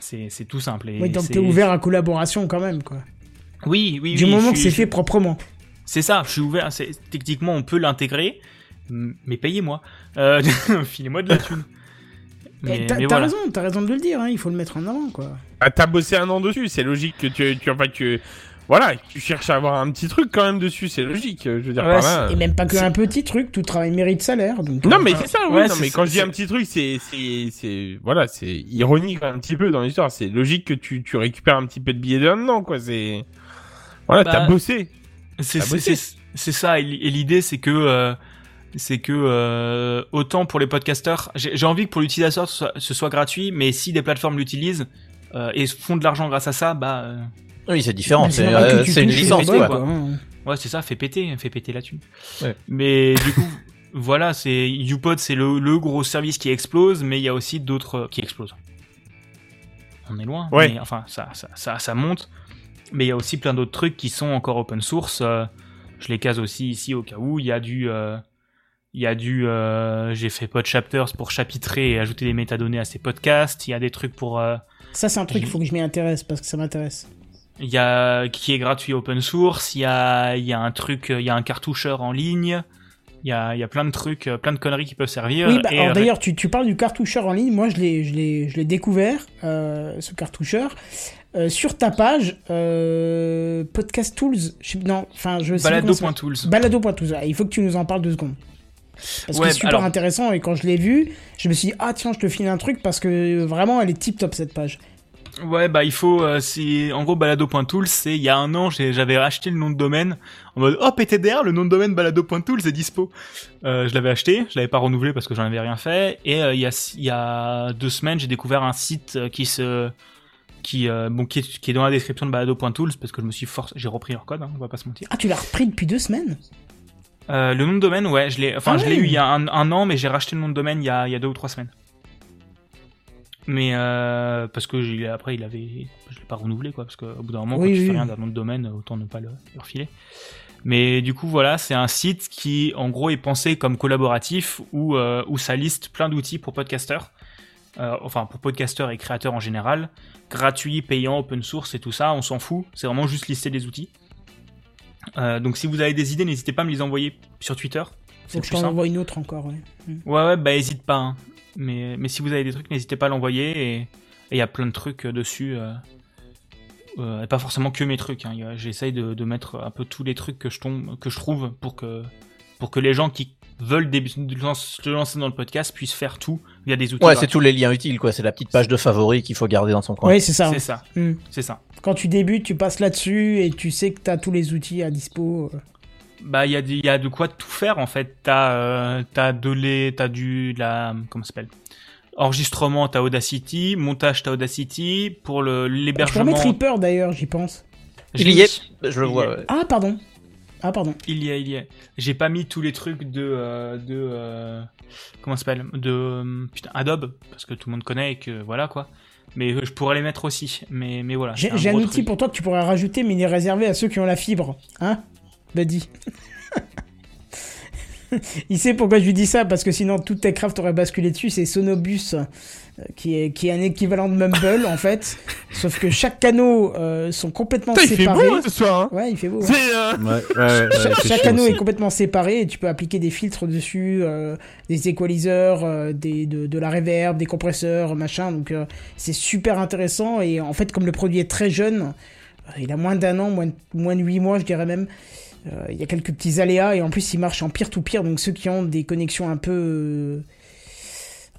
Speaker 6: C'est c'est tout simple. Et
Speaker 1: Oui, donc t'es ouvert à collaboration quand même, quoi.
Speaker 6: Oui, oui,
Speaker 1: Du
Speaker 6: oui,
Speaker 1: moment que c'est fait proprement.
Speaker 6: C'est ça, je suis ouvert. c'est- Techniquement, on peut l'intégrer, mais payez-moi. Euh, Filez-moi de la thune. Mais,
Speaker 1: Eh, T'as
Speaker 6: mais
Speaker 1: t'as
Speaker 6: voilà.
Speaker 1: raison, t'as raison de le dire. Hein, il faut le mettre en avant, quoi.
Speaker 5: Ah, t'as bossé un an dessus, c'est logique que tu, tu, enfin, que, voilà, tu cherches à avoir un petit truc quand même dessus, c'est logique, je veux dire par là.
Speaker 1: Et même pas que
Speaker 5: c'est-
Speaker 1: un petit truc, tout travail mérite salaire. Donc,
Speaker 5: Non
Speaker 1: euh,
Speaker 5: mais c'est ça, oui,
Speaker 6: Ouais,
Speaker 5: non, mais quand je dis un petit truc, c'est, c'est, c'est, voilà, c'est ironique un petit peu dans l'histoire, c'est logique que tu, tu récupères un petit peu de billets dedans, quoi, c'est, voilà,
Speaker 6: Bah,
Speaker 5: t'as bossé.
Speaker 6: C'est
Speaker 5: T'as
Speaker 6: c'est-
Speaker 5: bossé.
Speaker 6: c'est- ça, et l'idée c'est que euh, c'est que euh, autant pour les podcasteurs, j'ai envie que pour l'utilisateur ce soit, ce soit gratuit, mais si des plateformes l'utilisent euh, et font de l'argent grâce à ça, bah euh,
Speaker 8: Oui, c'est différent.
Speaker 1: C'est
Speaker 8: euh, c'est une licence, quoi.
Speaker 6: ouais c'est ça, fait péter, fait péter la thune.
Speaker 8: Ouais.
Speaker 6: Mais du coup, voilà, c'est UPod, c'est le, le gros service qui explose, mais il y a aussi d'autres qui explosent. on est loin.
Speaker 5: Ouais.
Speaker 6: Mais enfin, ça, ça, ça, ça monte. Mais il y a aussi plein d'autres trucs qui sont encore open source. euh, je les case aussi ici au cas où. Il y a du, euh, il y a du, euh, j'ai fait pod chapters pour chapitrer et ajouter des métadonnées à ces podcasts. Il y a des trucs pour, euh,
Speaker 1: Ça, c'est un truc, il faut que je m'y intéresse parce que ça m'intéresse.
Speaker 6: Il y a qui est gratuit open source. Il y a, il y a un truc, il y a un cartoucheur en ligne. Il y a, il y a plein de trucs, euh, plein de conneries qui peuvent servir.
Speaker 1: Oui, bah,
Speaker 6: Et, euh,
Speaker 1: d'ailleurs, tu, tu parles du cartoucheur en ligne. Moi, je l'ai, je l'ai, je l'ai découvert, euh, ce cartoucheur, euh, sur ta page euh, Podcast Tools. Je sais, non, enfin, je sais.
Speaker 6: Balado.tools.
Speaker 1: Balado.tools. Il faut que tu nous en parles deux secondes. Parce
Speaker 6: Ouais,
Speaker 1: que c'est super
Speaker 6: alors-
Speaker 1: intéressant et quand je l'ai vu, je me suis dit, ah tiens, je te file un truc parce que vraiment, elle est tip top cette page.
Speaker 6: Ouais, bah il faut, euh, c'est en gros balado.tools, c'est il y a un an, j'avais acheté le nom de domaine en mode oh PTDR, le nom de domaine balado.tools est dispo. Euh, je l'avais acheté, je l'avais pas renouvelé parce que j'en avais rien fait, et euh, il y a il y a deux semaines, j'ai découvert un site euh, qui se qui euh, bon qui est, qui est dans la description de balado.tools parce que je me suis forcé, j'ai repris leur code, hein, on va pas se mentir.
Speaker 1: Ah, tu l'as repris depuis deux semaines?
Speaker 6: Euh, le nom de domaine, ouais, je l'ai, enfin
Speaker 1: Ah
Speaker 6: je l'ai eu il y a un, un an, mais j'ai racheté le nom de domaine il y a il y a deux ou trois semaines. Mais euh, parce que après il avait, je l'ai pas renouvelé quoi, parce qu'au bout d'un moment
Speaker 1: Oui,
Speaker 6: quand tu
Speaker 1: oui.
Speaker 6: fais rien d'un de domaine, autant ne pas le, le refiler. Mais du coup voilà, c'est un site qui en gros est pensé comme collaboratif où euh, où ça liste plein d'outils pour podcasteurs, euh, enfin pour podcasteurs et créateurs en général, gratuits, payants, open source et tout ça, on s'en fout. C'est vraiment juste lister des outils. Euh, donc si vous avez des idées, n'hésitez pas à me les envoyer sur Twitter.
Speaker 1: Faut que je t'en envoie une autre encore, ouais. Mm.
Speaker 6: Ouais, ouais, bah hésite pas. hein. Mais, mais si vous avez des trucs, n'hésitez pas à l'envoyer. Et il y a plein de trucs euh, dessus. Euh, euh, et pas forcément que mes trucs. Hein. J'essaye de, de mettre un peu tous les trucs que je, tombe, que je trouve pour que, pour que les gens qui veulent se lancer dans le podcast puissent faire tout via des outils.
Speaker 8: Ouais, c'est tous les liens utiles, quoi. C'est la petite page de favoris qu'il faut garder dans son coin.
Speaker 1: Oui, c'est ça.
Speaker 6: C'est ça.
Speaker 1: Mm.
Speaker 6: C'est ça.
Speaker 1: Quand tu débutes, tu passes là-dessus et tu sais que t'as tous les outils à dispo.
Speaker 6: Bah, il y, a des- il y a de quoi tout faire en fait. T'as euh, t'as de les, t'as du de la comment ça s'appelle? Enregistrement, t'as Audacity, montage, t'as Audacity pour le
Speaker 1: Je peux
Speaker 6: l'hébergement.
Speaker 1: remettre Reaper d'ailleurs, j'y pense.
Speaker 8: Il y est, je le vois.
Speaker 6: est.
Speaker 8: ouais.
Speaker 1: Ah, pardon. Ah, pardon.
Speaker 6: Il y a, il y a. J'ai pas mis tous les trucs de euh, de euh, comment ça s'appelle? De euh, putain Adobe parce que tout le monde connaît et que voilà quoi. Mais euh, je pourrais les mettre aussi. Mais mais voilà.
Speaker 1: J'ai un outil
Speaker 6: truc.
Speaker 1: pour toi que tu pourrais rajouter, mais il est réservé à ceux qui ont la fibre. Hein? Buddy. il sait pourquoi je lui dis ça, parce que sinon tout Techcraft aurait basculé dessus. C'est Sonobus, euh, qui est, qui est un équivalent de Mumble, en fait. Sauf que chaque canot euh, sont complètement
Speaker 5: Putain, il fait
Speaker 1: séparés.
Speaker 5: beau hein, ce soir. Hein.
Speaker 1: Ouais, il fait beau. ouais.
Speaker 5: Euh,
Speaker 7: Ouais, ouais, ouais, ouais,
Speaker 1: Cha-
Speaker 7: c'est
Speaker 1: chaque anneau
Speaker 7: aussi.
Speaker 1: est complètement séparé et tu peux appliquer des filtres dessus, euh, des equalizers, euh, des, de, de la reverb, des compresseurs, machin. Donc euh, c'est super intéressant et en fait comme le produit est très jeune, euh, il a moins d'un an, moins de, moins de 8 mois je dirais même. Euh, il y a quelques petits aléas et en plus il marche en peer-to-peer donc ceux qui ont des connexions un peu euh,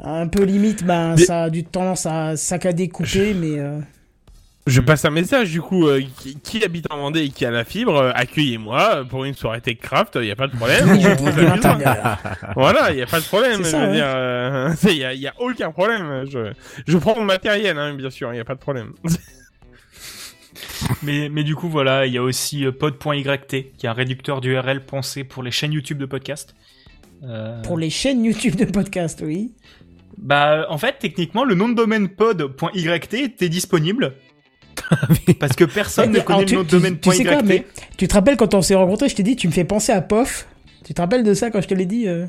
Speaker 1: un peu limite ben
Speaker 5: Mais-
Speaker 1: ça a du tendance à saccader couper mais euh,
Speaker 5: Je passe un message du coup, euh, qui, qui habite en Vendée et qui a la fibre, euh, accueillez-moi pour une soirée Techcraft, il y a pas de problème. Voilà, il y a pas de problème. Euh, il y, a, aucun problème. Je, je prends mon matériel, hein, bien sûr, il y a pas de problème.
Speaker 6: Mais mais du coup voilà, il y a aussi euh, pod.yt qui est un réducteur d'URL pensé pour les chaînes YouTube de podcast. Euh,
Speaker 1: pour les chaînes YouTube de podcast oui
Speaker 6: Bah, en fait, techniquement, le nom de domaine pod.yt était disponible. parce que personne ne connaît
Speaker 1: tu-
Speaker 6: le nom de
Speaker 1: tu-
Speaker 6: domaine
Speaker 1: tu sais quoi, mais Tu te rappelles quand on s'est rencontrés, je t'ai dit, tu me fais penser à POF. Tu te rappelles de ça quand je te l'ai dit euh?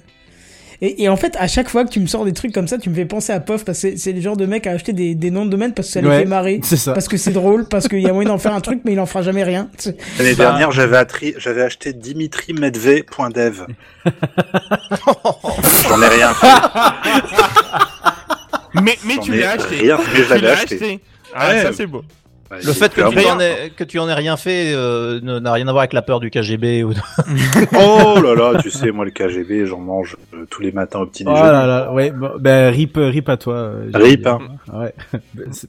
Speaker 1: Et, et en fait, à chaque fois que tu me sors des trucs comme ça, tu me fais penser à POF parce que c'est- le genre de mec à acheter des, des noms de domaine parce que ça les
Speaker 7: Ouais,
Speaker 1: fait marrer.
Speaker 7: c'est ça.
Speaker 1: Parce que c'est drôle, parce qu'il y a moyen d'en faire un truc, mais il en fera jamais rien.
Speaker 4: L'année
Speaker 6: Bah-
Speaker 4: dernière, j'avais acheté dimitrimedve.dev. J'en ai rien fait.
Speaker 5: mais mais tu l'as acheté.
Speaker 4: rien fait, je
Speaker 5: tu
Speaker 4: l'avais
Speaker 5: l'as
Speaker 4: acheté.
Speaker 5: acheté. Ah,
Speaker 4: Ouais.
Speaker 5: ça c'est beau.
Speaker 4: Ouais,
Speaker 8: Le fait que tu, aies, que tu en aies rien fait euh, n'a rien à voir avec la peur du KGB ou.
Speaker 4: Oh là là, tu sais, moi le KGB, j'en mange euh, tous les matins au petit
Speaker 7: Oh
Speaker 4: déjeuner.
Speaker 7: là là, ouais, bon, ben rip, rip à toi. euh,
Speaker 4: Rip, hein.
Speaker 7: Ouais.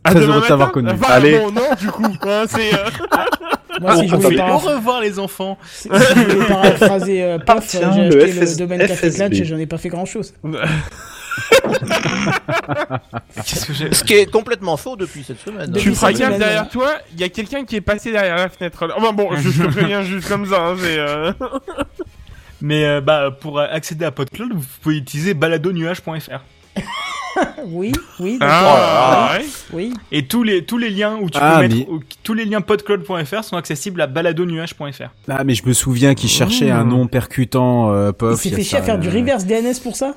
Speaker 5: À
Speaker 7: très heureux de t'avoir connu.
Speaker 5: Enfin,
Speaker 4: Allez.
Speaker 5: bon, non, du coup, hein, c'est. euh,
Speaker 1: Moi, si je
Speaker 4: on
Speaker 1: voulais,
Speaker 6: Au revoir les enfants.
Speaker 1: si je voulais paraphraser euh, POF,
Speaker 4: Ah,
Speaker 1: j'ai acheté le
Speaker 4: FS
Speaker 1: domaine Café. Clutch et j'en ai pas fait grand chose.
Speaker 6: Qu'est-ce que j'ai
Speaker 8: Ce qui est complètement faux depuis cette semaine.
Speaker 1: Depuis
Speaker 5: Tu feras gaffe
Speaker 1: semaine,
Speaker 5: derrière
Speaker 1: ouais.
Speaker 5: toi, il y a quelqu'un qui est passé derrière la fenêtre. Enfin bon, je te préviens juste comme ça, hein, c'est. euh,
Speaker 6: Mais euh, bah, pour accéder à PodCloud, vous pouvez utiliser baladonuage.fr.
Speaker 1: Oui, oui, d'accord.
Speaker 5: Ah, ouais.
Speaker 1: Oui.
Speaker 6: Et tous les tous les liens où tu
Speaker 7: Ah,
Speaker 6: peux mettre où- tous les liens podcloud.fr sont accessibles à baladonuage.fr.
Speaker 7: Ah, mais je me souviens qu'il cherchait un nom percutant, euh,
Speaker 1: Il
Speaker 7: pof.
Speaker 1: s'est fait chier à faire du
Speaker 7: euh,
Speaker 1: reverse DNS pour ça?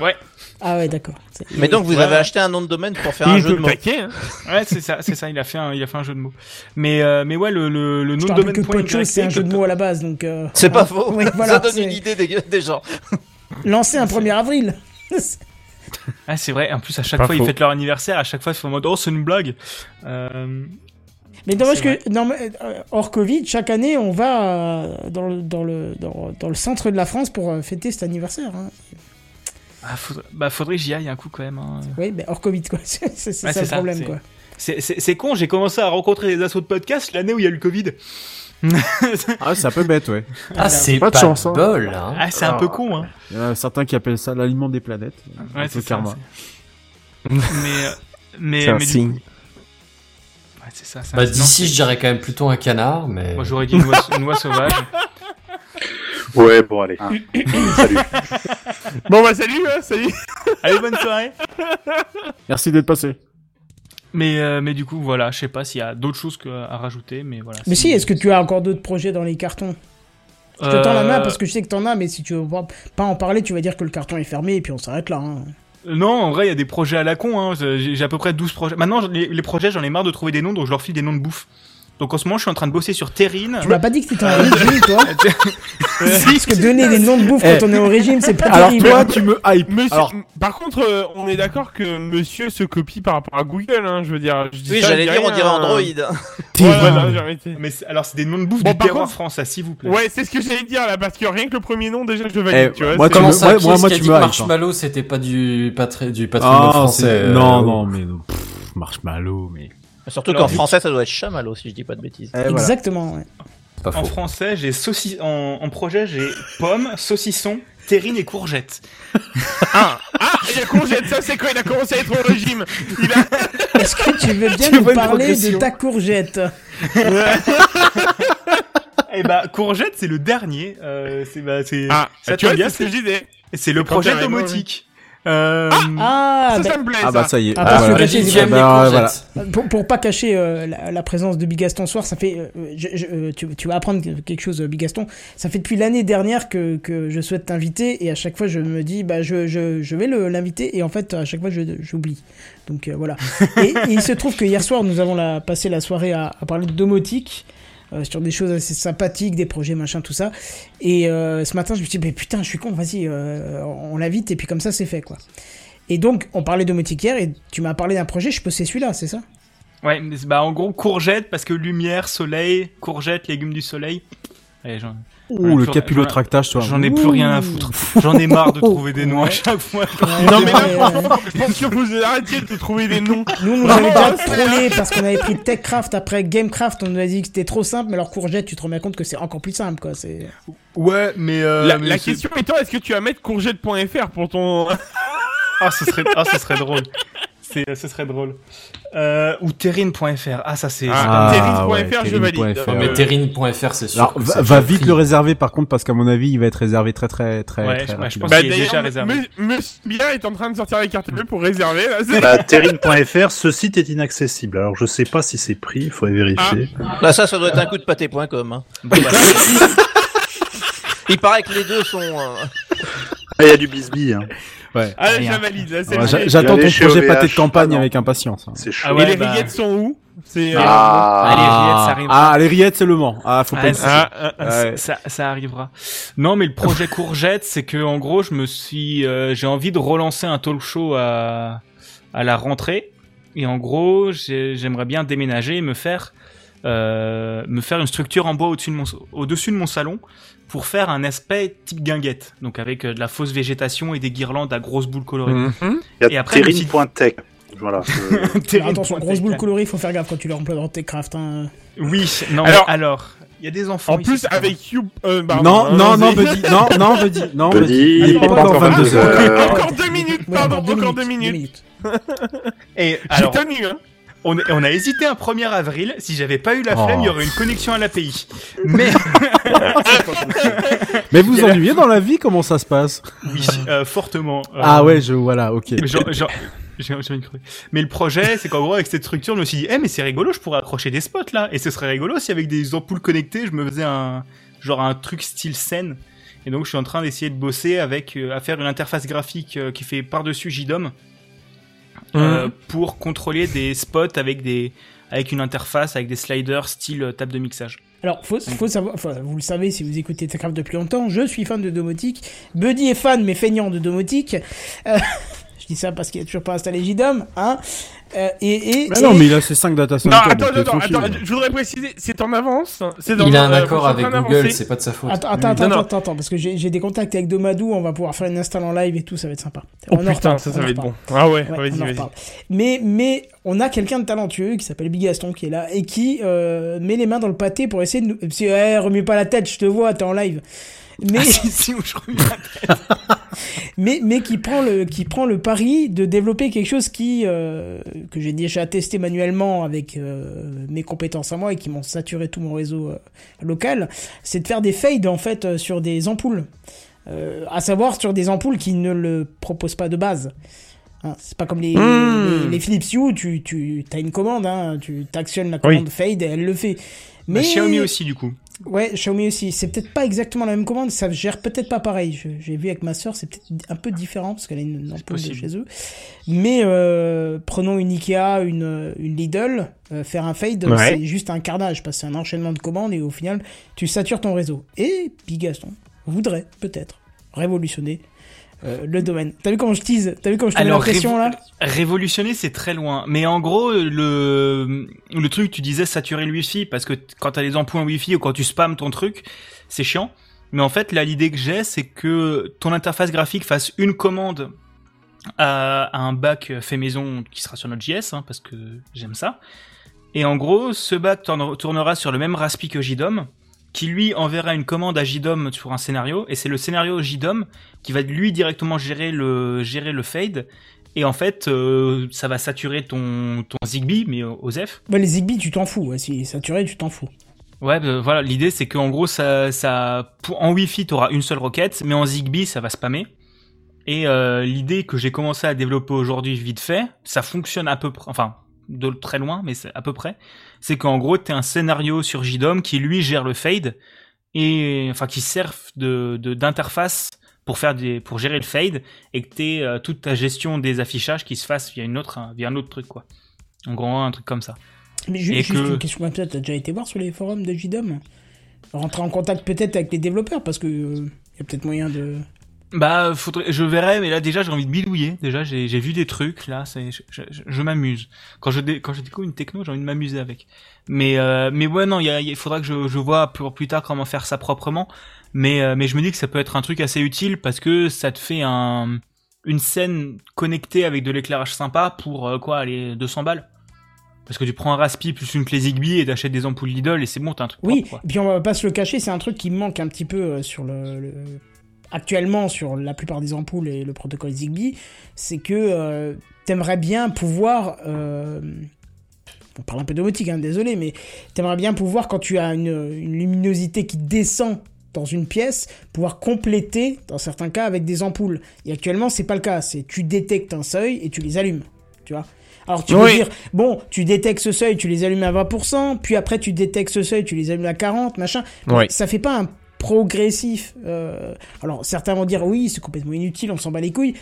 Speaker 6: Ouais.
Speaker 1: Ah ouais, d'accord.
Speaker 8: Mais donc vous
Speaker 6: Ouais,
Speaker 8: avez acheté un nom de domaine pour faire
Speaker 5: Il
Speaker 8: un jeu de mots.
Speaker 5: taquet, hein.
Speaker 6: Ouais, c'est ça, c'est ça. Il a fait un il a fait un jeu de mots. Mais euh, mais ouais, le le, nom de domaine
Speaker 1: que
Speaker 6: point
Speaker 1: Podchose, c'est un jeu de mots à la base, donc... euh,
Speaker 8: C'est pas
Speaker 1: hein.
Speaker 8: faux. Ça donne une idée des, des gens.
Speaker 1: Lancer un 1er avril
Speaker 6: Ah, c'est vrai. En plus, à chaque
Speaker 5: Pas
Speaker 6: fois,
Speaker 5: faux.
Speaker 6: ils fêtent leur anniversaire. À chaque fois, ils font en mode oh, c'est une blague. Euh,
Speaker 1: Mais dommage que, non, hors Covid, chaque année, on va dans, le, dans, le, dans, dans le centre de la France pour fêter cet anniversaire. Hein.
Speaker 6: Ah, faudrait, bah, faudrait que j'y aille un coup quand même. hein.
Speaker 1: Oui, mais hors Covid, quoi. C'est
Speaker 6: Ouais,
Speaker 1: ça le problème, quoi.
Speaker 6: C'est con. J'ai commencé à rencontrer des assos de podcast l'année où il y a eu le Covid.
Speaker 7: Ah, c'est un peu bête, ouais.
Speaker 3: Ah, c'est
Speaker 7: Pas
Speaker 3: pas,
Speaker 7: de chance, hein.
Speaker 3: bol, hein.
Speaker 6: Ah, c'est un peu con, hein.
Speaker 7: Il y en a certains qui appellent ça l'aliment des planètes.
Speaker 6: Ouais, c'est
Speaker 7: karma.
Speaker 6: Mais euh, mais
Speaker 8: C'est un
Speaker 6: mais
Speaker 8: signe.
Speaker 6: Ouais, c'est ça.
Speaker 3: Bah, d'ici, je dirais quand même plutôt un canard, mais.
Speaker 6: Moi, j'aurais dit une oie, une oie sauvage.
Speaker 4: Ouais, bon, allez. Salut.
Speaker 5: Bon bah salut, hein, salut.
Speaker 6: Allez, bonne soirée.
Speaker 7: Merci d'être passé.
Speaker 6: Mais euh, mais du coup, voilà, je sais pas s'il y a d'autres choses que- à rajouter, mais voilà.
Speaker 1: Mais si, est-ce que tu as encore d'autres projets dans les cartons? Je te tends la main parce que je sais que t'en as, mais si tu veux pas- en parler, tu vas dire que le carton est fermé et puis on s'arrête là. hein.
Speaker 6: Euh, Non, en vrai, il y a des projets à la con. Hein. J'ai à peu près 12 projets. Maintenant, les, les projets, j'en ai marre de trouver des noms, donc je leur file des noms de bouffe. Donc en ce moment, je suis en train de bosser sur Terrine.
Speaker 1: Tu m'as pas dit que t'étais en régime, toi Parce que donner des noms de bouffe
Speaker 7: Eh.
Speaker 1: quand on est au régime, c'est pas
Speaker 7: Alors
Speaker 1: terrible.
Speaker 7: toi, tu me hype.
Speaker 5: Monsieur,
Speaker 7: Alors,
Speaker 5: par contre, euh, on est d'accord que monsieur se copie par rapport à Google, hein, je veux dire. je dis
Speaker 8: Oui, j'allais dire, on dirait
Speaker 5: hein.
Speaker 8: Android.
Speaker 5: Ouais, voilà, j'ai arrêté.
Speaker 6: Mais alors, c'est des noms de bouffe
Speaker 5: Bon,
Speaker 6: du
Speaker 5: par
Speaker 6: terroir
Speaker 5: contre-
Speaker 6: France, ça, s'il vous plaît.
Speaker 5: Ouais, c'est ce que j'allais dire là, parce que rien que le premier nom, déjà, je valide,
Speaker 7: Eh,
Speaker 5: tu vois.
Speaker 7: moi,
Speaker 3: Comment
Speaker 7: me-
Speaker 3: ça,
Speaker 7: ouais, moi- moi, tu
Speaker 3: dit Marshmallow, c'était pas du, patri... du patrimoine
Speaker 7: ah,
Speaker 3: français. euh,
Speaker 7: non, non, mais non, marshmallow, mais.
Speaker 8: Surtout qu'en français, ça doit être chamallow, si je dis pas de bêtises.
Speaker 7: Eh, voilà.
Speaker 1: Exactement, ouais.
Speaker 3: Pas
Speaker 6: En
Speaker 3: faux.
Speaker 6: français, j'ai saucisson. En, en projet, j'ai pomme, saucisson, terrine et courgette.
Speaker 5: Ah, ah, il a congé ça, c'est quand il a commencé à être au régime. Il a...
Speaker 1: Est-ce que tu veux bien
Speaker 7: Tu
Speaker 1: nous parler de ta courgette
Speaker 6: Eh bah, courgette, c'est le dernier. Euh, c'est bah, c'est
Speaker 5: Ah,
Speaker 6: ça
Speaker 5: tu vois, c'est ce que je disais.
Speaker 6: c'est le projet domotique. Euh,
Speaker 1: Ah,
Speaker 5: ça,
Speaker 1: bah,
Speaker 5: ça me plaît,
Speaker 7: Ah bah ça y est.
Speaker 1: Ah,
Speaker 7: Ah, voilà.
Speaker 1: cacher,
Speaker 7: bah,
Speaker 1: pour, pour pas cacher euh, la, la présence de Bigaston ce soir, ça fait, euh, je- je- tu, tu vas apprendre quelque chose, Bigaston. Ça fait depuis l'année dernière que, que je souhaite t'inviter et à chaque fois je me dis, bah je, je, je vais le- l'inviter et en fait à chaque fois je- j'oublie. Donc euh, voilà. et, et il se trouve que hier soir nous avons la, passé la soirée à, à parler de domotique. Euh, sur des choses assez sympathiques, des projets, machin, tout ça. Et euh, ce matin, je me suis dit, mais putain, je suis con, vas-y, euh, on l'invite, et puis comme ça, c'est fait, quoi. Et donc, on parlait domotique hier, et tu m'as parlé d'un projet, je peux c'est celui-là, c'est ça?
Speaker 6: Ouais, bah en gros courgette parce que lumière, soleil, courgette, légumes du soleil. Allez, j'en
Speaker 7: Ouh, le capillotractage, toi.
Speaker 6: j'en ai plus rien à foutre. J'en ai marre de trouver des noms à chaque fois.
Speaker 5: Non, mais là, je pense que vous arrêtiez de trouver des noms.
Speaker 1: Nous, on nous avait déjà trollé parce qu'on avait pris TechCraft après Gamecraft, on nous a dit que c'était trop simple, mais alors courgette, tu te rends bien compte que c'est encore plus simple, quoi. C'est...
Speaker 6: Ouais, mais euh,
Speaker 5: La,
Speaker 6: mais
Speaker 5: la question étant, est-ce que tu vas mettre courgette.fr pour ton...
Speaker 6: Ah, ce serait, ah, ce serait drôle. C'est, ce serait drôle. Euh, ou terrine.fr. Ah, ça c'est.
Speaker 5: Ah,
Speaker 7: Ah,
Speaker 5: terrine.fr,
Speaker 7: ouais,
Speaker 5: je valide.
Speaker 7: terrine.fr.
Speaker 3: Ouais, mais terrine.fr, c'est sûr.
Speaker 7: Alors, va, vite le réserver par contre parce qu'à mon avis, il va être réservé très très très
Speaker 6: Ouais,
Speaker 7: très
Speaker 6: je- pense
Speaker 5: Bah
Speaker 6: qu'il est déjà réservé.
Speaker 5: Monsieur Bien est en train de sortir les cartes bleues pour réserver, là. c'est-
Speaker 4: Bah, terrine.fr, ce site est inaccessible. Alors je sais pas si c'est pris, il faut vérifier.
Speaker 8: Là, ça, ça doit être un coup de pâté.com. Hein.
Speaker 6: Bon, bah,
Speaker 8: Il paraît que les deux sont. euh,
Speaker 4: Ah, il y a du bisbee, hein.
Speaker 7: Ouais.
Speaker 5: Ah, je la valide.
Speaker 7: J'attends ton projet pâté de campagne
Speaker 4: Ah,
Speaker 7: avec impatience. hein.
Speaker 4: C'est chaud.
Speaker 6: Ah
Speaker 5: Et
Speaker 6: ouais,
Speaker 5: les
Speaker 6: bah-
Speaker 5: rillettes sont où? C'est... euh,
Speaker 4: Ah,
Speaker 6: arrive.
Speaker 7: Ah, les rillettes, c'est le Mans. Ah, faut
Speaker 6: Ah,
Speaker 7: pas.
Speaker 5: Ah, ah, ah.
Speaker 7: Ouais.
Speaker 6: ça, ça arrivera. Non, mais le projet courgette, c'est que en gros, je me suis, euh, j'ai envie de relancer un talk show à à la rentrée. Et en gros, j'ai- j'aimerais bien déménager et me faire euh, me faire une structure en bois au-dessus de mon au-dessus de mon salon pour faire un aspect type guinguette, donc avec euh, de la fausse végétation et des guirlandes à grosses boules colorées.
Speaker 7: Mhm.
Speaker 4: Il y
Speaker 6: Et
Speaker 4: a
Speaker 6: après, suis-
Speaker 4: terrine.tech. Voilà. je-
Speaker 1: attention,
Speaker 6: point
Speaker 1: grosse boule
Speaker 6: tech.
Speaker 1: colorée, faut faire gaffe quand tu leur emploies dans TechCraft. Hein.
Speaker 6: Oui, non.
Speaker 5: Alors-
Speaker 6: mais Alors, il y a des enfants.
Speaker 5: En plus, avec You... Euh, pardon,
Speaker 7: Non,
Speaker 5: hein,
Speaker 7: non, non,
Speaker 5: vas-y.
Speaker 7: Buddy, non, non, Buddy, non,
Speaker 4: Buddy,
Speaker 7: il est pas encore 22 heures.
Speaker 5: Encore deux minutes,
Speaker 1: Ouais,
Speaker 5: pardon, encore deux minutes.
Speaker 6: Et
Speaker 5: J'ai
Speaker 6: alors,
Speaker 5: tenu, hein.
Speaker 6: On, on a hésité un 1er avril. Si j'avais pas eu la
Speaker 7: Oh.
Speaker 6: flemme, il y aurait une connexion à l'API. Mais
Speaker 7: Mais vous ennuyez dans la vie Comment ça se passe?
Speaker 6: Oui, euh, fortement. euh,
Speaker 7: Ah ouais, je voilà, ok.
Speaker 6: Mais genre- genre- j'ai le projet, c'est qu'en gros, avec cette structure, je me suis dit, eh, mais c'est rigolo, je pourrais accrocher des spots là. Et ce serait rigolo si avec des ampoules connectées, je me faisais un, genre un truc style scène. Et donc, je suis en train d'essayer de bosser avec, euh, à faire une interface graphique euh, qui fait par-dessus JDOM. Euh, pour contrôler des spots avec des, avec une interface, avec des sliders style euh, table de mixage.
Speaker 1: Alors, faut, faut savoir, enfin, vous le savez si vous écoutez Techcraft depuis longtemps, je suis fan de domotique. Buddy est fan, mais feignant de domotique. Euh, je dis ça parce qu'il a toujours pas installé JDOM, hein. Euh, et, et,
Speaker 7: Bah
Speaker 1: et-
Speaker 7: non, mais il a ses 5 data
Speaker 5: Non,
Speaker 7: centers.
Speaker 5: attends,
Speaker 7: est
Speaker 5: attends,
Speaker 7: tranquille.
Speaker 5: attends, je voudrais préciser, c'est en avance. C'est dans
Speaker 3: Il a un
Speaker 5: euh,
Speaker 3: accord avec Google, c'est pas de sa faute.
Speaker 1: Attends, attends,
Speaker 5: Non,
Speaker 1: attends,
Speaker 5: non.
Speaker 1: attends, attends, parce que j'ai j'ai des contacts avec Domadou, on va pouvoir faire une install en live et tout, ça va être sympa.
Speaker 5: Oh
Speaker 1: On
Speaker 5: putain,
Speaker 1: reparle,
Speaker 5: ça, ça va être bon. Ah ouais,
Speaker 1: Ouais,
Speaker 5: vas-y, vas-y.
Speaker 1: Mais, mais on a quelqu'un de talentueux qui s'appelle Big Gaston qui est là et qui euh, met les mains dans le pâté pour essayer de nous. Que, eh, remue pas la tête, je te vois, t'es en live. Mais,
Speaker 6: Ah, si, si, où je remets
Speaker 1: mais, mais qui prend le, qui prend le pari de développer quelque chose qui, euh, que j'ai déjà testé manuellement avec euh, mes compétences à moi et qui m'ont saturé tout mon réseau euh, local, c'est de faire des fades en fait sur des ampoules. À savoir sur des ampoules qui ne le proposent pas de base. Hein, c'est pas comme les,
Speaker 5: Hmm.
Speaker 1: les, les Philips Hue, tu, tu as une commande, hein, tu actionnes la commande fade et elle le fait.
Speaker 6: Mais Xiaomi aussi, du coup.
Speaker 1: Ouais, Xiaomi aussi. C'est peut-être pas exactement la même commande, ça gère peut-être pas pareil. J'ai vu avec ma soeur, c'est peut-être un peu différent parce qu'elle a une ampoule de chez eux. Mais euh, prenons une Ikea, une, une Lidl, euh, faire un fade,
Speaker 5: Ouais.
Speaker 1: c'est juste un carnage parce que c'est un enchaînement de commandes et au final, tu satures ton réseau. Et puis Gaston voudrait peut-être révolutionner euh, le domaine. T'as vu comment je tease T'as vu comment je te mets la
Speaker 6: Alors,
Speaker 1: pression
Speaker 6: révo-
Speaker 1: là
Speaker 6: Révolutionner, c'est très loin. Mais en gros, le, le truc, tu disais saturer le wifi, parce que quand t'as les ampoules wifi ou quand tu spams ton truc, c'est chiant. Mais en fait, là, l'idée que j'ai, c'est que ton interface graphique fasse une commande à, à un bac fait maison qui sera sur notre JS, hein, parce que j'aime ça. Et en gros, ce bac tourne- tournera sur le même Raspi que JDOM, qui lui enverra une commande à JDOM sur un scénario, et c'est le scénario JDOM qui va lui directement gérer le, gérer le fade. Et en fait, euh, ça va saturer ton, ton Zigbee, mais au au ZEF.
Speaker 1: bah, Les Zigbee, tu t'en fous. Ouais, si saturé, tu t'en fous.
Speaker 6: Ouais, bah, voilà, l'idée c'est qu'en gros, ça, ça, pour, en Wi-Fi, t'auras une seule requête, mais en Zigbee, ça va spammer. Et euh, l'idée que j'ai commencé à développer aujourd'hui vite fait, ça fonctionne à peu près, enfin, de très loin, mais c'est à peu près. C'est qu'en gros, t'as un scénario sur JDOM qui lui gère le fade et enfin qui sert de d'interface pour faire des pour gérer le fade et que t'aies euh, toute ta gestion des affichages qui se fasse via une autre via un autre truc quoi. En gros, un truc comme ça.
Speaker 1: Mais ju-
Speaker 6: Et
Speaker 1: juste
Speaker 6: que-
Speaker 1: une question t'as déjà été voir sur les forums de JDOM Rentrer en contact peut-être avec les développeurs parce que euh, y a peut-être moyen de.
Speaker 6: Bah, faudrait, je verrai, mais là déjà j'ai envie de bidouiller. Déjà j'ai j'ai vu des trucs là, c'est je, je, je- je m'amuse. Quand je dé- quand je découvre une techno, j'ai envie de m'amuser avec. Mais euh, mais ouais non, il y a- il faudra que je, je vois pour plus tard comment faire ça proprement. Mais euh, mais je me dis que ça peut être un truc assez utile parce que ça te fait un une scène connectée avec de l'éclairage sympa pour euh, quoi, aller 200 balles. Parce que tu prends un Raspi plus une clé Zigbee et t'achètes des ampoules Lidl et c'est bon, t'as un truc
Speaker 1: Oui,
Speaker 6: propre, quoi.
Speaker 1: puis on va pas se le cacher, c'est un truc qui me manque un petit peu sur le, le- actuellement sur la plupart des ampoules et le protocole Zigbee, c'est que euh, t'aimerais bien pouvoir euh, on parle un peu domotique, hein, désolé, mais t'aimerais bien pouvoir quand tu as une, une luminosité qui descend dans une pièce, pouvoir compléter dans certains cas avec des ampoules. Et actuellement, c'est pas le cas. C'est tu détectes un seuil et tu les allumes. Tu vois. Alors tu peux
Speaker 5: Oui.
Speaker 1: dire bon, tu détectes ce seuil, tu les allumes à 20%, puis après tu détectes ce seuil, tu les allumes à 40, machin.
Speaker 5: Oui.
Speaker 1: Ça fait pas un progressif. euh, Alors certains vont dire oui, c'est complètement inutile, on s'en bat les couilles.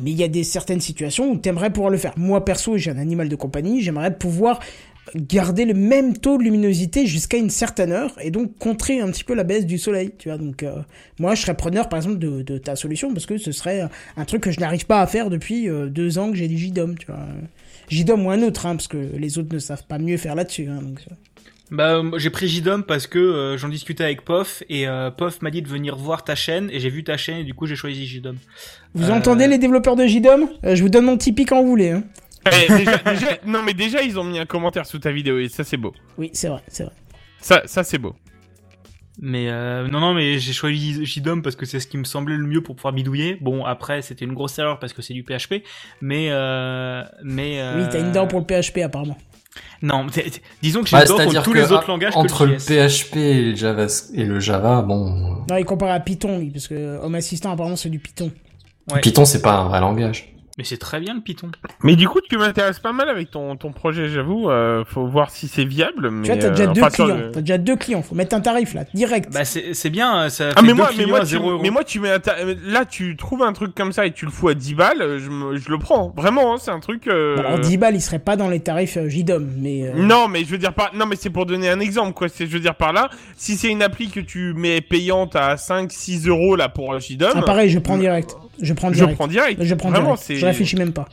Speaker 1: Mais il y a des certaines situations où t'aimerais pouvoir le faire. Moi perso, j'ai un animal de compagnie, j'aimerais pouvoir garder le même taux de luminosité jusqu'à une certaine heure et donc contrer un petit peu la baisse du soleil, tu vois. Donc euh, moi je serais preneur par exemple de, ta solution parce que ce serait un truc que je n'arrive pas à faire depuis euh, deux ans que j'ai du JDOM, tu vois. JDOM ou un autre, hein, parce que les autres ne savent pas mieux faire là-dessus. Hein.
Speaker 6: Bah, moi, j'ai pris JDOM parce que euh, j'en discutais avec Pof et euh, Pof m'a dit de venir voir ta chaîne et j'ai vu ta chaîne et du coup j'ai choisi JDOM.
Speaker 1: Vous
Speaker 6: Euh,
Speaker 1: entendez les développeurs de JDOM Euh, Je vous donne mon Tipeee quand vous voulez. Hein.
Speaker 5: Eh, déjà, déjà- non mais déjà ils ont mis un commentaire sous ta vidéo et ça c'est beau.
Speaker 1: Oui, c'est vrai, c'est vrai.
Speaker 5: Ça, ça c'est beau.
Speaker 6: Mais euh, non, non, mais j'ai choisi JDOM parce que c'est ce qui me semblait le mieux pour pouvoir bidouiller. Bon, après, c'était une grosse erreur parce que c'est du PHP, mais euh, mais euh,
Speaker 1: Oui, t'as une dent pour le PHP apparemment.
Speaker 6: Non, disons que j'ai
Speaker 3: Ouais,
Speaker 6: peur
Speaker 3: C'est-à-dire
Speaker 6: contre tous
Speaker 3: que
Speaker 6: les autres langages
Speaker 3: entre
Speaker 6: que
Speaker 3: le
Speaker 6: le JS.
Speaker 3: PHP et le Java, et le Java, bon,
Speaker 1: Non, il compare à Python, lui, parce que Home Assistant, apparemment, c'est du Python.
Speaker 6: Ouais.
Speaker 3: Python c'est pas un vrai langage.
Speaker 6: Mais c'est très bien le Python.
Speaker 5: Mais du coup, tu m'intéresses pas mal avec ton, ton projet, j'avoue. Euh, faut voir si c'est viable. Mais
Speaker 1: Tu vois, t'as déjà
Speaker 5: euh,
Speaker 1: deux
Speaker 5: enfin, sur
Speaker 1: clients.
Speaker 5: le-
Speaker 1: T'as déjà deux clients. Faut mettre un tarif, là, direct.
Speaker 6: Bah c'est c'est bien, ça fait
Speaker 5: Ah mais
Speaker 6: deux
Speaker 5: moi, mais moi, tu,
Speaker 6: 0 euros.
Speaker 5: mais moi tu mets un ta- euh, là tu trouves un truc comme ça et tu le fous à 10 balles, euh, je, me- je le prends vraiment, hein, c'est un truc. euh,
Speaker 1: Bon, alors, 10 balles, il serait pas dans les tarifs euh, JDOM, mais... euh,
Speaker 5: Non mais je veux dire par non mais c'est pour donner un exemple quoi, c'est je veux dire par là, si c'est une appli que tu mets payante à 5 6 euros là pour JDOM,
Speaker 1: Ah, pareil, je prends direct. Je prends
Speaker 5: je
Speaker 1: direct.
Speaker 5: prends direct.
Speaker 1: Je prends
Speaker 5: Vraiment,
Speaker 1: direct. Je réfléchis même pas.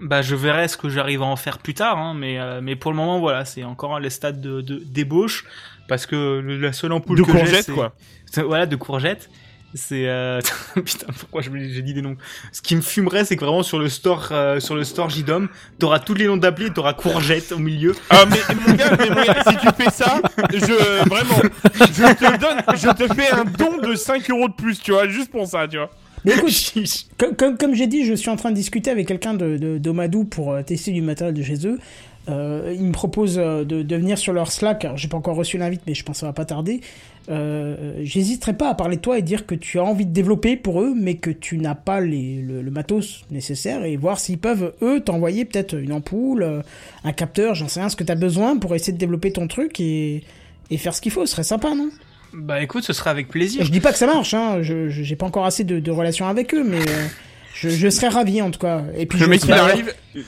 Speaker 6: Bah je verrai ce que j'arrive à en faire plus tard, hein, mais euh, mais pour le moment voilà, c'est encore les stades de de- d'ébauche parce que le- la seule ampoule
Speaker 5: de
Speaker 6: que j'ai,
Speaker 5: courgettes
Speaker 6: c'est-
Speaker 5: quoi.
Speaker 6: c'est- voilà de courgettes. C'est euh... putain pourquoi je j'ai dit des noms. Ce qui me fumerait c'est que vraiment sur le store euh, sur le store JDOM, t'auras tous les noms d'appli, et t'auras courgette au milieu.
Speaker 5: Ah mais mon gars, mais mon gars, si tu fais ça, je vraiment, je te donne, je te fais un don de 5 euros de plus, tu vois, juste pour ça, tu vois.
Speaker 1: Mais écoute, comme, comme, comme j'ai dit, je suis en train de discuter avec quelqu'un de, d'Omadou pour euh, tester du matériel de chez eux. Euh, ils me proposent euh, de, de venir sur leur Slack. Alors, j'ai pas encore reçu l'invite, mais je pense que ça va pas tarder. Euh, j'hésiterai pas à parler de toi et dire que tu as envie de développer pour eux, mais que tu n'as pas les, le, le matos nécessaire et voir s'ils peuvent, eux, t'envoyer peut-être une ampoule, un capteur, j'en sais rien, ce que tu as besoin pour essayer de développer ton truc et, et faire ce qu'il faut. Ce serait sympa, non?
Speaker 6: Bah écoute, ce sera avec plaisir.
Speaker 1: je dis pas que ça marche, hein. Je j'ai pas encore assez de, de relations avec eux, mais euh, je, je serais ravi en tout cas. Et puis
Speaker 5: Le
Speaker 1: je
Speaker 5: mec il
Speaker 1: serais-
Speaker 5: arrive,
Speaker 6: Je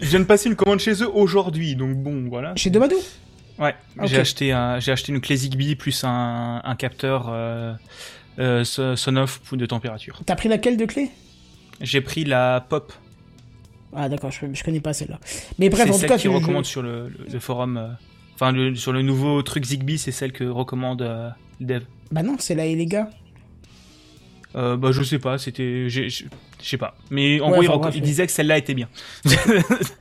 Speaker 6: je viens de passer une commande chez eux aujourd'hui, donc bon voilà.
Speaker 1: chez Domadou.
Speaker 6: Ouais,
Speaker 1: Ok.
Speaker 6: j'ai acheté un, j'ai acheté une clé Zigbee plus un, un capteur euh, euh, so- Sonoff pour- de température.
Speaker 1: T'as pris laquelle de clé
Speaker 6: J'ai pris la Pop.
Speaker 1: Ah d'accord, je, je connais pas celle-là. Mais bref,
Speaker 6: c'est
Speaker 1: en tout
Speaker 6: celle
Speaker 1: cas,
Speaker 6: qui
Speaker 1: je- je-
Speaker 6: recommande sur le, le- le forum. euh, Enfin, le- sur le nouveau truc Zigbee, c'est celle que recommande euh, dev.
Speaker 1: bah non, c'est la et les gars.
Speaker 6: Euh, bah je sais pas, c'était, je sais pas. Mais en
Speaker 1: Ouais,
Speaker 6: gros, il,
Speaker 1: enfin,
Speaker 6: reco-
Speaker 1: bref,
Speaker 6: il
Speaker 1: ouais.
Speaker 6: disait que celle-là était bien.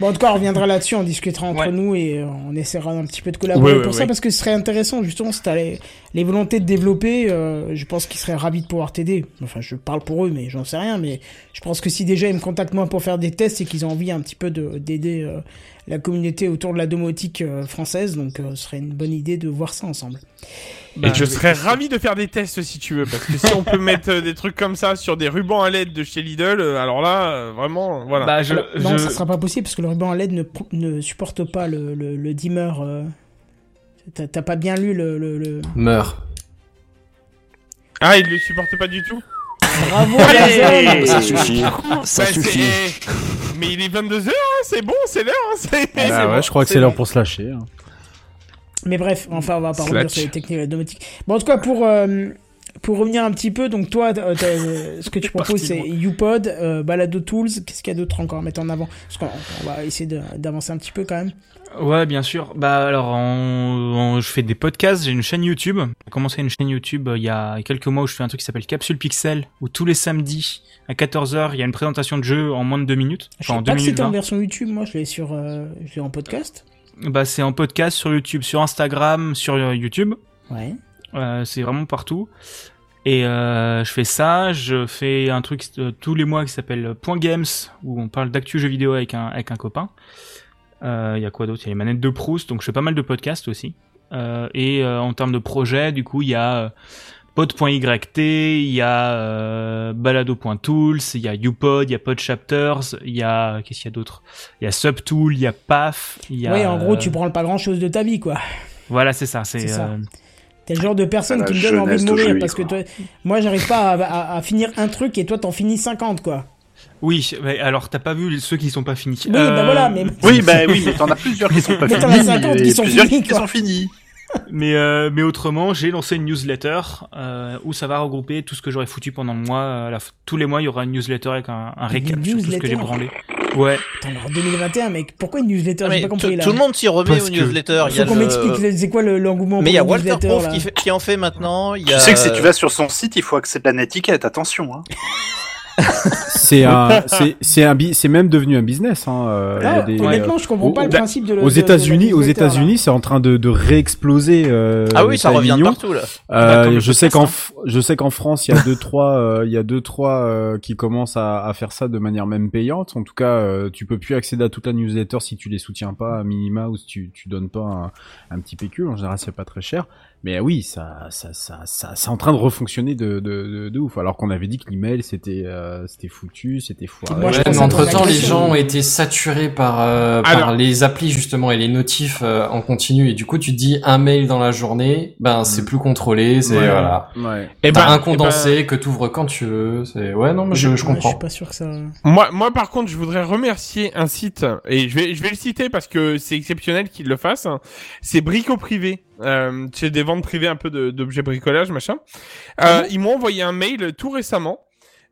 Speaker 1: Bon, en tout cas, on reviendra là-dessus, on discutera entre
Speaker 6: Ouais.
Speaker 1: nous et euh, on essaiera un petit peu de collaborer
Speaker 5: Ouais, ouais,
Speaker 1: pour ça parce que ce serait intéressant justement si t'as les, les volontés de développer. euh, je pense qu'ils seraient ravis de pouvoir t'aider. Enfin, je parle pour eux, mais j'en sais rien. Mais je pense que si déjà ils me contactent moi pour faire des tests, c'est qu'ils ont envie un petit peu de d'aider euh, la communauté autour de la domotique euh, française. Donc, euh, ce serait une bonne idée de voir ça ensemble.
Speaker 6: Bah,
Speaker 5: et je serais
Speaker 6: tester.
Speaker 5: ravi de faire des tests si tu veux, parce que si on peut mettre euh, des trucs comme ça sur des rubans à LED de chez Lidl, euh, alors là, euh, vraiment, voilà.
Speaker 6: Bah, je,
Speaker 1: Alors, non, ça sera pas possible parce que le ruban à LED ne, ne supporte pas le, le, le dimmer. euh. T'as pas bien lu le. le.
Speaker 5: Ah, il le supporte pas du tout
Speaker 1: Bravo,
Speaker 11: Ça suffit. Ça
Speaker 5: Bah,
Speaker 11: suffit.
Speaker 5: Mais il est 22h, hein, c'est bon, c'est l'heure. Hein, c'est-
Speaker 7: Bah ouais,
Speaker 5: bon,
Speaker 7: je crois que
Speaker 5: c'est
Speaker 7: l'heure pour se lâcher. hein.
Speaker 1: Mais bref, enfin, on va pas revenir sur les techniques de la domotique. Bon, en tout cas, pour, euh, pour revenir un petit peu, donc toi, t'as- euh, ce que tu proposes, c'est. YouPod, euh, Balado Tools. Qu'est-ce qu'il y a d'autre encore à mettre en avant? Parce qu'on on va essayer d'avancer un petit peu quand même.
Speaker 6: Ouais, bien sûr. Bah alors, je fais des podcasts. J'ai une chaîne YouTube. J'ai commencé une chaîne YouTube euh, il y a quelques mois où je fais un truc qui s'appelle Capsule Pixel, où tous les samedis à 14h, il y a une présentation de jeu en moins de 2 minutes.
Speaker 1: Je
Speaker 6: Enfin,
Speaker 1: sais
Speaker 6: en 2
Speaker 1: pas que c'était en
Speaker 6: 20.
Speaker 1: version YouTube, moi je l'ai sur, euh, je l'ai en podcast.
Speaker 6: Bah c'est en podcast sur YouTube, sur Instagram, sur euh, YouTube.
Speaker 1: Ouais.
Speaker 6: Euh, c'est vraiment partout. Et euh, je fais ça, je fais un truc euh, tous les mois qui s'appelle Point Games, où on parle d'actu jeux vidéo avec un, avec un copain. Il y a quoi d'autre? Il y a les manettes de Proust, donc je fais pas mal de podcasts aussi. Et en termes de projets, du coup, il y a pod.yt, il y a euh, balado.tools, il y a upod, il y a podchapters, il y a qu'est-ce qu'il y a d'autre? Il y a subtool, il y a paf, il y a
Speaker 1: Ouais, en gros,
Speaker 6: euh,
Speaker 1: tu branles pas grand chose de ta vie, quoi.
Speaker 6: Voilà, c'est ça, c'est euh,
Speaker 1: T'es le genre de personne qui me donne envie de mourir parce que toi, moi, j'arrive pas à, à- à finir un truc et toi, t'en finis 50, quoi.
Speaker 6: Oui, mais alors t'as pas vu ceux qui sont pas finis.
Speaker 1: Oui, bah voilà, mais.
Speaker 11: Oui, bah oui, mais t'en as plusieurs qui sont pas
Speaker 1: Mais
Speaker 11: finis.
Speaker 1: t'en as 50 qui
Speaker 11: et
Speaker 1: sont
Speaker 11: plusieurs
Speaker 1: finis,
Speaker 11: qui
Speaker 1: quoi.
Speaker 11: sont finis.
Speaker 6: Mais euh, mais autrement, j'ai lancé une newsletter euh, où ça va regrouper tout ce que j'aurais foutu pendant le mois. euh, la tous les mois, il y aura une newsletter avec un, un récap sur tout ce que j'ai branlé. Ouais.
Speaker 1: Mais en 2021, mec, pourquoi une newsletter J'ai pas
Speaker 8: tout,
Speaker 1: compris là.
Speaker 8: tout le monde s'y remet
Speaker 6: Parce
Speaker 8: aux newsletters. Il
Speaker 1: Faut qu'on
Speaker 8: le-
Speaker 1: m'explique, c'est quoi le- l'engouement
Speaker 8: Mais il y a
Speaker 1: pour les
Speaker 8: Walter
Speaker 1: newsletters,
Speaker 8: Proof qui, fait- qui en fait maintenant. Il y
Speaker 4: Tu sais que si tu vas sur son site, il faut accepter la netiquette, attention. Hein.
Speaker 7: C'est un, c'est, c'est un, bi- c'est même devenu un business. Hein. euh,
Speaker 1: Ah,
Speaker 7: des-
Speaker 1: honnêtement, je comprends
Speaker 7: au-
Speaker 1: pas le principe de le-
Speaker 7: Aux États-Unis, aux. États-Unis, c'est en train de, de réexploser. Euh,
Speaker 8: Ah oui, ça revient de partout, là.
Speaker 7: Euh,
Speaker 8: Bah,
Speaker 7: je sais qu'en, je sais qu'en France, il y a deux trois, euh, il y a deux trois euh, qui commencent à, à faire ça de manière même payante. En tout cas, euh, tu peux plus accéder à toute la newsletter si tu les soutiens pas à minima ou si tu, tu donnes pas un, un petit pécule. En général, c'est pas très cher. Mais oui, ça, ça, ça, ça, c'est en train de refonctionner de, de, de, de ouf. Alors qu'on avait dit que l'email c'était, euh, c'était foutu, c'était foiré.
Speaker 1: Moi,
Speaker 3: Ouais, mais entre temps, les gens ont été saturés par, euh, par
Speaker 5: Alors-
Speaker 3: les applis justement et les notifs euh, en continu. Et du coup, tu te dis un mail dans la journée, ben c'est plus contrôlé, c'est
Speaker 7: Ouais.
Speaker 3: voilà.
Speaker 7: Ouais.
Speaker 5: Et
Speaker 3: T'as
Speaker 5: ben-
Speaker 3: un
Speaker 5: eh
Speaker 3: condensé que t'ouvres quand tu veux. C'est ouais, non, mais je, je
Speaker 1: Ouais, Je
Speaker 3: comprends.
Speaker 1: suis pas sûr que ça.
Speaker 5: Moi, moi, par contre, je voudrais remercier un site et je vais, je vais le citer parce que c'est exceptionnel qu'il le fasse. C'est Brico Privé. Euh, c'est des ventes privées un peu d'objets bricolage, machin. Euh, ils m'ont envoyé un mail tout récemment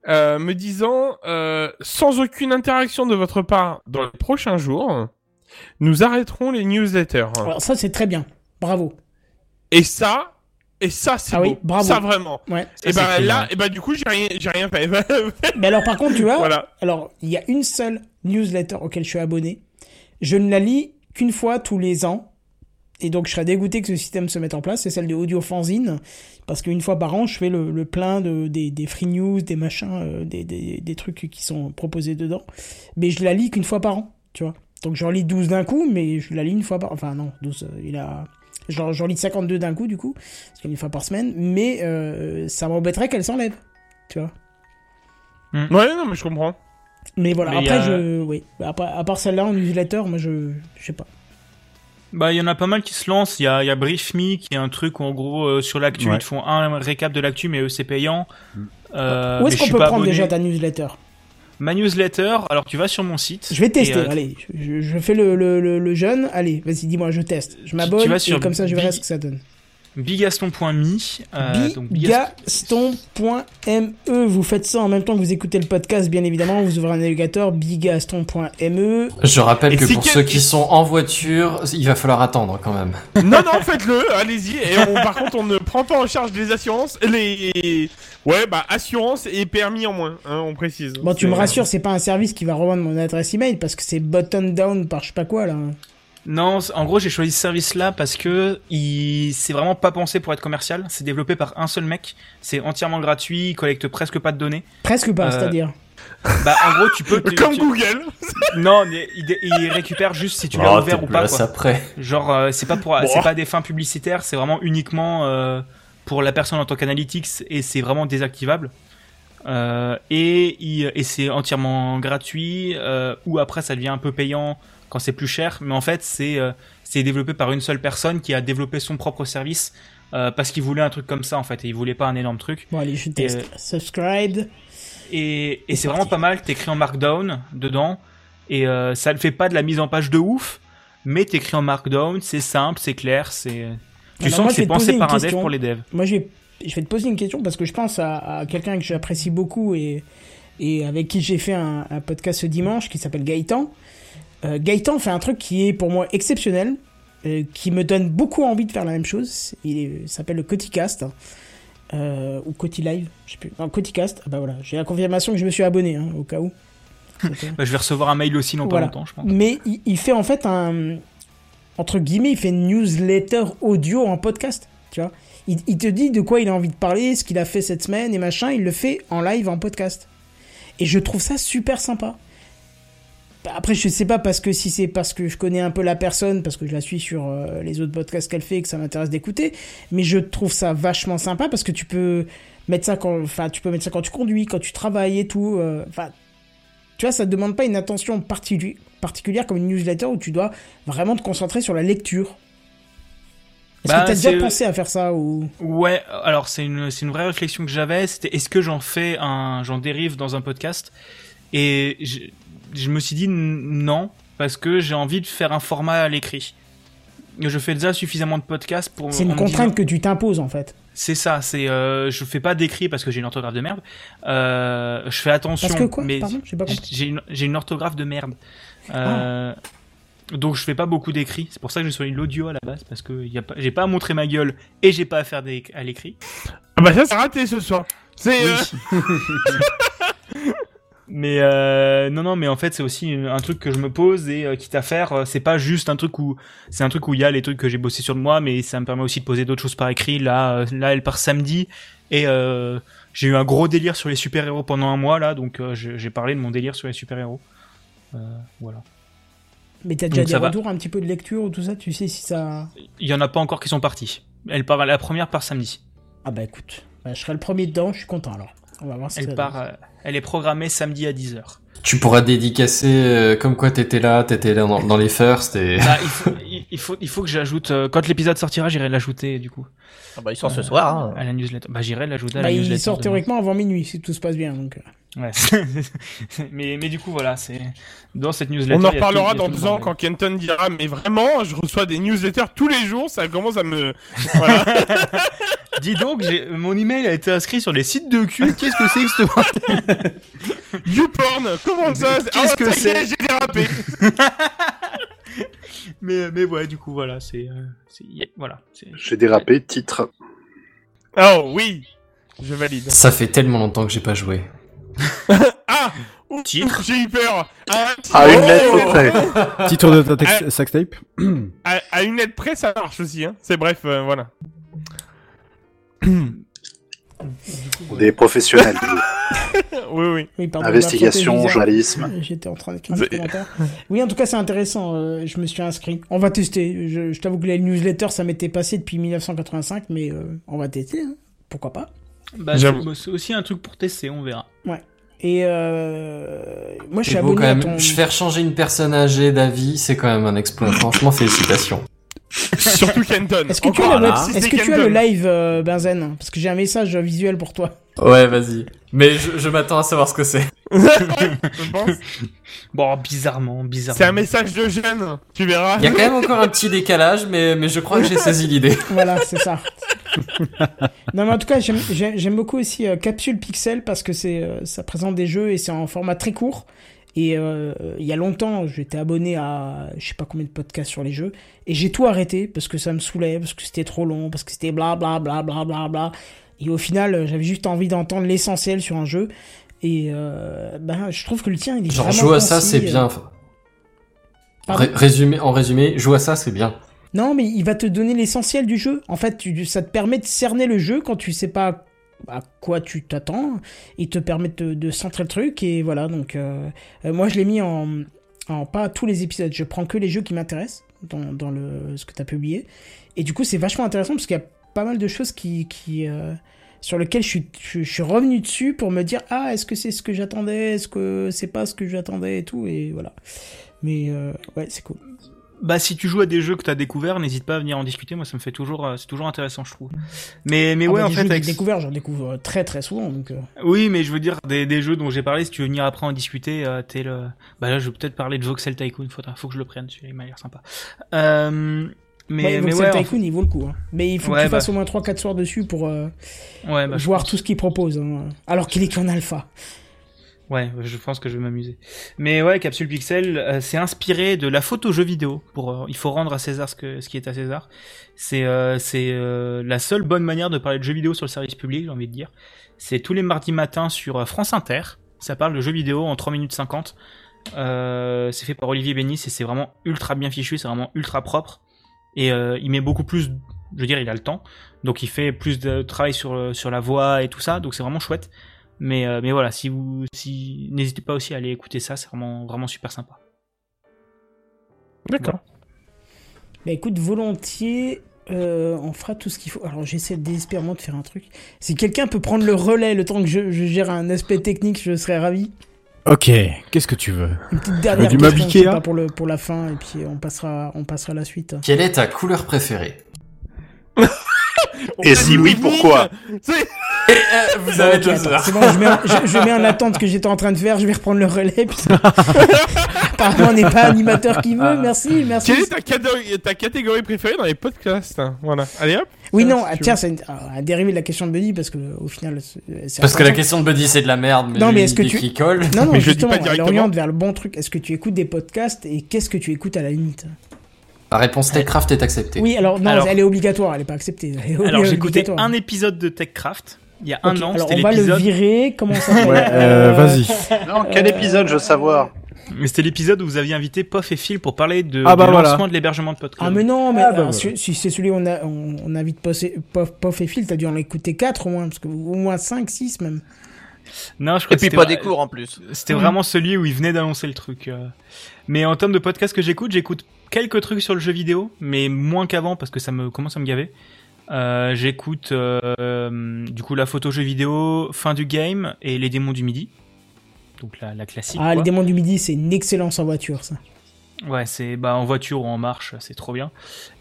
Speaker 5: euh, me disant euh, sans aucune interaction de votre part dans les prochains jours, nous arrêterons les newsletters.
Speaker 1: Alors ça, c'est très bien. Bravo.
Speaker 5: Et ça, et ça, c'est
Speaker 1: Ah oui,
Speaker 5: beau.
Speaker 1: bravo.
Speaker 5: Ça vraiment.
Speaker 1: Ouais.
Speaker 5: Et
Speaker 6: Ça,
Speaker 5: ben
Speaker 6: c'est
Speaker 5: là, et ben du coup, j'ai rien, j'ai rien fait.
Speaker 1: Mais alors, par contre, tu vois,
Speaker 5: voilà.
Speaker 1: alors il y a une seule newsletter auquel je suis abonné. Je ne la lis qu'une fois tous les ans. Et donc, je serais dégoûté que ce système se mette en place. C'est celle de Audio Fanzine. Parce qu'une fois par an, je fais le, le plein de, des, des free news, des machins, euh, des, des, des trucs qui sont proposés dedans. Mais je la lis qu'une fois par an, tu vois. Donc, j'en lis 12 d'un coup, mais je la lis une fois par Enfin, non, 12, euh, il a... J'en j'en lis 52 d'un coup, du coup. Parce qu'une fois par semaine. Mais euh, ça m'embêterait qu'elle s'enlève, tu vois.
Speaker 5: Ouais, non, mais je comprends.
Speaker 1: Mais voilà,
Speaker 6: Mais
Speaker 1: après,
Speaker 6: a-
Speaker 1: je. Oui. Après, à part celle-là, en newsletter, moi, je. Je sais pas.
Speaker 6: Bah, il y en a pas mal qui se lancent. Il y a, il y a Brief Me qui est un truc où, en gros, euh, sur l'actu,
Speaker 7: Ouais.
Speaker 6: ils te font un récap de l'actu, mais eux, c'est payant. Euh,
Speaker 1: Où est-ce qu'on peut prendre
Speaker 6: abonné.
Speaker 1: déjà ta newsletter?
Speaker 6: Ma newsletter, alors tu vas sur mon site.
Speaker 1: Je vais tester,
Speaker 6: euh,
Speaker 1: allez. Je, je fais le, le, le, le jeune. Allez, vas-y, dis-moi, je teste. Je m'abonne
Speaker 6: vas
Speaker 1: et
Speaker 6: sur
Speaker 1: comme ça, je verrai ce que ça donne.
Speaker 6: Bigaston.me. euh,
Speaker 1: Bigaston.me. Vous faites ça en même temps que vous écoutez le podcast, bien évidemment. Vous ouvrez un navigateur, bigaston.me.
Speaker 3: Je rappelle
Speaker 5: Et
Speaker 3: que
Speaker 5: si
Speaker 3: pour ceux qui sont en voiture, il va falloir attendre quand même.
Speaker 5: non, non, faites-le, allez-y. Et on- par contre, on ne prend pas en charge les assurances, les, ouais, bah, assurance et permis en moins, hein, on précise.
Speaker 1: Bon, tu me rassures, c'est pas un service qui va revendre mon adresse email parce que c'est button down par je sais pas quoi, là.
Speaker 6: Non, en gros, j'ai choisi ce service-là parce que il... c'est vraiment pas pensé pour être commercial. C'est développé par un seul mec. C'est entièrement gratuit. Il collecte presque pas de données.
Speaker 1: Presque pas,
Speaker 6: Euh,
Speaker 1: c'est-à-dire.
Speaker 6: Bah, en gros, tu peux. tu-
Speaker 5: Comme
Speaker 6: tu-
Speaker 5: Google.
Speaker 6: Non, mais il, il récupère juste si tu
Speaker 3: Oh,
Speaker 6: l'as ouvert
Speaker 3: t'es
Speaker 6: ou pas. Quoi.
Speaker 3: après.
Speaker 6: Genre, euh, c'est pas pour,
Speaker 5: Bon.
Speaker 6: c'est pas des fins publicitaires. C'est vraiment uniquement euh, pour la personne en tant qu'analytics et c'est vraiment désactivable. Euh, et il- et c'est entièrement gratuit. Euh, ou après, ça devient un peu payant quand c'est plus cher. Mais en fait, c'est euh, c'est développé par une seule personne qui a développé son propre service. euh, parce qu'il voulait un truc comme ça en fait et il voulait pas un énorme truc
Speaker 1: Bon, allez, je teste.
Speaker 6: euh,
Speaker 1: Subscribe.
Speaker 6: et, et
Speaker 1: C'est
Speaker 6: vraiment pas mal, t'écris en markdown dedans, et euh, ça ne fait pas de la mise en page de ouf, mais t'écris en markdown, c'est simple, c'est clair, c'est... Tu
Speaker 1: Alors
Speaker 6: sens
Speaker 1: moi,
Speaker 6: que c'est pensé par un dev
Speaker 1: question.
Speaker 6: pour les devs.
Speaker 1: Moi, je vais, je vais te poser une question parce que je pense à, à quelqu'un que j'apprécie beaucoup et, et avec qui j'ai fait un, un podcast ce dimanche qui s'appelle Gaëtan. Euh, Gaëtan fait un truc qui est pour moi exceptionnel, euh, qui me donne beaucoup envie de faire la même chose. Il s'appelle le Coticast. Euh, ou Coti Live, je sais plus. Non, Coticast. Ah bah voilà, j'ai la confirmation que je me suis abonné, hein, au cas où.
Speaker 6: Bah, je vais recevoir un mail aussi dans pas longtemps, je pense.
Speaker 1: Mais il, il fait en fait un. Entre guillemets, il fait une newsletter audio en podcast. Tu vois il, il te dit de quoi il a envie de parler, ce qu'il a fait cette semaine et machin. Il le fait en live, en podcast. Et je trouve ça super sympa. Bah, Après, je sais pas parce que si c'est parce que je connais un peu la personne, parce que je la suis sur euh, les autres podcasts qu'elle fait et que ça m'intéresse d'écouter, mais je trouve ça vachement sympa parce que tu peux mettre ça quand, enfin, tu peux mettre ça quand tu conduis, quand tu travailles et tout. euh, Enfin, tu vois, ça ne demande pas une attention particu- particulière comme une newsletter où tu dois vraiment te concentrer sur la lecture. Est-ce
Speaker 6: Bah,
Speaker 1: que tu as déjà
Speaker 6: c'est-
Speaker 1: pensé à faire ça ou?
Speaker 6: Ouais, alors c'est une, c'est une vraie réflexion que j'avais, c'était est-ce que j'en fais un, j'en dérive dans un podcast? Et je, me suis dit non, parce que j'ai envie de faire un format à l'écrit. Je fais déjà suffisamment de podcasts pour...
Speaker 1: c'est une contrainte que tu t'imposes en fait
Speaker 6: C'est ça, c'est euh, je fais pas d'écrit parce que j'ai une orthographe de merde. Euh, je fais attention,
Speaker 1: Parce que quoi?
Speaker 6: mais
Speaker 1: Pardon, j'ai
Speaker 6: une, j'ai une orthographe de merde. Euh, Donc je fais pas beaucoup d'écrit. C'est pour ça que je suis l'audio à la base parce que j'ai pas à montrer ma gueule et j'ai pas à faire des, à l'écrit.
Speaker 5: Ah bah ça, c'est raté ce soir. C'est. euh,
Speaker 6: Mais euh, non, non, mais en fait, c'est aussi un truc que je me pose et euh, quitte à faire, euh, c'est pas juste un truc où c'est un truc où il y a les trucs que j'ai bossé sur moi, mais ça me permet aussi de poser d'autres choses par écrit. Là, euh, là, elle part samedi et euh, j'ai eu un gros délire sur les super héros pendant un mois là, donc euh, j'ai parlé de mon délire sur les super héros. voilà.
Speaker 1: Mais t'as déjà
Speaker 6: Donc
Speaker 1: des
Speaker 6: va.
Speaker 1: retours un petit peu de lecture ou tout ça? Tu sais si ça.
Speaker 6: Il y en a pas encore qui sont partis. Elle part, la première part samedi.
Speaker 1: Ah bah écoute, bah, je serai le premier dedans, je suis content alors. On va voir si
Speaker 6: Elle part, euh, elle est programmée samedi à 10h.
Speaker 3: Tu pourras dédicacer euh, comme quoi t'étais là, t'étais là dans, dans les firsts et...
Speaker 6: Bah, il faut, il, il faut, il faut que j'ajoute. euh, quand l'épisode sortira, j'irai l'ajouter du coup.
Speaker 8: Ah bah, il sort ce soir. hein.
Speaker 6: À la newsletter. Bah, j'irai l'ajouter à
Speaker 1: Bah,
Speaker 6: la
Speaker 1: il
Speaker 6: newsletter.
Speaker 1: sort
Speaker 6: demain.
Speaker 1: théoriquement avant minuit si tout se passe bien. Donc... euh.
Speaker 6: Ouais. mais, mais du coup, voilà, c'est dans cette newsletter.
Speaker 5: On en
Speaker 6: il y a
Speaker 5: reparlera
Speaker 6: tout- il y a
Speaker 5: dans
Speaker 6: tout
Speaker 5: deux ans
Speaker 6: bordel.
Speaker 5: quand Kenton dira mais vraiment je reçois des newsletters tous les jours ça commence à me voilà.
Speaker 6: Dis donc, j'ai- mon email a été inscrit sur les sites de cul. Qu'est-ce que c'est que ce bordel
Speaker 5: YouPorn comment ça?
Speaker 6: Qu'est-ce
Speaker 5: Ah,
Speaker 6: que
Speaker 5: ça y est,
Speaker 6: c'est?
Speaker 5: j'ai dérapé
Speaker 6: Mais mais ouais, du coup, voilà, c'est euh, voilà.
Speaker 4: J'ai dérapé, titre.
Speaker 5: oh oui je valide
Speaker 3: Ça fait tellement longtemps que j'ai pas joué.
Speaker 5: ah ouf,
Speaker 6: Titre.
Speaker 5: j'ai eu peur ah,
Speaker 4: À une
Speaker 5: oh,
Speaker 4: lettre près.
Speaker 7: Titre de ta
Speaker 5: Ah.
Speaker 7: sextape
Speaker 5: à, à une lettre près ça marche aussi hein c'est bref euh, voilà
Speaker 4: Est professionnels.
Speaker 5: oui oui
Speaker 1: Oui, pardon,
Speaker 4: Investigation,
Speaker 1: bizarre.
Speaker 4: journalisme.
Speaker 1: J'étais en train d'écrire un
Speaker 5: C'est-
Speaker 1: commentaire. Oui, en tout cas, c'est intéressant. euh, je me suis inscrit. On va tester. Je, je t'avoue que les newsletters, ça m'était passé depuis 1985, mais euh, on va tester. hein. Pourquoi pas
Speaker 6: Bah, c'est
Speaker 5: J'avoue.
Speaker 6: c'est aussi un truc pour tester, on verra.
Speaker 1: Et euh, moi, je suis
Speaker 3: C'est beau
Speaker 1: abonné
Speaker 3: quand
Speaker 1: à
Speaker 3: même.
Speaker 1: ton.
Speaker 3: Faire changer une personne âgée d'avis, c'est quand même un exploit. Franchement, félicitations.
Speaker 5: surtout Kenton
Speaker 1: Est-ce que, tu as, le,
Speaker 5: un,
Speaker 1: web-
Speaker 5: si
Speaker 1: est-ce
Speaker 5: c'est
Speaker 1: que tu as
Speaker 5: Kenton.
Speaker 1: le live, euh, Benzen Parce que j'ai un message visuel pour toi.
Speaker 3: Ouais, vas-y. Mais je, je m'attends à savoir ce que c'est.
Speaker 5: je pense
Speaker 6: Bon, bizarrement, bizarrement.
Speaker 5: c'est un message de jeune tu verras
Speaker 3: Il y a quand même encore un petit décalage, mais, mais je crois que j'ai saisi l'idée.
Speaker 1: Voilà, c'est ça. non, mais en tout cas, j'aime- j'aime j'aime beaucoup aussi euh, Capsule Pixel parce que c'est euh, ça présente des jeux et c'est en format très court. Et euh, il y a longtemps, j'étais abonné à je sais pas combien de podcasts sur les jeux et j'ai tout arrêté parce que ça me saoulait, parce que c'était trop long, parce que c'était bla bla bla bla bla bla. Et au final, euh, j'avais juste envie d'entendre l'essentiel sur un jeu. Et euh, ben, je trouve que le tien, il est
Speaker 3: Genre,
Speaker 1: vraiment
Speaker 3: joue à ça, c'est
Speaker 1: euh.
Speaker 3: bien. Ré- résumé, en résumé, joue à ça, c'est bien.
Speaker 1: Non, mais il va te donner l'essentiel du jeu. En fait, tu- ça te permet de cerner le jeu quand tu sais pas à quoi tu t'attends. Il te permet de, centrer le truc et voilà. Donc, euh, euh, moi, je l'ai mis en, pas tous les épisodes. Je prends que les jeux qui m'intéressent dans, dans le ce que tu as publié. Et du coup, c'est vachement intéressant parce qu'il y a pas mal de choses qui, qui euh, sur lesquelles je suis, je, suis revenu dessus pour me dire ah est-ce que c'est ce que j'attendais, est-ce que c'est pas ce que j'attendais et tout? Et voilà. Mais ouais, c'est cool.
Speaker 6: Bah, si tu joues à des jeux que t'as découvert, n'hésite pas à venir en discuter. Moi, ça me fait toujours, euh, c'est toujours intéressant, je trouve. Mais, mais
Speaker 1: Ah
Speaker 6: ouais,
Speaker 1: bah,
Speaker 6: en fait,
Speaker 1: jeux que
Speaker 6: avec...
Speaker 1: découvert, j'en découvre très très souvent. Donc, euh,
Speaker 6: oui, mais je veux dire des, des jeux dont j'ai parlé. Si tu veux venir après en discuter, euh, t'es le. Bah là, je vais peut-être parler de Voxel Tycoon. Faudra, faut que je le prenne. Celui-là, il m'a l'air sympa. Euh, mais,
Speaker 1: ouais,
Speaker 6: mais en
Speaker 1: Tycoon, il vaut le coup. hein. Mais il faut
Speaker 6: Ouais,
Speaker 1: que tu
Speaker 6: bah.
Speaker 1: fasses au moins 3-4 soirs dessus pour euh,
Speaker 6: ouais, bah,
Speaker 1: voir tout ce qu'il propose. hein. Alors qu'il est qu'en alpha.
Speaker 6: Ouais, je pense que je vais m'amuser. Mais ouais, Capsule Pixel, euh, c'est inspiré de la photo jeu vidéo. Euh, il faut rendre à César ce, qui est à César. C'est euh, la seule bonne manière de parler de jeux vidéo sur le service public, j'ai envie de dire. C'est tous les mardis matins sur France Inter. Ça parle de jeux vidéo en 3 minutes 50. Euh, c'est fait par Olivier Bénis et c'est vraiment ultra bien fichu, c'est vraiment ultra propre. Et il met beaucoup plus, je veux dire, il a le temps. Donc il fait plus de travail sur la voix et tout ça. Donc c'est vraiment chouette. Mais, euh, mais voilà, si vous, si, n'hésitez pas aussi à aller écouter ça, c'est vraiment, vraiment super sympa.
Speaker 5: D'accord.
Speaker 1: Bah écoute, volontiers, euh, on fera tout ce qu'il faut. Alors j'essaie désespérément de faire un truc. Si quelqu'un peut prendre le relais le temps que je, je gère un aspect technique, je serais ravi.
Speaker 7: Ok, qu'est-ce que tu veux?
Speaker 1: Une petite dernière
Speaker 7: du
Speaker 1: question, je sais
Speaker 7: Ikea
Speaker 1: pas, pour, le, pour la fin, et puis on passera, on passera à la suite.
Speaker 3: Quelle est ta couleur préférée?
Speaker 4: Et si oui, pourquoi
Speaker 5: C'est-
Speaker 3: Vous
Speaker 1: Bon, ok, attends, C'est bon, je mets, en, je, je mets en attente ce que j'étais en train de faire, je vais reprendre le relais. Puis... Apparemment, on n'est pas animateur qui veut, merci, merci.
Speaker 5: Quelle est ta catégorie, ta catégorie préférée dans les podcasts? Hein Voilà. Allez hop.
Speaker 1: Oui, non, ah, tiens, c'est une- ah, un dérivé de la question de Buddy parce que au final,
Speaker 3: Parce que la question de Buddy, c'est de la merde, mais
Speaker 1: Non, mais est-ce que tu-
Speaker 3: qui colle.
Speaker 1: Non, non,
Speaker 5: Mais je le dis
Speaker 1: justement,
Speaker 5: pas
Speaker 1: elle oriente vers le bon truc. Est-ce que tu écoutes des podcasts et qu'est-ce que tu écoutes à la limite?
Speaker 3: La réponse Techcraft est acceptée.
Speaker 1: Oui, alors non,
Speaker 6: Alors-
Speaker 1: elle est obligatoire, elle est pas acceptée. Est
Speaker 6: Alors j'ai écouté un épisode de TechCraft Il y a un an,
Speaker 1: alors on va le virer. Comment ça
Speaker 7: Ouais, euh, vas-y.
Speaker 11: Non, quel épisode, je veux savoir.
Speaker 6: Mais c'était l'épisode où vous aviez invité Pof et Phil pour parler de,
Speaker 7: Ah bah
Speaker 6: du
Speaker 7: voilà.
Speaker 6: lancement de l'hébergement de podcast.
Speaker 1: Ah mais non, mais
Speaker 7: Ah, bah,
Speaker 1: alors, si, si c'est celui où on a, on, on a vite passé Pof, Pof et Phil, t'as dû en écouter 4 au moins, parce que, au moins 5, 6 même.
Speaker 6: Non, je crois
Speaker 8: Et
Speaker 6: que
Speaker 8: puis pas des cours en plus.
Speaker 6: C'était vraiment celui où il venait d'annoncer le truc. euh. Mais en termes de podcast que j'écoute, j'écoute quelques trucs sur le jeu vidéo, mais moins qu'avant parce que ça me commence à me gaver. Euh, j'écoute euh, du coup la photo jeu vidéo, fin du game et les démons du midi. Donc la, la classique.
Speaker 1: Ah,
Speaker 6: quoi.
Speaker 1: les démons du midi, c'est une excellence en voiture, ça.
Speaker 6: Ouais, c'est bah en voiture ou en marche, c'est trop bien.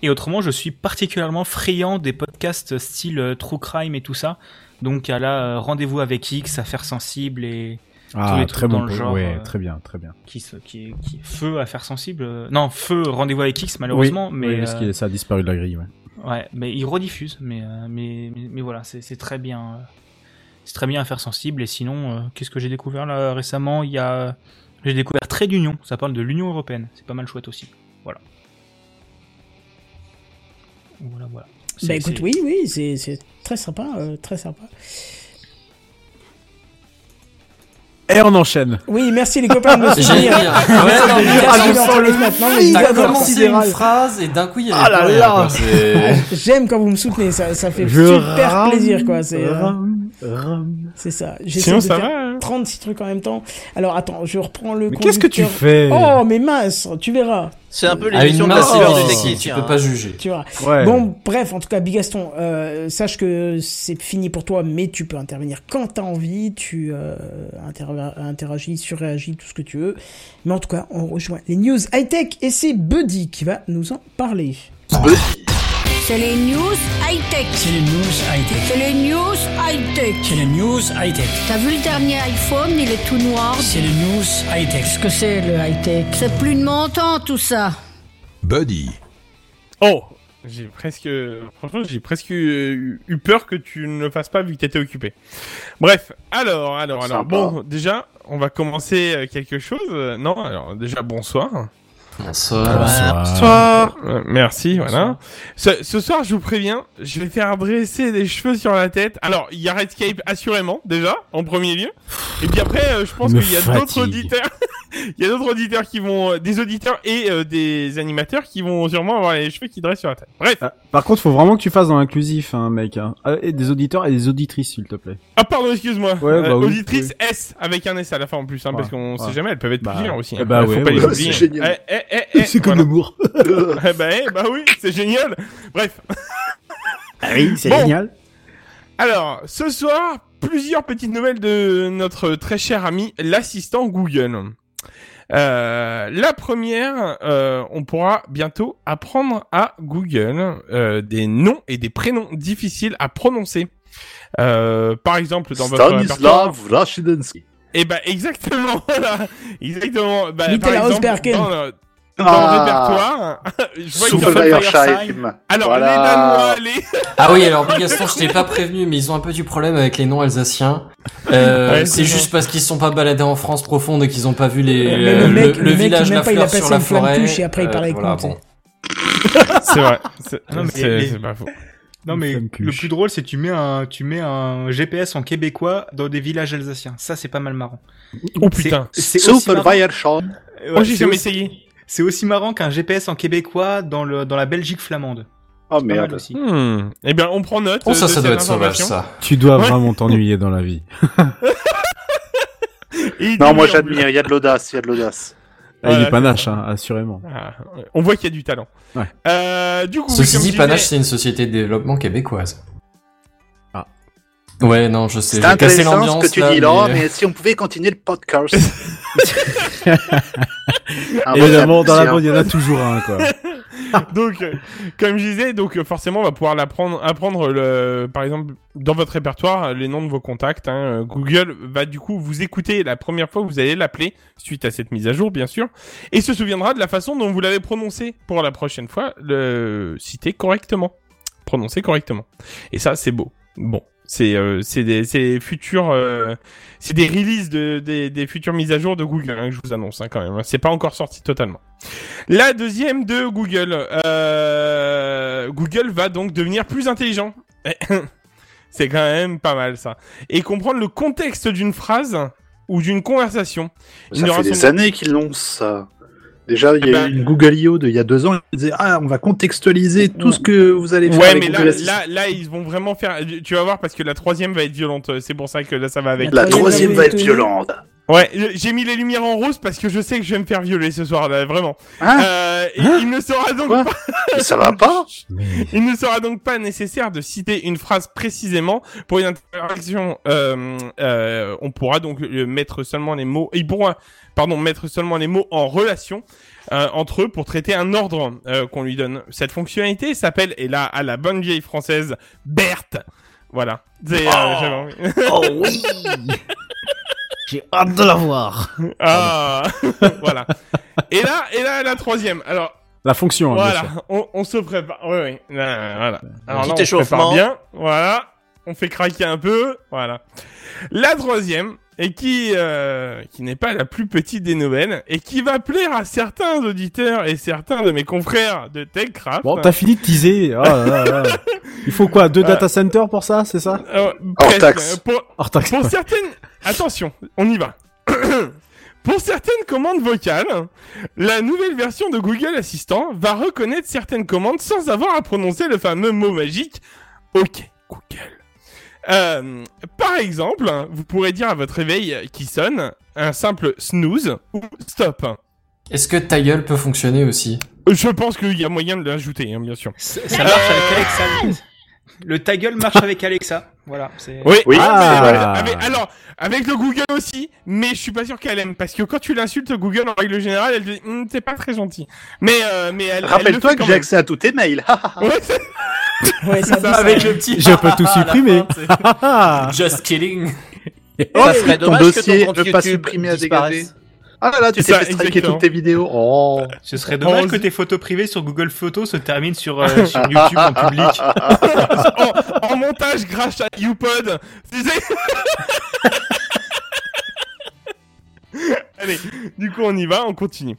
Speaker 6: Et autrement, je suis particulièrement friand des podcasts style euh, true crime et tout ça. Donc à la rendez-vous avec X, affaires sensibles et tous
Speaker 7: Ah,
Speaker 6: les
Speaker 7: très
Speaker 6: trucs
Speaker 7: bon.
Speaker 6: dans le
Speaker 7: po-
Speaker 6: genre.
Speaker 7: ouais,
Speaker 6: euh,
Speaker 7: très bien, très bien.
Speaker 6: qui, se, qui, est, qui est feu affaires sensibles. euh, Non, feu rendez-vous avec X malheureusement,
Speaker 7: oui,
Speaker 6: mais
Speaker 7: oui, parce
Speaker 6: euh,
Speaker 7: que ça a disparu de la grille, ouais.
Speaker 6: ouais, mais il rediffuse. Mais mais, mais mais voilà, c'est c'est très bien. C'est très bien affaires sensibles. Et sinon, euh, qu'est-ce que j'ai découvert là récemment? Il y a j'ai découvert Trait d'Union. Ça parle de l'Union européenne. C'est pas mal chouette aussi. Voilà. Voilà, voilà.
Speaker 1: Bah
Speaker 6: C'est-
Speaker 1: écoute, oui, oui, c'est c'est très sympa, euh, très sympa.
Speaker 7: Et on enchaîne.
Speaker 1: Oui, merci les copains de me soutenir.
Speaker 3: dire. Ouais, non, mais ah, commencé une phrase et d'un coup il y avait
Speaker 7: Ah là là.
Speaker 1: J'aime quand vous me soutenez, ça, ça fait
Speaker 7: Je
Speaker 1: super
Speaker 7: rame,
Speaker 1: plaisir, quoi. C'est euh, c'est ça. J'essaie
Speaker 5: Sinon,
Speaker 1: de
Speaker 5: ça
Speaker 1: faire
Speaker 5: va, hein
Speaker 1: 36 trucs en même temps. Alors attends, je reprends le
Speaker 7: Mais qu'est-ce que tu fais?
Speaker 1: Oh, mais mince, tu verras.
Speaker 8: C'est un peu
Speaker 3: À
Speaker 8: l'émission
Speaker 3: une
Speaker 8: de la
Speaker 3: masse
Speaker 8: cyber des
Speaker 3: ici, tu peux pas juger.
Speaker 1: Tu verras.
Speaker 7: Ouais.
Speaker 1: Bon, bref, en tout cas, Bigaston, euh, sache que c'est fini pour toi, mais tu peux intervenir quand t'as envie, tu euh, interagis, surréagis, tout ce que tu veux. Mais en tout cas, on rejoint les news high-tech et c'est Buddy qui va nous en parler.
Speaker 10: C'est les news high-tech.
Speaker 9: C'est les news high-tech.
Speaker 10: C'est les news high-tech.
Speaker 9: C'est les news high-tech.
Speaker 10: T'as vu le dernier iPhone, il est tout noir.
Speaker 9: C'est les news high-tech.
Speaker 10: Qu'est-ce que c'est le high-tech? C'est plus de mon temps tout ça.
Speaker 12: Buddy.
Speaker 5: Oh J'ai presque... Franchement, j'ai presque eu eu peur que tu ne le fasses pas vu que t'étais occupé. Bref, alors, alors, alors...
Speaker 4: Sympa.
Speaker 5: Bon, déjà, on va commencer quelque chose. Non, alors, déjà, bonsoir.
Speaker 3: Bonsoir.
Speaker 5: Bonsoir. Euh, merci, voilà. Ce, ce soir, je vous préviens, je vais faire dresser des cheveux sur la tête. Alors, il y a Redscape, assurément, déjà, en premier lieu. Et puis après, euh, je pense qu'il y a d'autres auditeurs. Il y a d'autres auditeurs qui vont, euh, des auditeurs et euh, des animateurs qui vont sûrement avoir les cheveux qui dressent sur la tête. Bref.
Speaker 7: Ah, par contre, faut vraiment que tu fasses dans l'inclusif, hein, mec. Hein. Ah, Et des auditeurs et des auditrices, s'il te plaît.
Speaker 5: Ah pardon, excuse-moi.
Speaker 7: Ouais, bah oui,
Speaker 5: auditrice S avec un S à la fin en plus, hein,
Speaker 7: Ouais,
Speaker 5: parce qu'on
Speaker 7: ouais.
Speaker 5: sait jamais, elles peuvent être
Speaker 7: Bah,
Speaker 5: plusieurs aussi.
Speaker 7: eh
Speaker 5: hein.
Speaker 7: bah
Speaker 5: faut
Speaker 7: ouais,
Speaker 5: pas les oublier.
Speaker 4: C'est génial.
Speaker 5: Eh, eh, eh, eh, voilà.
Speaker 7: l'amour.
Speaker 5: Eh bah, eh, bah oui, c'est génial. Bref.
Speaker 7: Ah oui, c'est
Speaker 5: Bon.
Speaker 7: génial.
Speaker 5: Alors, ce soir, plusieurs petites nouvelles de notre très cher ami l'assistant Google. Euh, la première, euh, on pourra bientôt apprendre à Google euh, des noms et des prénoms difficiles à prononcer. Euh, par exemple, dans votre répertoire.
Speaker 4: Stanislav Rachidensky.
Speaker 5: Eh ben exactement, voilà, exactement. Bah, par exemple, dans dans
Speaker 4: Ah.
Speaker 5: le répertoire, je vois. Alors
Speaker 4: Voilà.
Speaker 5: les Danois, les
Speaker 3: Ah oui, alors Bigaston, je t'ai pas prévenu, mais ils ont un peu du problème avec les noms alsaciens. Euh,
Speaker 5: Ouais,
Speaker 3: c'est juste parce qu'ils se sont pas baladés en France profonde et qu'ils ont pas vu les,
Speaker 1: Mais
Speaker 3: le,
Speaker 1: le mec-
Speaker 3: le
Speaker 1: le mec,
Speaker 3: village,
Speaker 1: même
Speaker 3: la
Speaker 1: pas, il a
Speaker 3: fleur
Speaker 1: passé
Speaker 3: sur la forêt.
Speaker 1: et après, il parlait avec
Speaker 3: voilà, bon.
Speaker 5: C'est vrai, c'est
Speaker 6: Non, mais
Speaker 5: c'est-
Speaker 6: les-
Speaker 5: c'est pas faux.
Speaker 6: Non mais le plus drôle c'est que tu mets un tu mets un GPS en québécois dans des villages alsaciens. Ça c'est pas mal marrant.
Speaker 5: Oh putain.
Speaker 6: C'est marrant.
Speaker 4: Superweierschon.
Speaker 6: Ouais,
Speaker 5: Oh j'ai jamais
Speaker 6: aussi-
Speaker 5: essayé.
Speaker 6: C'est aussi marrant qu'un GPS en québécois dans le dans la Belgique flamande.
Speaker 4: Oh merde.
Speaker 6: aussi.
Speaker 5: Hmm. Eh bien, on prend note.
Speaker 3: Oh, ça,
Speaker 5: de
Speaker 3: ça doit être sauvage, ça.
Speaker 7: Tu dois
Speaker 5: Ouais.
Speaker 7: vraiment t'ennuyer dans la vie.
Speaker 4: Non, moi j'admire, il y a de l'audace, il y a de l'audace.
Speaker 7: Ah, il est panache, hein, assurément.
Speaker 5: Ah, on voit qu'il y a du talent.
Speaker 7: Ouais.
Speaker 5: Euh, du coup,
Speaker 3: Ceci dit, Panache, c'est une société de développement québécoise.
Speaker 7: Ah.
Speaker 3: Ouais, non, je sais.
Speaker 4: C'est intéressant ce
Speaker 3: l'ambiance
Speaker 4: que tu
Speaker 3: là,
Speaker 4: dis là,
Speaker 3: mais-
Speaker 4: mais si on pouvait continuer le podcast. Un
Speaker 7: Évidemment, dans la bande, il y en a toujours un, quoi.
Speaker 5: donc, euh, comme je disais, donc euh, forcément, on va pouvoir l'apprendre, apprendre le, par exemple, dans votre répertoire, euh, les noms de vos contacts. Hein, Google va du coup vous écouter la première fois que vous allez l'appeler, suite à cette mise à jour, bien sûr, et se souviendra de la façon dont vous l'avez prononcé pour la prochaine fois, le citer correctement, prononcer correctement. Et ça, c'est beau. Bon. C'est euh, c'est des c'est futurs euh, c'est des releases de des, des futures mises à jour de Google hein, que je vous annonce hein, quand même. C'est pas encore sorti totalement. La deuxième de Google. Euh, Google va donc devenir plus intelligent. C'est quand même pas mal ça. Et comprendre le contexte d'une phrase ou d'une conversation. Il
Speaker 4: Ça
Speaker 5: aura
Speaker 4: fait des années qu'ils l'ont, ça. Déjà, il y
Speaker 5: Eh
Speaker 4: a
Speaker 5: ben-
Speaker 4: eu une Google I.O. de il y a deux ans, ils disaient Ah, on va contextualiser tout ce que vous allez faire
Speaker 5: Ouais,
Speaker 4: avec
Speaker 5: mais là, là, là, ils vont vraiment faire. Tu vas voir parce que la troisième va être violente. C'est pour ça que là, ça va avec.
Speaker 4: La troisième va être violente.
Speaker 5: Ouais, j'ai mis les lumières en rose parce que je sais que je vais me faire violer ce soir, là, vraiment.
Speaker 4: Hein
Speaker 5: Euh,
Speaker 4: Hein
Speaker 5: il ne sera donc
Speaker 4: Quoi
Speaker 5: pas...
Speaker 4: Ça va pas
Speaker 5: Il ne sera donc pas nécessaire de citer une phrase précisément pour une interaction. Euh, euh, on pourra donc euh, mettre seulement les mots. Il pourra, pardon, mettre seulement les mots en relation euh, entre eux pour traiter un ordre euh, qu'on lui donne. Cette fonctionnalité s'appelle, et là, à la bonne vieille française, Berthe. Voilà. C'est, euh,
Speaker 12: Oh. Oh oui J'ai hâte de la voir.
Speaker 5: Ah, voilà. Et là, et là, la troisième. Alors,
Speaker 7: La fonction, hein, bien
Speaker 5: voilà,
Speaker 7: sûr.
Speaker 5: on, on se prépare. Oui, oui. Là, voilà. Alors
Speaker 8: Petit
Speaker 5: là, on se
Speaker 8: échauffement.
Speaker 5: prépare bien. Voilà. On fait craquer un peu. Voilà. La troisième, et qui, euh, qui n'est pas la plus petite des nouvelles, et qui va plaire à certains auditeurs et certains de mes confrères de TechCraft.
Speaker 7: Bon, t'as fini de teaser. Oh là là là. Il faut quoi Deux data centers pour ça, c'est ça?
Speaker 5: Euh,
Speaker 4: Hors taxe.
Speaker 5: Pour,
Speaker 7: Hors taxe.
Speaker 5: pour certaines, attention, on y va. Pour certaines commandes vocales, la nouvelle version de Google Assistant va reconnaître certaines commandes sans avoir à prononcer le fameux mot magique OK Google. Euh, par exemple, vous pourrez dire à votre réveil qui sonne un simple snooze ou stop.
Speaker 3: Est-ce que ta gueule peut fonctionner aussi?
Speaker 5: Je pense qu'il y a moyen de l'ajouter, hein, bien sûr.
Speaker 6: Ça marche avec Alexa. Le ta gueule marche avec Alexa. Voilà. c'est-
Speaker 5: Oui,
Speaker 4: Oui,
Speaker 5: ah, mais-
Speaker 4: vrai.
Speaker 5: avec- alors, avec le Google aussi, mais je suis pas sûr qu'elle aime, parce que quand tu l'insultes Google en règle générale, elle dit, Hum, t'es pas très gentil. Mais, euh, mais elle, elle le
Speaker 4: Rappelle-toi que j'ai accès à tous tes mails.
Speaker 5: Ouais, c'est-
Speaker 1: Ouais, ça ça.
Speaker 3: Avec le petit.
Speaker 7: Je peux tout supprimer.
Speaker 3: fin, Just kidding.
Speaker 8: Ça serait
Speaker 4: ton
Speaker 8: dommage
Speaker 4: dossier
Speaker 8: que ton compte
Speaker 4: pas supprimer à dégager. Ah là là, tu t'es fait striker toutes tes vidéos. Oh.
Speaker 6: Ce serait dommage
Speaker 5: Oh,
Speaker 6: que tes photos privées sur Google Photos se terminent sur, euh, sur YouTube en public.
Speaker 5: en, en montage grâce à YouPod. Allez, du coup on y va, on continue.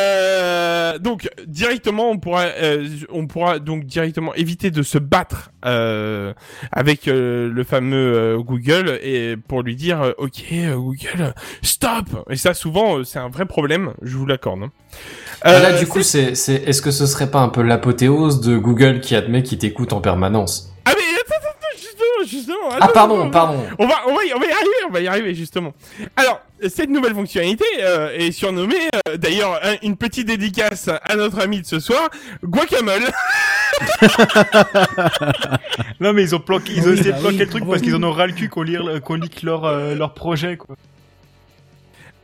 Speaker 5: Euh, donc directement on pourra euh, on pourra donc directement éviter de se battre euh, avec le fameux Google et pour lui dire ok Google stop et ça souvent c'est un vrai problème je vous l'accorde hein.
Speaker 3: Ah, là, du coup, c'est, c'est, est-ce que ce serait pas un peu l'apothéose de Google qui admet qu'il t'écoute en permanence?
Speaker 5: Ah mais attends,
Speaker 3: Ah, pardon, pardon.
Speaker 5: On va, on va, y, on va y arriver, on va y arriver justement. Alors, cette nouvelle fonctionnalité euh, est surnommée, euh, d'ailleurs, un- une petite dédicace à notre ami de ce soir, Guacamole.
Speaker 6: Non, mais ils ont planqué, ils ont
Speaker 1: Oui,
Speaker 6: essayé
Speaker 1: bah
Speaker 6: de planquer
Speaker 1: oui,
Speaker 6: le truc
Speaker 1: bah
Speaker 6: parce qu'ils en ont ras le cul qu'on leak leur, euh, leur projet, quoi.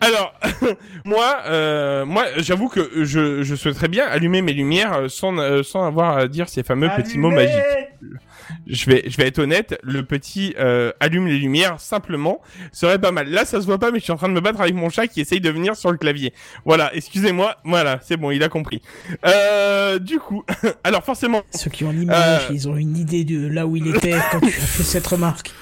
Speaker 5: Alors, moi, euh, moi, j'avoue que je, je souhaiterais bien allumer mes lumières sans, euh, sans avoir à dire ces fameux petits mots magiques. Je vais, je vais être honnête, le petit euh, allume les lumières simplement serait pas mal. Là, ça se voit pas, mais je suis en train de me battre avec mon chat qui essaye de venir sur le clavier. Voilà, excusez-moi. Voilà, c'est bon, il a compris. Euh, du coup, alors forcément,
Speaker 1: Ceux qui ont l'image,
Speaker 5: Euh.
Speaker 1: ils ont une idée de là où il était quand tu as fait cette remarque.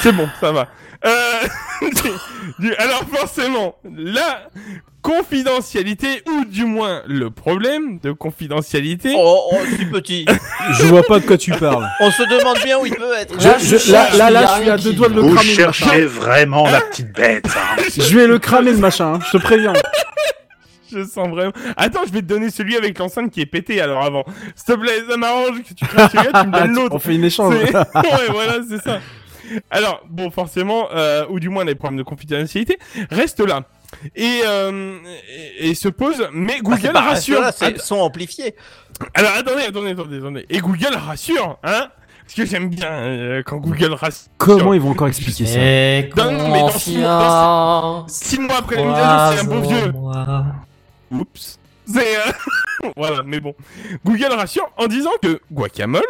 Speaker 5: C'est bon, ça va. Euh, alors forcément, la confidentialité, ou du moins le problème de confidentialité...
Speaker 8: Oh, oh, petit.
Speaker 7: Je vois pas de quoi tu parles.
Speaker 8: On se demande bien où il peut être.
Speaker 7: Je- je- là, là, là, je suis à deux doigts de le
Speaker 4: Vous
Speaker 7: cramer. machin.
Speaker 4: cherchez vraiment la petite bête. hein.
Speaker 7: Je vais le cramer le machin, hein, je te préviens.
Speaker 5: Je sens vraiment... Attends, je vais te donner celui avec l'enceinte qui est pété alors avant. S'il te plaît, ça m'arrange que tu prennes celui-là, tu me donnes l'autre.
Speaker 7: On fait une échange.
Speaker 5: Ouais, voilà, c'est ça. Alors, bon, forcément, euh, ou du moins les problèmes de confidentialité, restent là. Et, euh, et, et se pose, mais
Speaker 8: Bah,
Speaker 5: Google rassure.
Speaker 8: là, c'est
Speaker 5: Att-
Speaker 8: son amplifié.
Speaker 5: Alors, attendez, attendez, attendez, attendez. Et Google rassure, hein Parce que j'aime bien euh, quand Google rassure.
Speaker 7: Comment ils vont encore expliquer ça
Speaker 3: Et
Speaker 5: Non, non, mais dans six mois, dans
Speaker 3: confiance.
Speaker 5: Six mois après la mise à jour, c'est un beau vieux. Oups. C'est euh, voilà, mais bon. Google rassure en disant que Guacamole,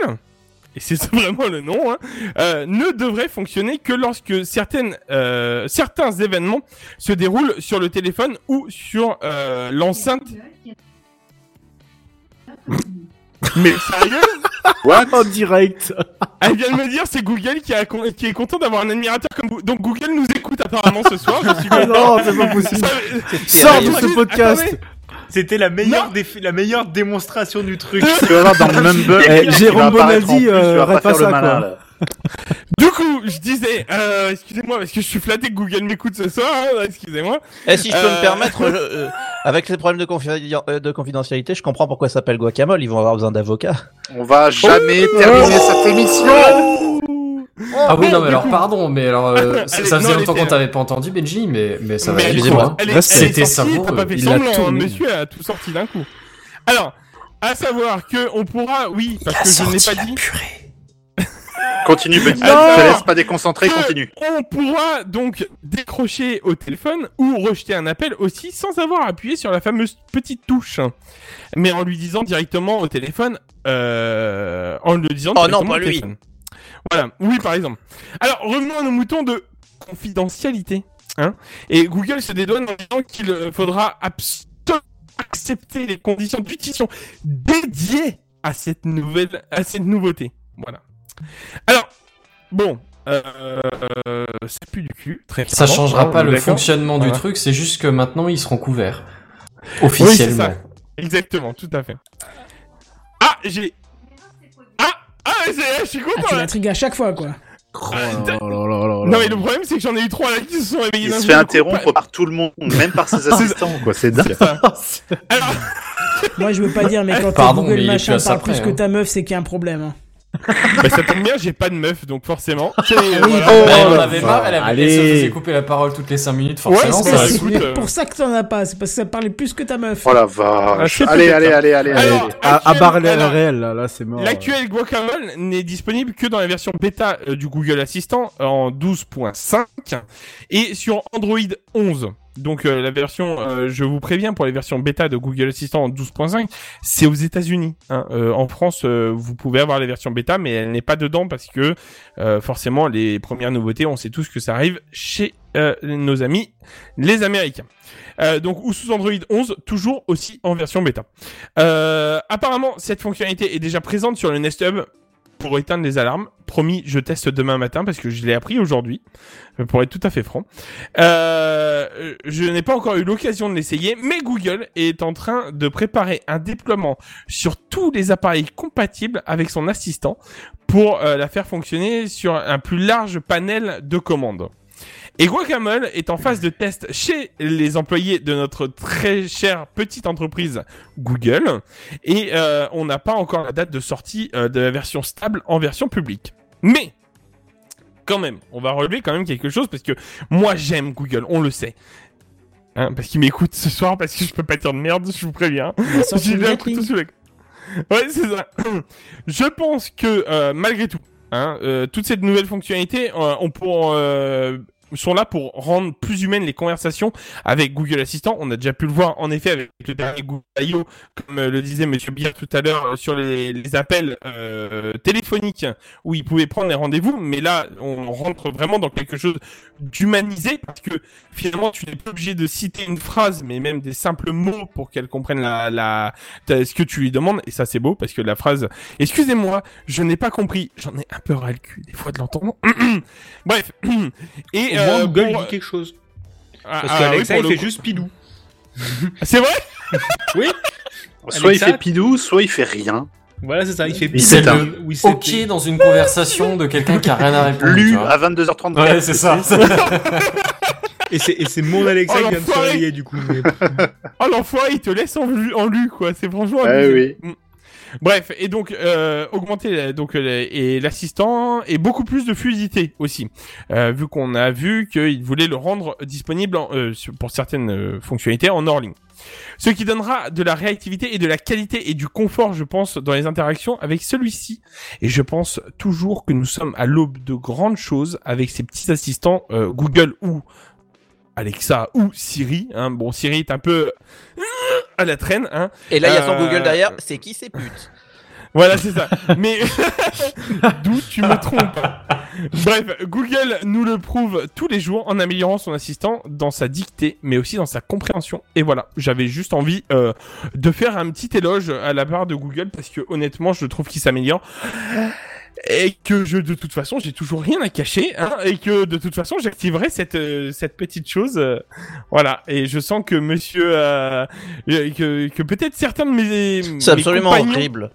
Speaker 5: et c'est vraiment le nom, hein, euh, ne devrait fonctionner que lorsque certaines, euh, certains événements se déroulent sur le téléphone ou sur euh, l'enceinte. Mais sérieux?
Speaker 7: En direct.
Speaker 5: Elle vient de me dire c'est Google qui, a, con- qui est content d'avoir un admirateur comme vous. Donc Google nous écoute apparemment ce soir. Je suis
Speaker 7: Ah
Speaker 5: content.
Speaker 7: non, c'est pas possible. Sors de ce podcast.
Speaker 5: attendez.
Speaker 6: C'était la meilleure défi- la meilleure démonstration du truc.
Speaker 4: Tu vas voir dans le.
Speaker 7: Eh, Jérôme Bonaldi, euh,
Speaker 4: pas
Speaker 7: pas ça,
Speaker 4: malin,
Speaker 7: quoi.
Speaker 4: là.
Speaker 5: Du coup, je disais, euh, excusez-moi, parce que je suis flatté que Google m'écoute ce soir, hein, excusez-moi.
Speaker 8: Et Eh, si je peux
Speaker 5: Euh,
Speaker 8: me permettre, je- euh, avec les problèmes de, confiden- euh, de confidentialité, je comprends pourquoi ça s'appelle Guacamole. Ils vont avoir besoin d'avocats.
Speaker 4: On va jamais
Speaker 5: Oh
Speaker 4: terminer cette émission.
Speaker 3: Ah oui, non, mais alors
Speaker 5: coup-
Speaker 3: pardon, mais alors euh, ça, faisait longtemps
Speaker 5: était-
Speaker 3: qu'on t'avait pas entendu, Benji, mais, mais ça va
Speaker 8: excusez-moi.
Speaker 3: hein. C'était savoureux.
Speaker 5: pas fait
Speaker 7: Il a
Speaker 5: semblant, hein, monsieur a tout sorti d'un coup. Alors, à savoir que on pourra, oui, parce que je n'ai pas dit,
Speaker 4: Continue, Benji. Ne te laisse pas déconcentrer, continue.
Speaker 5: on pourra donc décrocher au téléphone ou rejeter un appel aussi sans avoir appuyé sur la fameuse petite touche, mais en lui disant directement au téléphone, euh, en le disant
Speaker 8: Oh non, pas lui.
Speaker 5: téléphone. Voilà, oui par exemple. Alors revenons à nos moutons de confidentialité. Hein Et Google se dédouane en disant qu'il euh, faudra absolument accepter les conditions d'utilisation dédiées à cette nouvelle, à cette nouveauté. Voilà. Alors, bon, euh, ça pue du cul, très
Speaker 3: Ça
Speaker 5: clairement,
Speaker 3: changera pas le fonctionnement du truc, c'est juste que maintenant ils seront couverts.
Speaker 5: Oui,
Speaker 3: Officiellement.
Speaker 5: ça. Exactement, tout à fait. Ah, j'ai... Ah Ah, c'est- je suis
Speaker 1: Ah,
Speaker 5: content
Speaker 1: tu
Speaker 5: là.
Speaker 1: l'intrigues à chaque fois, quoi.
Speaker 7: Oh là là là là là.
Speaker 5: Non mais le problème c'est que j'en ai eu trois là qui se sont réveillés
Speaker 4: Il se fait
Speaker 5: coup,
Speaker 4: interrompre par tout le monde, même par ses assistants, quoi. C'est dingue.
Speaker 5: Alors,
Speaker 1: Moi, je veux pas dire, mais quand
Speaker 3: Pardon,
Speaker 1: Google
Speaker 3: mais
Speaker 1: machin parle plus que
Speaker 3: hein.
Speaker 1: ta meuf, c'est qu'il y a un problème. hein.
Speaker 5: bah, ça tombe bien, j'ai pas de meuf, donc forcément.
Speaker 1: Oui,
Speaker 5: voilà.
Speaker 1: oh,
Speaker 3: Bah, elle en
Speaker 7: la
Speaker 3: avait marre, elle, avait, se faisait couper la parole toutes les 5 minutes,
Speaker 5: Ouais,
Speaker 3: forcément.
Speaker 5: vrai.
Speaker 1: c'est
Speaker 5: euh,
Speaker 1: pour ça que t'en as pas. C'est parce que ça parlait plus que ta meuf.
Speaker 4: Oh la
Speaker 5: Ah,
Speaker 4: vache.
Speaker 5: c'est
Speaker 4: Allez, allez, allez, allez, allez.
Speaker 7: À, à barre réel, là, là c'est mort.
Speaker 5: L'actuel Guacamole n'est disponible que dans la version bêta euh, du Google Assistant en 12.5 et sur Android 11. Donc euh, la version, euh, je vous préviens, pour les versions bêta de Google Assistant en 12.5, c'est aux États-Unis. hein. Euh, en France, vous pouvez avoir les versions bêta, mais elle n'est pas dedans parce que forcément les premières nouveautés, on sait tous que ça arrive chez nos amis les Américains. Donc ou sous Android 11, toujours aussi en version bêta. Apparemment, cette fonctionnalité est déjà présente sur le Nest Hub pour éteindre les alarmes. Promis, je teste demain matin parce que je l'ai appris aujourd'hui, euh, pour être tout à fait franc. Euh, je n'ai pas encore eu l'occasion de l'essayer, mais Google est en train de préparer un déploiement sur tous les appareils compatibles avec son assistant pour euh, la faire fonctionner sur un plus large panel de commandes. Et Guacamole est en phase de test chez les employés de notre très chère petite entreprise Google. Et euh, on n'a pas encore la date de sortie euh, de la version stable en version publique. Mais, quand même, on va relever quand même quelque chose parce que moi j'aime Google, on le sait. Hein, parce qu'il m'écoute ce soir, parce que je peux pas dire de merde, je vous préviens. J'ai un couteau sous la... Ouais, c'est ça. Je pense que euh, malgré tout, hein, euh, toutes ces nouvelles fonctionnalités, euh, on euh, sont là pour rendre plus humaines les conversations avec Google Assistant. On a déjà pu le voir en effet avec le dernier Google I.O., comme euh, le disait Monsieur Bier tout à l'heure euh, sur les, appels euh, téléphoniques où il pouvait prendre les rendez-vous. Mais là, on rentre vraiment dans quelque chose d'humanisé parce que finalement, tu n'es pas obligé de citer une phrase, mais même des simples mots pour qu'elle comprenne la, ce que tu lui demandes. Et ça, c'est beau parce que la phrase, excusez-moi, je n'ai pas compris. J'en ai un peu ras le cul des fois de l'entendre. Bref. Et
Speaker 6: Moins,
Speaker 5: euh,
Speaker 6: Google
Speaker 5: pour-
Speaker 6: dit quelque chose.
Speaker 5: Ah,
Speaker 6: Parce
Speaker 5: ah,
Speaker 6: qu'Alexa,
Speaker 5: oui,
Speaker 6: il fait
Speaker 5: coup.
Speaker 6: juste pidou.
Speaker 5: C'est vrai
Speaker 6: Oui.
Speaker 4: Soit il fait pidou, soit il fait rien.
Speaker 6: Voilà, c'est ça, il fait pidou. Oui, c'est-
Speaker 3: ok dans une conversation de quelqu'un qui a rien à répondre.
Speaker 4: Lu à 22h34.
Speaker 3: Ouais, c'est ça.
Speaker 6: Et c'est, mon Alexa
Speaker 5: Oh,
Speaker 6: qui vient de se réveiller, du coup. mais-
Speaker 5: Oh l'enfoiré, il te laisse en, lu- en lu quoi. C'est franchement.
Speaker 4: Eh
Speaker 5: abusé.
Speaker 4: oui.
Speaker 5: Mm. Bref, et donc euh, augmenter donc euh, l'assistant et beaucoup plus de fluidité aussi, euh, vu qu'on a vu qu'il voulait le rendre disponible pour certaines fonctionnalités en hors ligne. Ce qui donnera de la réactivité et de la qualité et du confort, je pense, dans les interactions avec celui-ci. Et je pense toujours que nous sommes à l'aube de grandes choses avec ces petits assistants Google ou Alexa ou Siri. Hein. Bon, Siri est un peu euh, à la traîne. Hein.
Speaker 8: Et là, il y a son
Speaker 5: Euh,
Speaker 8: Google derrière. C'est qui ces putes?
Speaker 5: Voilà, c'est ça. Mais d'où tu me trompes. Bref, Google nous le prouve tous les jours en améliorant son assistant dans sa dictée, mais aussi dans sa compréhension. Et voilà, j'avais juste envie euh, de faire un petit éloge à la part de Google parce que honnêtement, je trouve qu'il s'améliore. Et que je de toute façon j'ai toujours rien à cacher hein, et que de toute façon j'activerai cette euh, cette petite chose euh, voilà et je sens que monsieur euh, que que peut-être certains de mes
Speaker 8: C'est absolument
Speaker 5: compagnons-
Speaker 8: horrible.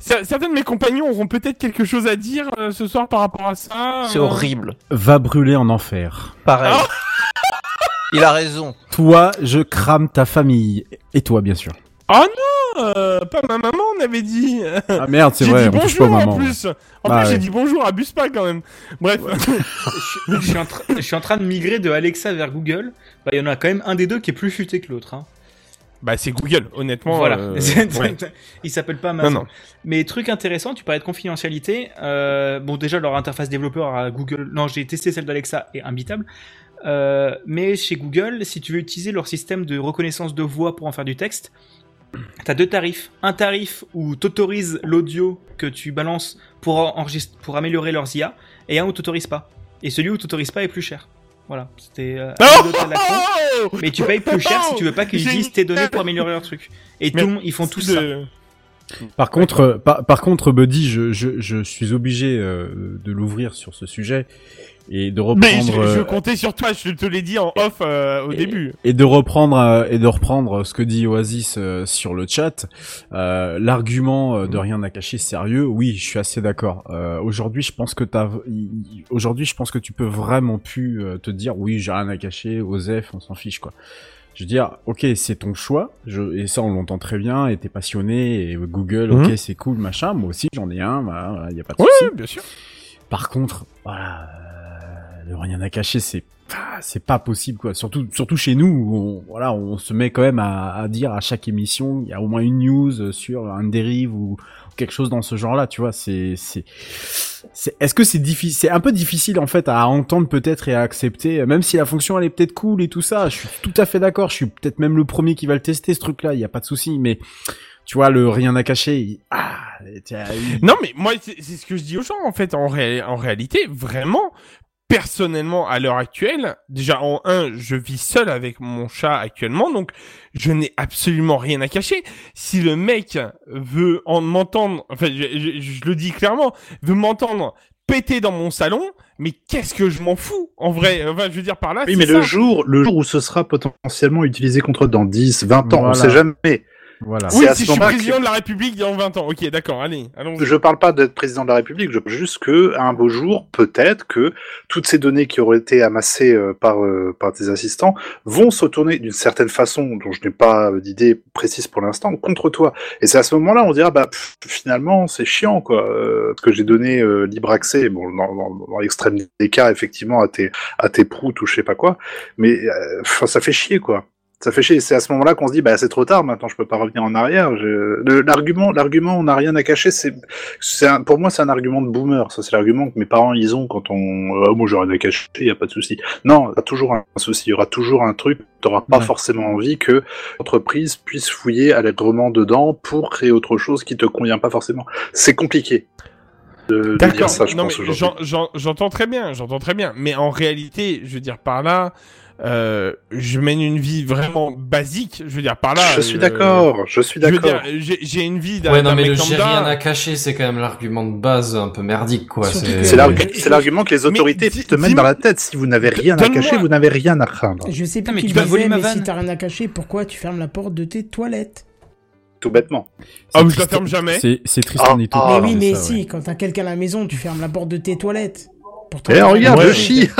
Speaker 5: cer- certains de mes compagnons auront peut-être quelque chose à dire euh, ce soir par rapport à ça
Speaker 8: C'est
Speaker 5: euh.
Speaker 8: horrible.
Speaker 7: Va brûler en enfer.
Speaker 8: Pareil. Il a raison.
Speaker 7: Toi, je crame ta famille. Et toi, bien sûr.
Speaker 5: Oh non euh, Pas ma maman, on avait dit
Speaker 7: Ah merde, c'est
Speaker 5: J'ai
Speaker 7: vrai,
Speaker 5: dit
Speaker 7: on touche pas aux
Speaker 5: bonjour en
Speaker 7: mamans.
Speaker 5: plus En
Speaker 7: Bah
Speaker 5: plus, j'ai dit bonjour, abuse pas quand même Bref
Speaker 6: je, suis en train- je suis en train de migrer de Alexa vers Google. Bah, il y en a quand même un des deux qui est plus futé que l'autre. Hein.
Speaker 5: Bah, c'est Google, honnêtement.
Speaker 6: Voilà.
Speaker 5: euh, ouais.
Speaker 6: Il s'appelle pas Amazon.
Speaker 5: Non, non.
Speaker 6: Mais truc intéressant, tu parlais de confidentialité. Euh, bon, déjà, leur interface développeur à Google. Non, j'ai testé celle d'Alexa et imbitable. Euh, mais chez Google, si tu veux utiliser leur système de reconnaissance de voix pour en faire du texte, t'as deux tarifs. Un tarif où t'autorises l'audio que tu balances pour, enregistrer, pour améliorer leurs IA, et un où t'autorises pas. Et celui où t'autorises pas est plus cher. Voilà, c'était euh,
Speaker 5: Oh
Speaker 6: con. Mais tu payes plus cher si tu veux pas qu'ils utilisent tes données pour améliorer leur truc. Et
Speaker 5: Mais
Speaker 6: tout le monde, ils font tous ça.
Speaker 5: de-
Speaker 7: Par contre, euh, par, par contre, Buddy, je, je, je suis obligé euh, de l'ouvrir sur ce sujet et de reprendre
Speaker 5: Mais je, je
Speaker 7: euh,
Speaker 5: comptais sur toi, je te l'ai dit en off euh, au début.
Speaker 7: et de reprendre euh, et de reprendre ce que dit Oasis euh, sur le chat. Euh, L'argument euh, de rien à cacher sérieux, oui, je suis assez d'accord. Euh, aujourd'hui, je pense que t'as, il- aujourd'hui, je pense que tu peux vraiment plus euh, te dire oui, j'ai rien à cacher, Osef, on s'en fiche quoi. Je veux dire, ok, c'est ton choix, je, et ça on l'entend très bien, et t'es passionné, et Google, ok,
Speaker 5: Mhm.
Speaker 7: c'est cool, machin, moi aussi j'en ai un, voilà, voilà, y a pas de
Speaker 5: Oui,
Speaker 7: souci.
Speaker 5: bien sûr.
Speaker 7: Par contre, voilà, de rien à cacher, c'est c'est pas possible quoi. Surtout surtout chez nous, on, voilà, on se met quand même à, à dire à chaque émission, il y a au moins une news sur un dérive ou quelque chose dans ce genre-là, tu vois. C'est c'est c'est. Est-ce que c'est difficile C'est un peu difficile en fait à entendre peut-être et à accepter, même si la fonction elle est peut-être cool et tout ça. Je suis tout à fait d'accord. Je suis peut-être même le premier qui va le tester ce truc-là. Il y a pas de souci, mais tu vois le rien à cacher. Ah,
Speaker 5: Non, mais moi, c'est ce que je dis aux gens, en fait. En réalité, vraiment, personnellement, à l'heure actuelle, déjà, en un, je vis seul avec mon chat actuellement, donc je n'ai absolument rien à cacher. Si le mec veut en m'entendre, enfin, je, je- je le dis clairement, veut m'entendre péter dans mon salon, mais qu'est-ce que je m'en fous, en vrai? Enfin, je veux dire par là,
Speaker 4: Oui, mais
Speaker 5: ça.
Speaker 4: le jour, le jour où ce sera potentiellement utilisé contre dans 10, 20 ans, on
Speaker 7: Voilà.
Speaker 4: sait jamais.
Speaker 7: Voilà.
Speaker 5: Oui,
Speaker 4: à
Speaker 5: si
Speaker 4: ce
Speaker 5: je suis président
Speaker 4: que-
Speaker 5: de la République dans 20 ans. Ok, d'accord, allez, allons
Speaker 4: Je parle pas d'être président de la République, je parle juste que un beau jour, peut-être que toutes ces données qui auraient été amassées euh, par euh, par tes assistants vont se tourner d'une certaine façon, dont je n'ai pas d'idée précise pour l'instant, contre toi. Et c'est à ce moment-là, on dira bah pff, finalement c'est chiant quoi, euh, que j'ai donné euh, libre accès, bon dans, dans, dans l'extrême des cas effectivement à tes à tes proutes ou je sais pas quoi, mais euh, ça fait chier quoi. Ça fait chier. C'est à ce moment-là qu'on se dit, bah, c'est trop tard. Maintenant, je peux pas revenir en arrière. Je- L'argument, l'argument, on n'a rien à cacher. C'est, c'est un- pour moi, c'est un argument de boomer. Ça, c'est l'argument que mes parents ils ont quand on, ah, moi, j'ai rien à cacher. Il y a pas de souci. Non, t'as toujours un souci. Il y aura toujours un truc. T'auras pas
Speaker 7: Ouais.
Speaker 4: forcément envie que l'entreprise puisse fouiller allègrement dedans pour créer autre chose qui te convient pas forcément. C'est compliqué. De, de dire
Speaker 5: D'accord,
Speaker 4: ça, je
Speaker 5: non,
Speaker 4: pense
Speaker 5: mais j'entends très bien, j'entends très bien. Mais en réalité, je veux dire par là, euh, je mène une vie vraiment basique. Je veux dire par là.
Speaker 4: Je suis
Speaker 5: euh,
Speaker 4: d'accord, je suis
Speaker 5: je veux
Speaker 4: d'accord.
Speaker 5: dire, j'ai une vie d'un
Speaker 3: Ouais, non, mais le j'ai rien à cacher, c'est quand même l'argument de base un peu merdique, quoi. C'est
Speaker 4: l'argument que les autorités te mettent dans la tête. Si vous n'avez rien à cacher, vous n'avez rien à craindre.
Speaker 1: Je sais plus
Speaker 6: mais
Speaker 1: qui
Speaker 6: tu
Speaker 1: le
Speaker 6: vas voler ma
Speaker 1: mais si
Speaker 6: vanne.
Speaker 1: t'as rien à cacher, pourquoi tu fermes la porte de tes toilettes?
Speaker 4: Tout bêtement.
Speaker 5: Ah, mais je
Speaker 7: Tristan-
Speaker 5: la ferme jamais.
Speaker 7: C'est Tristan
Speaker 4: Ah,
Speaker 7: et tout.
Speaker 4: ah,
Speaker 1: Mais oui, mais
Speaker 7: ça,
Speaker 1: si,
Speaker 7: ouais.
Speaker 1: quand t'as quelqu'un à la maison, tu fermes la porte de tes toilettes.
Speaker 4: Eh, regarde,
Speaker 1: cacher.
Speaker 4: chie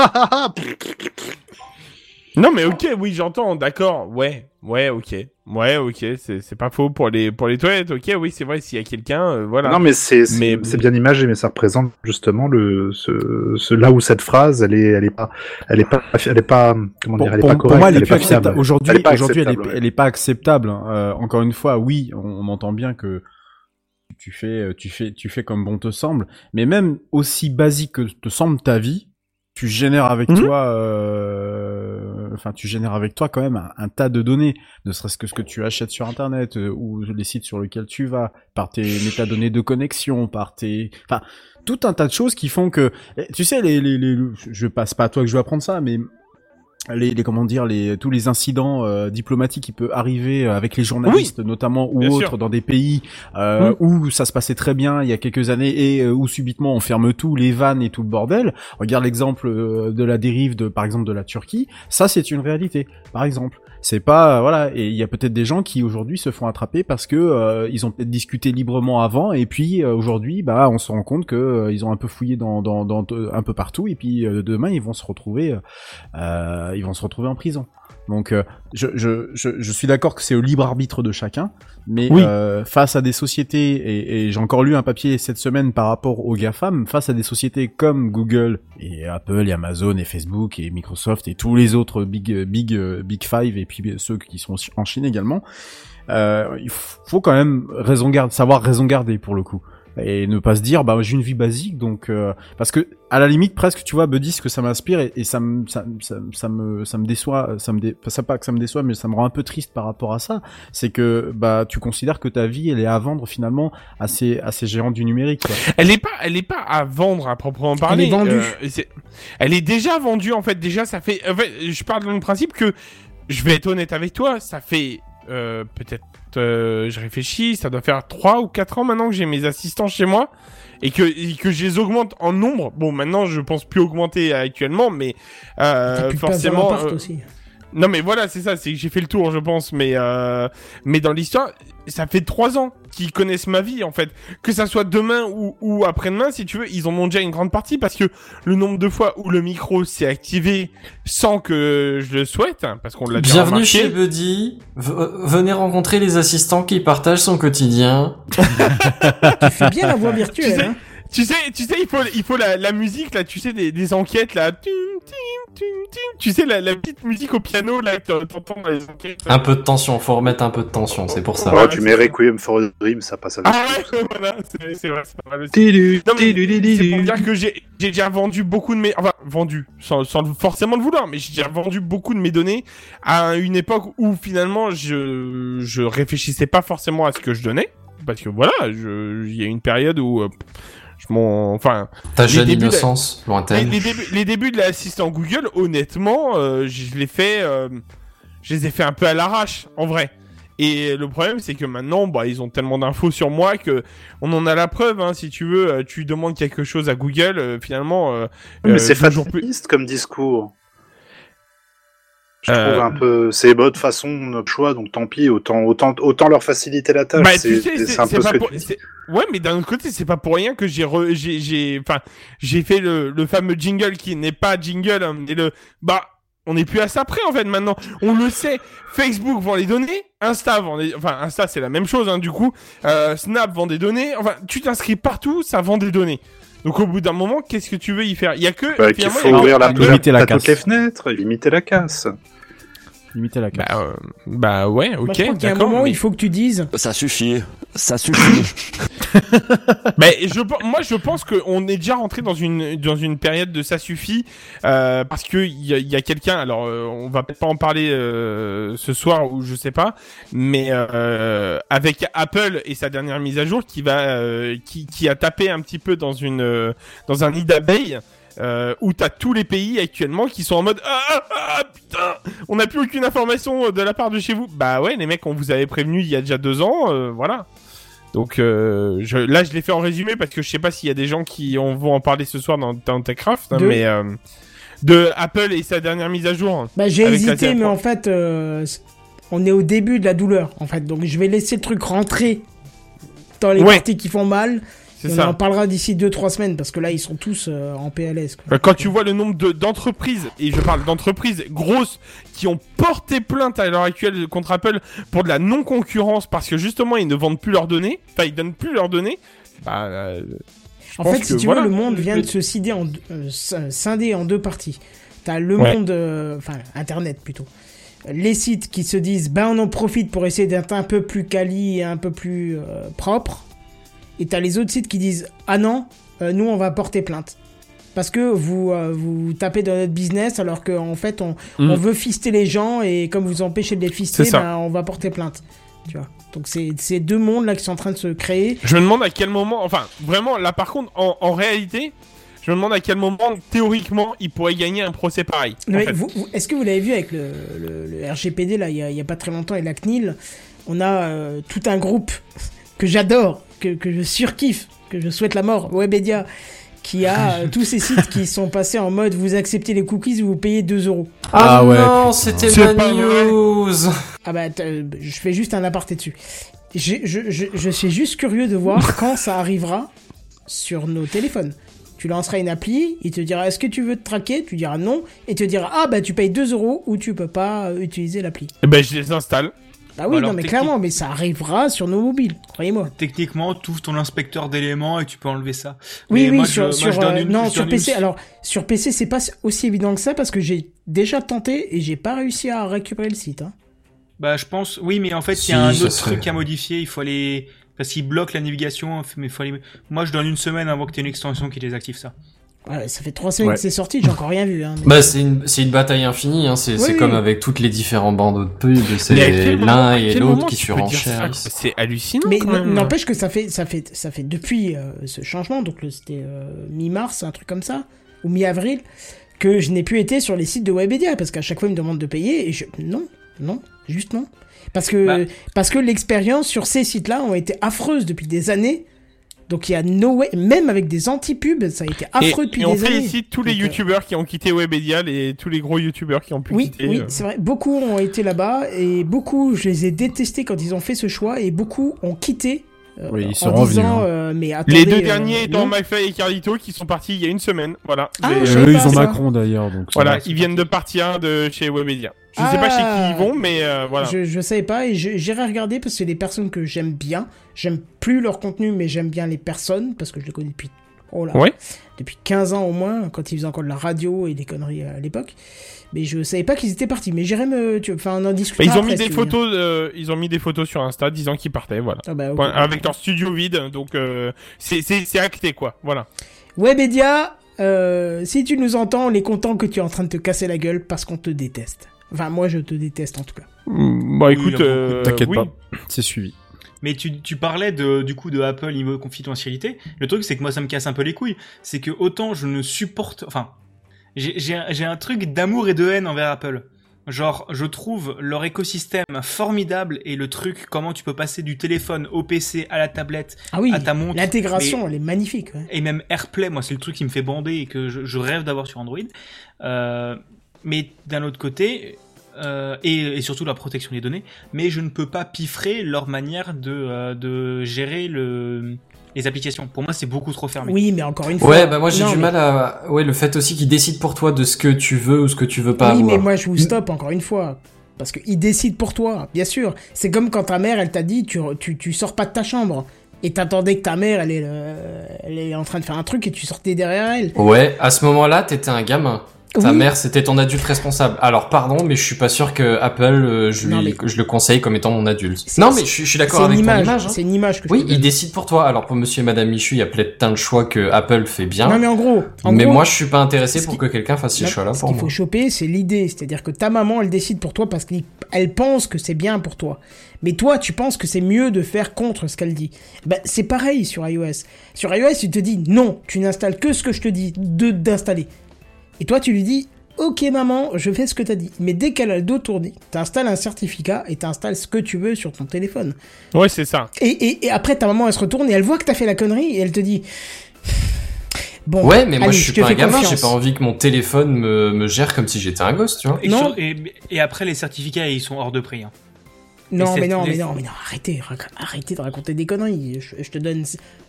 Speaker 5: Non, mais ok, oui, j'entends, d'accord. Ouais, ouais, ok, ouais, ok, c'est c'est pas faux pour les pour les toilettes. Ok, oui, c'est vrai. S'il y a quelqu'un, euh, voilà.
Speaker 4: Non, mais c'est c'est
Speaker 5: Mais-
Speaker 4: c'est bien imagé, mais ça représente justement le ce, ce là où cette phrase, elle est elle est pas elle est pas elle est pas comment
Speaker 7: Pour,
Speaker 4: dire, elle est pas
Speaker 7: pour
Speaker 4: correcte,
Speaker 7: moi, elle est
Speaker 4: elle est
Speaker 7: plus
Speaker 4: pas fiable.
Speaker 7: acceptable. Aujourd'hui,
Speaker 4: Elle ouais.
Speaker 7: elle est pas acceptable. hein. Euh, encore une fois, oui, on, on entend bien que tu fais, euh, tu fais, tu fais comme bon te semble. Mais même aussi basique que te semble ta vie, tu génères avec
Speaker 5: Mhm.
Speaker 7: toi, euh, enfin, tu génères avec toi quand même un, tas de données, ne serait-ce que ce que tu achètes sur Internet euh, ou les sites sur lesquels tu vas, par tes métadonnées de connexion, par tes, enfin, tout un tas de choses qui font que, eh, tu sais, les, les, les, je passe pas à toi que je vais apprendre ça, mais les, les comment dire les tous les incidents euh, diplomatiques qui peuvent arriver euh, avec les journalistes notamment ou autres
Speaker 5: sûr.
Speaker 7: dans des pays euh,
Speaker 5: Oui.
Speaker 7: où ça se passait très bien il y a quelques années et où subitement on ferme tout les vannes et tout le bordel regarde l'exemple euh, de la dérive de par exemple de la Turquie ça c'est une réalité par exemple c'est pas euh, voilà et il y a peut-être des gens qui aujourd'hui se font attraper parce que euh, ils ont peut-être discuté librement avant et puis euh, aujourd'hui bah on se rend compte que ils ont un peu fouillé dans, dans, dans un peu partout et puis demain ils vont se retrouver ils vont se retrouver en prison. Donc euh, je, je, je, je suis d'accord que c'est au libre arbitre de chacun, mais
Speaker 5: Oui.
Speaker 7: euh, face à des sociétés, et, et j'ai encore lu un papier cette semaine par rapport aux GAFAM, face à des sociétés comme Google et Apple et Amazon et Facebook et Microsoft et tous les autres big big euh, big five et puis ceux qui sont en Chine également, euh, il faut quand même raison garder, savoir raison garder pour le coup et ne pas se dire bah j'ai une vie basique donc euh, parce que à la limite presque tu vois Buddy ce que ça m'inspire et, et ça me ça, ça, ça me ça me déçoit ça me dé... enfin, ça pas que ça me déçoit mais ça me rend un peu triste par rapport à ça c'est que bah tu considères que ta vie elle est à vendre finalement à ces à ces géants du numérique quoi.
Speaker 5: Elle est pas, elle est pas à vendre à proprement parler.
Speaker 1: est vendue.
Speaker 5: Euh, elle est déjà vendue en fait. Déjà, ça fait. En fait, je parle dans le principe que je vais être honnête avec toi. Ça fait euh, peut-être. euh, je réfléchis. Ça doit faire 3 ou 4 ans maintenant que j'ai mes assistants chez moi et que et que je les augmente en nombre. Bon, maintenant, je pense plus augmenter actuellement, mais euh, forcément.
Speaker 1: aussi.
Speaker 5: Non mais voilà, c'est ça, c'est que j'ai fait le tour, je pense, mais euh, mais dans l'histoire, ça fait trois ans qu'ils connaissent ma vie en fait, que ça soit demain ou, ou après-demain, si tu veux, ils en ont déjà une grande partie parce que le nombre de fois où le micro s'est activé sans que je le souhaite, hein, parce qu'on l'a déjà
Speaker 3: Bienvenue
Speaker 5: remarqué.
Speaker 3: chez Buddy. V- venez rencontrer les assistants qui partagent son quotidien.
Speaker 1: Tu fais bien la voix
Speaker 5: Tu
Speaker 1: virtuelle.
Speaker 5: sais,
Speaker 1: hein.
Speaker 5: Tu sais, tu sais, il faut, il faut la, la musique là, tu sais, des, des enquêtes là, Tum, tum, tum, tum. tu sais, la, la petite musique au piano là, t'entends les enquêtes.
Speaker 3: Un peu de tension, faut remettre un peu de tension, c'est pour ça.
Speaker 4: Oh, tu mets Requiem for a Dream, ça passe avec.
Speaker 5: Ah ouais, voilà, c'est c'est vrai, c'est pas mal aussi. Non, mais c'est pour dire que j'ai j'ai déjà vendu beaucoup de mes... Enfin, vendu, sans, sans forcément le vouloir, mais j'ai déjà vendu beaucoup de mes données à une époque où finalement je, je réfléchissais pas forcément à ce que je donnais. Parce que voilà, je- il y a une période où... euh, je m'en... Enfin...
Speaker 3: Ta
Speaker 5: les
Speaker 3: jeune
Speaker 5: débuts de-
Speaker 3: innocence,
Speaker 5: les,
Speaker 3: lointaine.
Speaker 5: les débuts, les débuts de l'assistant Google, honnêtement, euh, je les fait... euh, je les ai fait un peu à l'arrache, en vrai. Et le problème, c'est que maintenant, bah, ils ont tellement d'infos sur moi que on en a la preuve. Hein, si tu veux, euh, tu demandes quelque chose à Google, euh, finalement. euh,
Speaker 4: Mais
Speaker 5: euh,
Speaker 4: c'est
Speaker 5: jours plus-
Speaker 4: fataliste comme discours. Je
Speaker 5: Euh,
Speaker 4: trouve un peu, c'est votre façon, notre choix, donc tant pis, autant, autant, autant leur faciliter la tâche.
Speaker 5: Bah,
Speaker 4: c'est
Speaker 5: tu sais,
Speaker 4: un peu ce
Speaker 5: pas
Speaker 4: que
Speaker 5: pour...
Speaker 4: tu dis.
Speaker 5: c'est- Ouais, mais d'un autre côté, c'est pas pour rien que j'ai re... j'ai j'ai enfin j'ai fait le, le fameux jingle qui n'est pas jingle, hein, mais le bah on n'est plus à ça près en fait maintenant. On le sait, Facebook vend les données, Insta vend les... enfin Insta c'est la même chose hein, du coup, euh, Snap vend des données, enfin tu t'inscris partout, ça vend des données. Donc au bout d'un moment, qu'est-ce que tu veux y faire? Il y a que
Speaker 4: Bah, faut
Speaker 5: il a-
Speaker 4: ouvrir la,
Speaker 7: limiter la
Speaker 4: la toutes
Speaker 7: casse.
Speaker 4: les fenêtres, limiter la casse.
Speaker 7: Limiter la casse.
Speaker 5: Bah, euh, bah ouais, ok,
Speaker 1: Moi, je crois qu'il y a un moment où
Speaker 5: mais-
Speaker 1: il faut que tu dises.
Speaker 13: Ça suffit. Ça suffit.
Speaker 5: Mais je, moi, je pense qu'on est déjà rentré dans une dans une période de ça suffit euh, parce que il y a, y a quelqu'un. Alors, euh, on va peut-être pas en parler euh, ce soir ou je sais pas, mais euh, avec Apple et sa dernière mise à jour qui va euh, qui qui a tapé un petit peu dans une euh, dans un nid d'abeilles. Euh, où t'as tous les pays actuellement qui sont en mode ah, ah, ah, putain on n'a plus aucune information de la part de chez vous bah ouais les mecs on vous avait prévenu il y a déjà deux ans euh, voilà donc euh, je, là, je l'ai fait en résumé parce que je sais pas s'il y a des gens qui en vont en parler ce soir dans, dans TechCraft, hein,
Speaker 1: De-
Speaker 5: mais euh, de Apple et sa dernière mise à jour.
Speaker 1: Bah, j'ai hésité,
Speaker 5: TF1.
Speaker 1: mais en fait, euh, on est au début de la douleur, en fait. Donc, je vais laisser le truc rentrer dans les
Speaker 5: Ouais.
Speaker 1: parties qui font mal.
Speaker 5: C'est
Speaker 1: on en parlera d'ici 2-3 semaines, parce que là, ils sont tous euh, en PLS. Quoi.
Speaker 5: Bah, quand tu vois le nombre de- d'entreprises, et je parle d'entreprises grosses, qui ont porté plainte à l'heure actuelle contre Apple pour de la non-concurrence parce que justement ils ne vendent plus leurs données, enfin ils donnent plus leurs données, bah. euh,
Speaker 1: En fait, si
Speaker 5: que
Speaker 1: tu
Speaker 5: voilà.
Speaker 1: veux, le monde vient de se scinder en, deux- euh, sc- scinder en deux parties. T'as le
Speaker 5: Ouais.
Speaker 1: monde, enfin, Internet plutôt. Les sites qui se disent, ben on en profite pour essayer d'être un peu plus quali et un peu plus euh, propre. Et t'as les autres sites qui disent, ah non, euh, nous on va porter plainte. Parce que vous, euh, vous tapez dans notre business alors qu'en fait on,
Speaker 5: Mm.
Speaker 1: on veut fister les gens et comme vous empêchez de les fister, ben, on va porter plainte. Tu vois. Donc c'est ces deux mondes là qui sont en train de se créer.
Speaker 5: Je me demande à quel moment, enfin vraiment là par contre en, en réalité, Je me demande à quel moment, théoriquement, il pourrait gagner un procès pareil. en
Speaker 1: Est-ce que vous l'avez vu avec le, le- le RGPD là, il y, a, il y a pas très longtemps et la CNIL, on a euh, tout un groupe que j'adore, que, que je surkiffe, que je souhaite la mort, Webedia, qui a euh, tous ces sites qui sont passés en mode vous acceptez les cookies, vous payez 2 euros.
Speaker 3: Ah,
Speaker 7: Ah ouais,
Speaker 3: non, c'était ma news.
Speaker 1: Ah bah euh, je fais juste un aparté dessus. J'ai- Je, je, je suis juste curieux de voir quand ça arrivera sur nos téléphones. Tu lanceras une appli, il te dira est-ce que tu veux te traquer? Tu diras non, et il te dira ah bah tu payes 2 euros ou tu peux pas euh, utiliser l'appli.
Speaker 5: Eh ben, je les installe.
Speaker 1: Bah oui,
Speaker 6: Alors,
Speaker 1: non mais
Speaker 6: technique-
Speaker 1: clairement, mais ça arrivera sur nos mobiles, croyez-moi.
Speaker 6: Techniquement, tu ouvres ton inspecteur d'éléments et tu peux enlever ça.
Speaker 1: Oui,
Speaker 6: Mais
Speaker 1: oui,
Speaker 6: moi,
Speaker 1: sur,
Speaker 6: je, moi,
Speaker 1: sur,
Speaker 6: je donne
Speaker 1: euh,
Speaker 6: une-
Speaker 1: non,
Speaker 6: je
Speaker 1: sur PC.
Speaker 6: une-
Speaker 1: Alors, sur PC, c'est pas aussi évident que ça parce que j'ai déjà tenté et j'ai pas réussi à récupérer le site. Hein.
Speaker 6: Bah, je pense, oui, mais en fait, il
Speaker 3: Si,
Speaker 6: y a un autre
Speaker 3: serait-
Speaker 6: truc à modifier. Il faut aller, parce qu'il bloque la navigation, mais il faut aller. Moi, je donne une semaine avant que tu aies une extension qui désactive ça.
Speaker 1: Ouais, ça fait trois semaines
Speaker 7: Ouais.
Speaker 1: que c'est sorti, j'ai encore rien vu. Hein, mais-
Speaker 3: Bah, c'est une, c'est une bataille infinie, hein. C'est,
Speaker 1: Oui,
Speaker 3: c'est
Speaker 1: oui.
Speaker 3: comme avec toutes les différents bandes de
Speaker 5: à
Speaker 3: C'est l'un et l'autre qui
Speaker 5: quoi C'est hallucinant.
Speaker 1: Mais
Speaker 5: quand
Speaker 1: n-
Speaker 5: même.
Speaker 1: n'empêche que ça fait, ça fait, ça fait depuis euh, ce changement, donc le- c'était euh, mi-mars, un truc comme ça, ou mi-avril, que je n'ai plus été sur les sites de Webedia parce qu'à chaque fois ils me demandent de payer et je non, non, juste non, parce que
Speaker 6: Bah.
Speaker 1: parce que l'expérience sur ces sites-là ont été affreuses depuis des années. Donc il y a no way, même avec des anti-pubs, ça a été affreux
Speaker 5: et,
Speaker 1: depuis
Speaker 5: et on
Speaker 1: des années.
Speaker 5: félicite tous les
Speaker 1: euh,
Speaker 5: youtubeurs qui ont quitté Webedia, et tous les gros youtubeurs qui ont pu
Speaker 1: Oui,
Speaker 5: quitter.
Speaker 1: oui,
Speaker 5: euh.
Speaker 1: c'est vrai. Beaucoup ont été là-bas et beaucoup, je les ai détestés quand ils ont fait ce choix et beaucoup ont quitté
Speaker 7: Oui, ils
Speaker 1: en
Speaker 7: sont revenus,
Speaker 1: disant
Speaker 7: hein.
Speaker 1: euh, mais attendez.
Speaker 5: Les deux
Speaker 1: euh,
Speaker 5: derniers étant. McFly et Carlito qui sont partis il y a une semaine. Voilà.
Speaker 1: Ah,
Speaker 7: Euh, eux,
Speaker 1: pas
Speaker 7: ils ont
Speaker 1: ça.
Speaker 7: Macron d'ailleurs, donc.
Speaker 5: Voilà, ils viennent de partir de chez Webedia. Je sais pas chez qui ils vont, mais euh, voilà.
Speaker 1: Je, je savais pas et j'irai regarder parce que c'est des personnes que j'aime bien. J'aime plus leur contenu, mais j'aime bien les personnes parce que je les connais depuis. Oh là.
Speaker 5: Ouais.
Speaker 1: Depuis 15 ans au moins, quand ils faisaient encore de la radio et des conneries à l'époque. Mais je savais pas qu'ils étaient partis. Mais j'irai me. Tu... Enfin, on en
Speaker 5: Bah,
Speaker 1: discutera.
Speaker 5: ils ont
Speaker 1: après,
Speaker 5: mis des photos, euh, ils ont mis des photos sur Insta disant qu'ils partaient, voilà.
Speaker 1: Ah bah,
Speaker 5: Avec leur studio vide, donc euh, c'est acté quoi, voilà.
Speaker 1: Webedia, euh, si tu nous entends, on est content que tu es en train de te casser la gueule parce qu'on te déteste. Enfin, moi, je te déteste en tout cas.
Speaker 5: Bah
Speaker 6: Oui,
Speaker 5: écoute, euh,
Speaker 7: T'inquiète
Speaker 5: oui.
Speaker 7: pas, c'est suivi.
Speaker 6: Mais tu, tu parlais de, du coup de Apple niveau confidentialité. Le truc, c'est que moi, ça me casse un peu les couilles. C'est que autant je ne supporte, enfin, j'ai, un- truc d'amour et de haine envers Apple. Genre, je trouve leur écosystème formidable et le truc, comment tu peux passer du téléphone au PC à la tablette
Speaker 1: Ah oui,
Speaker 6: à ta montre.
Speaker 1: l'intégration, elle est magnifique. ouais.
Speaker 6: et même AirPlay, moi, c'est le truc qui me fait bander et que je, je rêve d'avoir sur Android. Euh, mais d'un autre côté, euh, et, et surtout la protection des données, mais je ne peux pas piffrer leur manière de, euh, de gérer le, les applications. Pour moi, c'est beaucoup trop fermé.
Speaker 1: Oui, mais encore une fois.
Speaker 3: Ouais, bah moi j'ai du
Speaker 1: mais-
Speaker 3: mal à. Ouais, le fait aussi qu'ils décident pour toi de ce que tu veux ou ce que tu veux pas
Speaker 1: Oui,
Speaker 3: avoir.
Speaker 1: mais moi, je vous stoppe encore une fois. Parce qu'il décide pour toi, bien sûr. C'est comme quand ta mère, elle t'a dit, tu, tu, tu sors pas de ta chambre. Et t'attendais que ta mère, elle est, euh, elle est en train de faire un truc et tu sortais derrière elle.
Speaker 3: Ouais, à ce moment-là, t'étais un gamin. Ta
Speaker 1: Oui.
Speaker 3: mère, c'était ton adulte responsable. Alors, pardon, mais je suis pas sûr que Apple, euh, je, lui,
Speaker 1: Non, mais-
Speaker 3: je le conseille comme étant mon adulte. Non, mais je, suis- je suis d'accord avec
Speaker 1: une
Speaker 3: ton
Speaker 1: image.
Speaker 3: hein.
Speaker 1: C'est une image que
Speaker 3: Oui, il décide pour toi. Alors, pour monsieur et madame Michu, il y a plein de choix que Apple fait bien.
Speaker 1: Non, mais en gros. En
Speaker 3: mais
Speaker 1: gros,
Speaker 3: moi, je suis pas intéressé
Speaker 1: ce
Speaker 3: pour que quelqu'un fasse ces choix-là
Speaker 1: Ce
Speaker 3: pour
Speaker 1: qu'il
Speaker 3: moi.
Speaker 1: faut choper, c'est l'idée. C'est-à-dire que ta maman, elle décide pour toi parce qu'elle pense que c'est bien pour toi. Mais toi, tu penses que c'est mieux de faire contre ce qu'elle dit. Ben, c'est pareil sur iOS. Sur iOS, tu te dis non, tu n'installes que ce que je te dis de d'installer. Et toi, tu lui dis ok maman, je fais ce que t'as dit. Mais dès qu'elle a le dos tourné, t'installes un certificat et t'installes ce que tu veux sur ton téléphone.
Speaker 5: Ouais, c'est ça.
Speaker 1: Et, et, et après, ta maman, elle se retourne et elle voit que t'as fait la connerie et elle te dit bon.
Speaker 3: Ouais, mais moi, je suis pas un gamin. J'ai pas envie que mon téléphone me, me gère comme si j'étais un gosse, tu vois.
Speaker 6: Et,
Speaker 1: Non.
Speaker 6: sur- et, et après, les certificats, ils sont hors de prix. hein.
Speaker 1: Non, mais non, mais non, mais non, arrêtez, arrêtez de raconter des conneries. Je, je te donne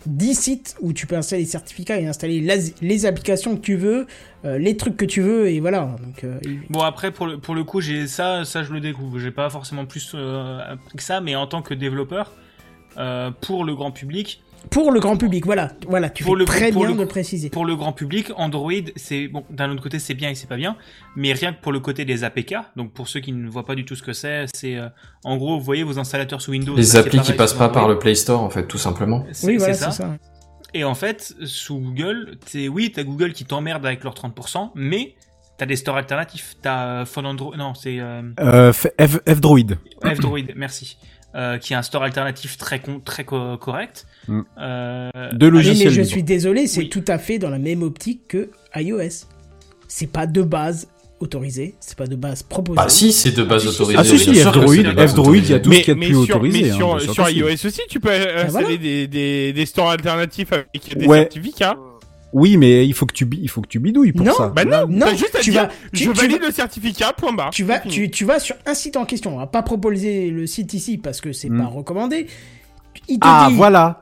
Speaker 1: 10 sites où tu peux installer les certificats et installer les applications que tu veux, euh, les trucs que tu veux, et voilà. Donc, euh,
Speaker 6: Bon après pour le pour le coup j'ai ça ça je le découvre j'ai pas forcément plus euh, appris que ça mais en tant que développeur euh, pour le grand public
Speaker 1: pour le grand public, voilà, voilà, tu
Speaker 6: Pour
Speaker 1: fais
Speaker 6: le-
Speaker 1: très
Speaker 6: pour
Speaker 1: bien
Speaker 6: le-
Speaker 1: de le préciser.
Speaker 6: pour le grand public Android c'est bon d'un autre côté c'est bien et c'est pas bien mais rien que pour le côté des APK donc pour ceux qui ne voient pas du tout ce que c'est c'est euh, en gros vous voyez vos installateurs sous Windows
Speaker 3: Les applis qui passent pas par le Play Store, en fait, tout simplement.
Speaker 6: C'est-
Speaker 1: Oui, voilà,
Speaker 6: c'est ça. Et en fait, sous Google, t'es, oui, t'as Google qui t'emmerde avec leurs 30%, mais t'as des stores alternatifs. T'as euh, Phone Android, non, c'est euh,
Speaker 7: Euh, F, F- F-Droid.
Speaker 6: F-Droid, merci, euh, qui est un store alternatif très con- très co- correct.
Speaker 7: Mm.
Speaker 6: Euh,
Speaker 7: De logiciels
Speaker 1: mais je suis désolé, c'est
Speaker 6: Oui.
Speaker 1: tout à fait dans la même optique que iOS. C'est pas de base autorisé, c'est pas de base proposé.
Speaker 3: Ah si, c'est de base autorisée.
Speaker 7: Ah si, si, F-Droid, il y a tout ce qu'il y a de plus
Speaker 5: sur,
Speaker 7: autorisé.
Speaker 5: mais
Speaker 7: hein,
Speaker 5: sur, iOS aussi, tu peux installer
Speaker 1: voilà.
Speaker 5: des, des, des stores alternatifs avec des
Speaker 7: Ouais.
Speaker 5: certificats.
Speaker 7: Oui, mais il faut que tu, il faut que tu bidouilles pour
Speaker 1: Non,
Speaker 7: ça.
Speaker 5: Bah non,
Speaker 1: Non,
Speaker 5: juste à
Speaker 1: tu
Speaker 5: dire,
Speaker 1: vas- tu-
Speaker 5: je
Speaker 1: tu
Speaker 5: valide
Speaker 1: vas-
Speaker 5: le certificat, point barre.
Speaker 1: tu vas, tu, tu vas sur un site en question. On va pas proposer le site ici parce que c'est
Speaker 7: Mm.
Speaker 1: pas recommandé. Il te
Speaker 7: Ah,
Speaker 1: dit,
Speaker 7: voilà.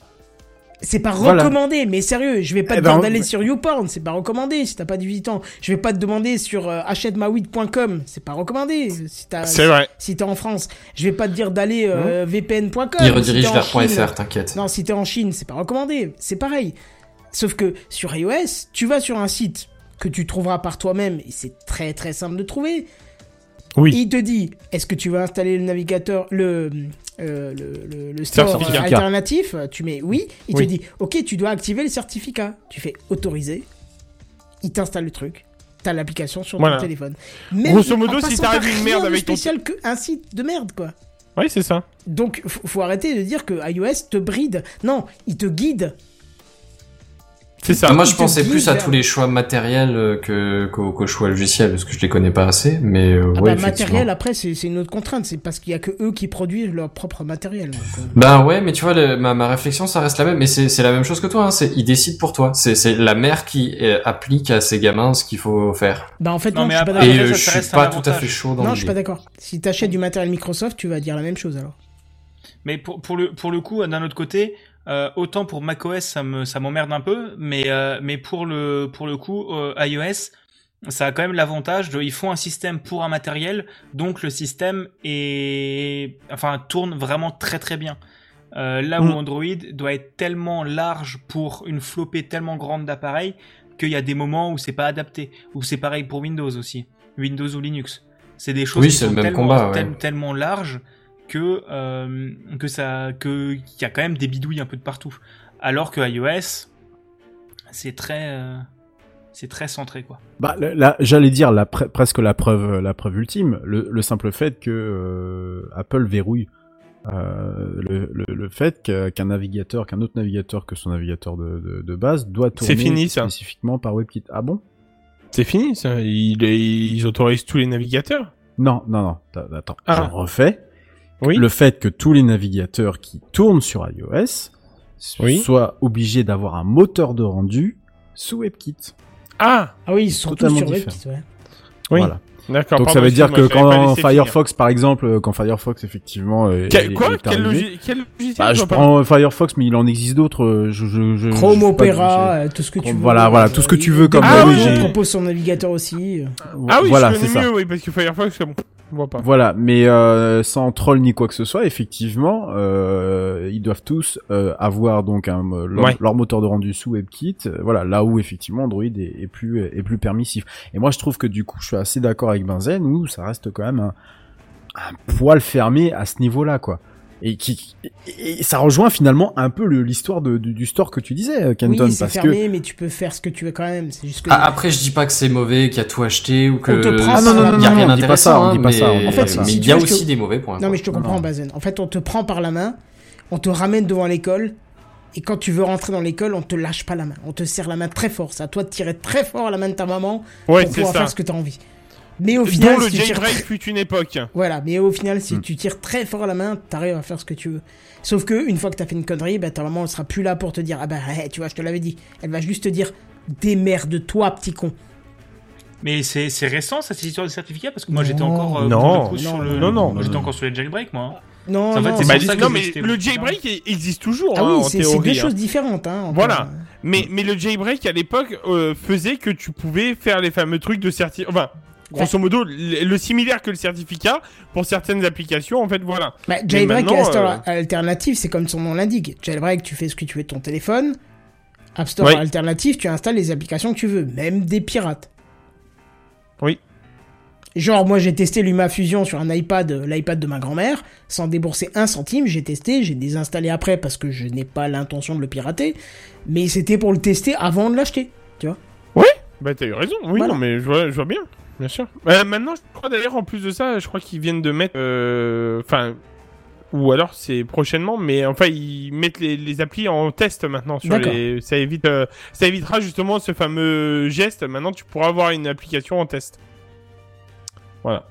Speaker 1: c'est pas
Speaker 7: Voilà.
Speaker 1: recommandé, mais sérieux, je vais pas
Speaker 7: Eh
Speaker 1: te
Speaker 7: ben,
Speaker 1: d'aller sur YouPorn, c'est pas recommandé si t'as pas 18 ans. Je vais pas te demander sur euh, achètemawid.com, c'est pas recommandé si t'as
Speaker 5: C'est vrai.
Speaker 1: si t'es en France. Je vais pas te dire d'aller euh, vpn.com.
Speaker 3: Il
Speaker 1: si
Speaker 3: redirige
Speaker 1: en
Speaker 3: vers. .fr, t'inquiète.
Speaker 1: Non, si t'es en Chine, c'est pas recommandé. C'est pareil. Sauf que sur iOS, tu vas sur un site que tu trouveras par toi-même et c'est très très simple de trouver.
Speaker 5: Oui.
Speaker 1: Il te dit, est-ce que tu veux installer le navigateur, le, euh, le, le, le store
Speaker 5: Certificat.
Speaker 1: alternatif? Tu mets oui. Il
Speaker 5: Oui.
Speaker 1: te dit, ok, tu dois activer le certificat. Tu fais autoriser. Il t'installe le truc. T'as l'application sur
Speaker 5: Voilà.
Speaker 1: ton téléphone.
Speaker 5: Grosso modo, si t'arrives une merde
Speaker 1: de
Speaker 5: avec ton-
Speaker 1: spécial que un site de merde quoi.
Speaker 5: Oui, c'est ça.
Speaker 1: Donc, faut arrêter de dire que iOS te bride. Non, il te guide.
Speaker 5: C'est ça.
Speaker 3: Moi, je pensais plus à tous les choix matériels euh, que qu'aux choix logiciels, parce que je les connais pas assez. Mais euh,
Speaker 1: Ah
Speaker 3: ouais,
Speaker 1: bah,
Speaker 3: effectivement.
Speaker 1: matériel, après, c'est une autre contrainte. C'est parce qu'il y a que eux qui produisent leur propre matériel. donc, euh.
Speaker 3: Bah ouais, mais tu vois, le- ma, ma réflexion, ça reste la même. Mais c'est c'est la même chose que toi. Hein. C'est ils décident pour toi. C'est c'est la mère qui euh, applique à ses gamins ce qu'il faut faire.
Speaker 1: Bah, en fait,
Speaker 6: Non,
Speaker 1: non,
Speaker 6: mais
Speaker 1: je suis pas
Speaker 3: Et
Speaker 1: d'accord.
Speaker 3: euh,
Speaker 6: ça,
Speaker 3: je suis pas tout à fait chaud dans
Speaker 1: Non, je suis pas d'accord. Si t'achètes du matériel Microsoft, tu vas dire la même chose alors.
Speaker 6: Mais pour, pour le pour le coup, d'un autre côté, euh, autant pour macOS ça me ça m'emmerde un peu, mais euh, mais pour le pour le coup euh, iOS ça a quand même l'avantage de ils font un système pour un matériel, donc le système est enfin tourne vraiment très très bien. Là où
Speaker 5: Mm.
Speaker 6: Android doit être tellement large pour une flopée tellement grande d'appareils qu'il y a des moments où c'est pas adapté. Ou c'est pareil pour Windows aussi, Windows ou Linux. C'est des choses
Speaker 3: Oui,
Speaker 6: qui sont
Speaker 3: le même
Speaker 6: tellement,
Speaker 3: combat, ouais.
Speaker 6: tel- tellement larges que euh, que ça que qu'il y a quand même des bidouilles un peu de partout. Alors que iOS, c'est très euh, c'est très centré quoi.
Speaker 7: Bah, là, là, j'allais dire la pre- presque la preuve, la preuve ultime, le, le simple fait que euh, Apple verrouille euh, le, le, le fait qu'un navigateur, qu'un autre navigateur que son navigateur de, de, de base doit tourner
Speaker 5: fini, ça.
Speaker 7: spécifiquement par WebKit. Ah bon?
Speaker 5: C'est fini, ça. Ils, ils autorisent tous les navigateurs?
Speaker 7: Non, non, non. Attends,
Speaker 5: Ah.
Speaker 7: je refais.
Speaker 5: Oui.
Speaker 7: Le fait que tous les navigateurs qui tournent sur iOS
Speaker 5: Oui.
Speaker 7: soient obligés d'avoir un moteur de rendu sous WebKit.
Speaker 5: Ah
Speaker 1: Ah oui, ils sont tous
Speaker 7: Totalement
Speaker 1: sur
Speaker 7: différent.
Speaker 1: WebKit, ouais.
Speaker 5: Oui.
Speaker 7: Voilà.
Speaker 5: D'accord.
Speaker 7: Donc ça veut dire que quand Firefox, par exemple, euh, quand Firefox effectivement
Speaker 5: Quel-
Speaker 7: est-
Speaker 5: quoi
Speaker 7: est
Speaker 5: quel,
Speaker 7: arrivé-
Speaker 5: logi- quel logiciel
Speaker 7: Bah,
Speaker 5: je
Speaker 7: prends euh, Firefox, mais il en existe d'autres. euh, Je, je, je,
Speaker 1: Chrome,
Speaker 7: je sais pas
Speaker 1: Opera, tout ce que tu
Speaker 7: Chrome,
Speaker 1: veux.
Speaker 7: voilà, voilà, tout ce que tu veux comme
Speaker 5: Ah oui,
Speaker 1: Google
Speaker 5: j'ai-
Speaker 1: propose son navigateur aussi.
Speaker 5: Ah oui,
Speaker 7: voilà, c'est ça.
Speaker 5: mieux, oui, parce que Firefox, c'est pas.
Speaker 7: Voilà, mais euh, sans troll ni quoi que ce soit, effectivement, euh, ils doivent tous euh, avoir donc un, euh, leur,
Speaker 5: Ouais.
Speaker 7: leur moteur de rendu sous WebKit. euh, voilà, là où effectivement Android est, est plus est plus permissif. Et moi, je trouve que du coup, je suis assez d'accord avec Benzen où ça reste quand même un, un poil fermé à ce niveau-là, quoi. Et qui et, ça rejoint finalement un peu l'histoire de- du, du store que tu disais, euh, Kenton,
Speaker 1: oui, c'est
Speaker 7: que
Speaker 1: fermé, mais tu peux faire ce que tu veux quand même. C'est juste que.
Speaker 3: Ah, après, je dis pas que c'est mauvais, qu'il y a tout acheté ou que
Speaker 1: On te prend
Speaker 3: il
Speaker 1: par la
Speaker 3: y a
Speaker 1: main.
Speaker 3: rien
Speaker 7: on dit pas ça,
Speaker 3: d'intéressant.
Speaker 7: on dit
Speaker 3: hein,
Speaker 7: pas ça, on
Speaker 3: mais-
Speaker 7: dit
Speaker 1: En fait,
Speaker 7: pas ça.
Speaker 3: mais
Speaker 1: si
Speaker 3: il y a aussi des mauvais points.
Speaker 1: Non, mais je te comprends,
Speaker 7: Non.
Speaker 1: Bazen. En fait, on te prend par la main, on te ramène devant l'école, et quand tu veux rentrer dans l'école, on te lâche pas la main. On te serre la main très fort. C'est à toi de tirer très fort la main de ta maman
Speaker 5: Ouais,
Speaker 1: pour pouvoir
Speaker 5: ça.
Speaker 1: faire ce que tu as envie. Mais au final,
Speaker 5: Dont le
Speaker 1: si tu tires
Speaker 5: jailbreak
Speaker 1: très-
Speaker 5: fut une époque.
Speaker 1: Voilà, mais au final, si
Speaker 7: Hmm.
Speaker 1: tu tires très fort la main, t'arrives à faire ce que tu veux. Sauf que une fois que t'as fait une connerie, bah, ta maman elle sera plus là pour te dire ah bah hé, tu vois, je te l'avais dit. Elle va juste te dire démerde-toi, petit con.
Speaker 6: Mais c'est c'est récent cette histoire de certificat parce que moi
Speaker 1: Non.
Speaker 6: j'étais encore euh,
Speaker 5: Non.
Speaker 6: le coup,
Speaker 1: Non,
Speaker 6: sur le
Speaker 5: non, non.
Speaker 6: moi, j'étais encore sur les jailbreak moi.
Speaker 1: Non,
Speaker 6: En fait,
Speaker 1: non,
Speaker 6: c'est
Speaker 5: Bah,
Speaker 6: ça
Speaker 5: mais le jailbreak il existe toujours,
Speaker 1: ah
Speaker 5: hein,
Speaker 1: oui,
Speaker 5: en
Speaker 1: c'est deux
Speaker 5: hein.
Speaker 1: choses différentes. Hein.
Speaker 5: Voilà. Mais, mais le jailbreak à l'époque euh, faisait que tu pouvais faire les fameux trucs de certificat. Enfin, grosso modo, le, le similaire que le certificat pour certaines applications, en fait, voilà.
Speaker 1: Bah, jailbreak et App Store
Speaker 5: euh,
Speaker 1: alternatif, c'est comme son nom l'indique. Jailbreak, tu fais ce que tu veux de ton téléphone. App Store
Speaker 5: Ouais.
Speaker 1: alternatif, tu installes les applications que tu veux, même des pirates.
Speaker 5: Oui.
Speaker 1: Genre, moi j'ai testé LumaFusion sur un iPad, euh, l'iPad de ma grand-mère, sans débourser un centime, j'ai testé, j'ai désinstallé après parce que je n'ai pas l'intention de le pirater, mais c'était pour le tester avant de l'acheter, tu vois.
Speaker 5: Bah, t'as eu raison. Oui,
Speaker 1: Voilà.
Speaker 5: non, mais je vois, je vois bien. Bien sûr. Euh, maintenant, je crois d'ailleurs, en plus de ça, je crois qu'ils viennent de mettre. euh, Enfin. ou alors c'est prochainement, mais enfin, ils mettent les, les applis en test maintenant. Sur les... ça, évite, euh, ça évitera justement ce fameux geste. Maintenant, tu pourras avoir une application en test. Voilà.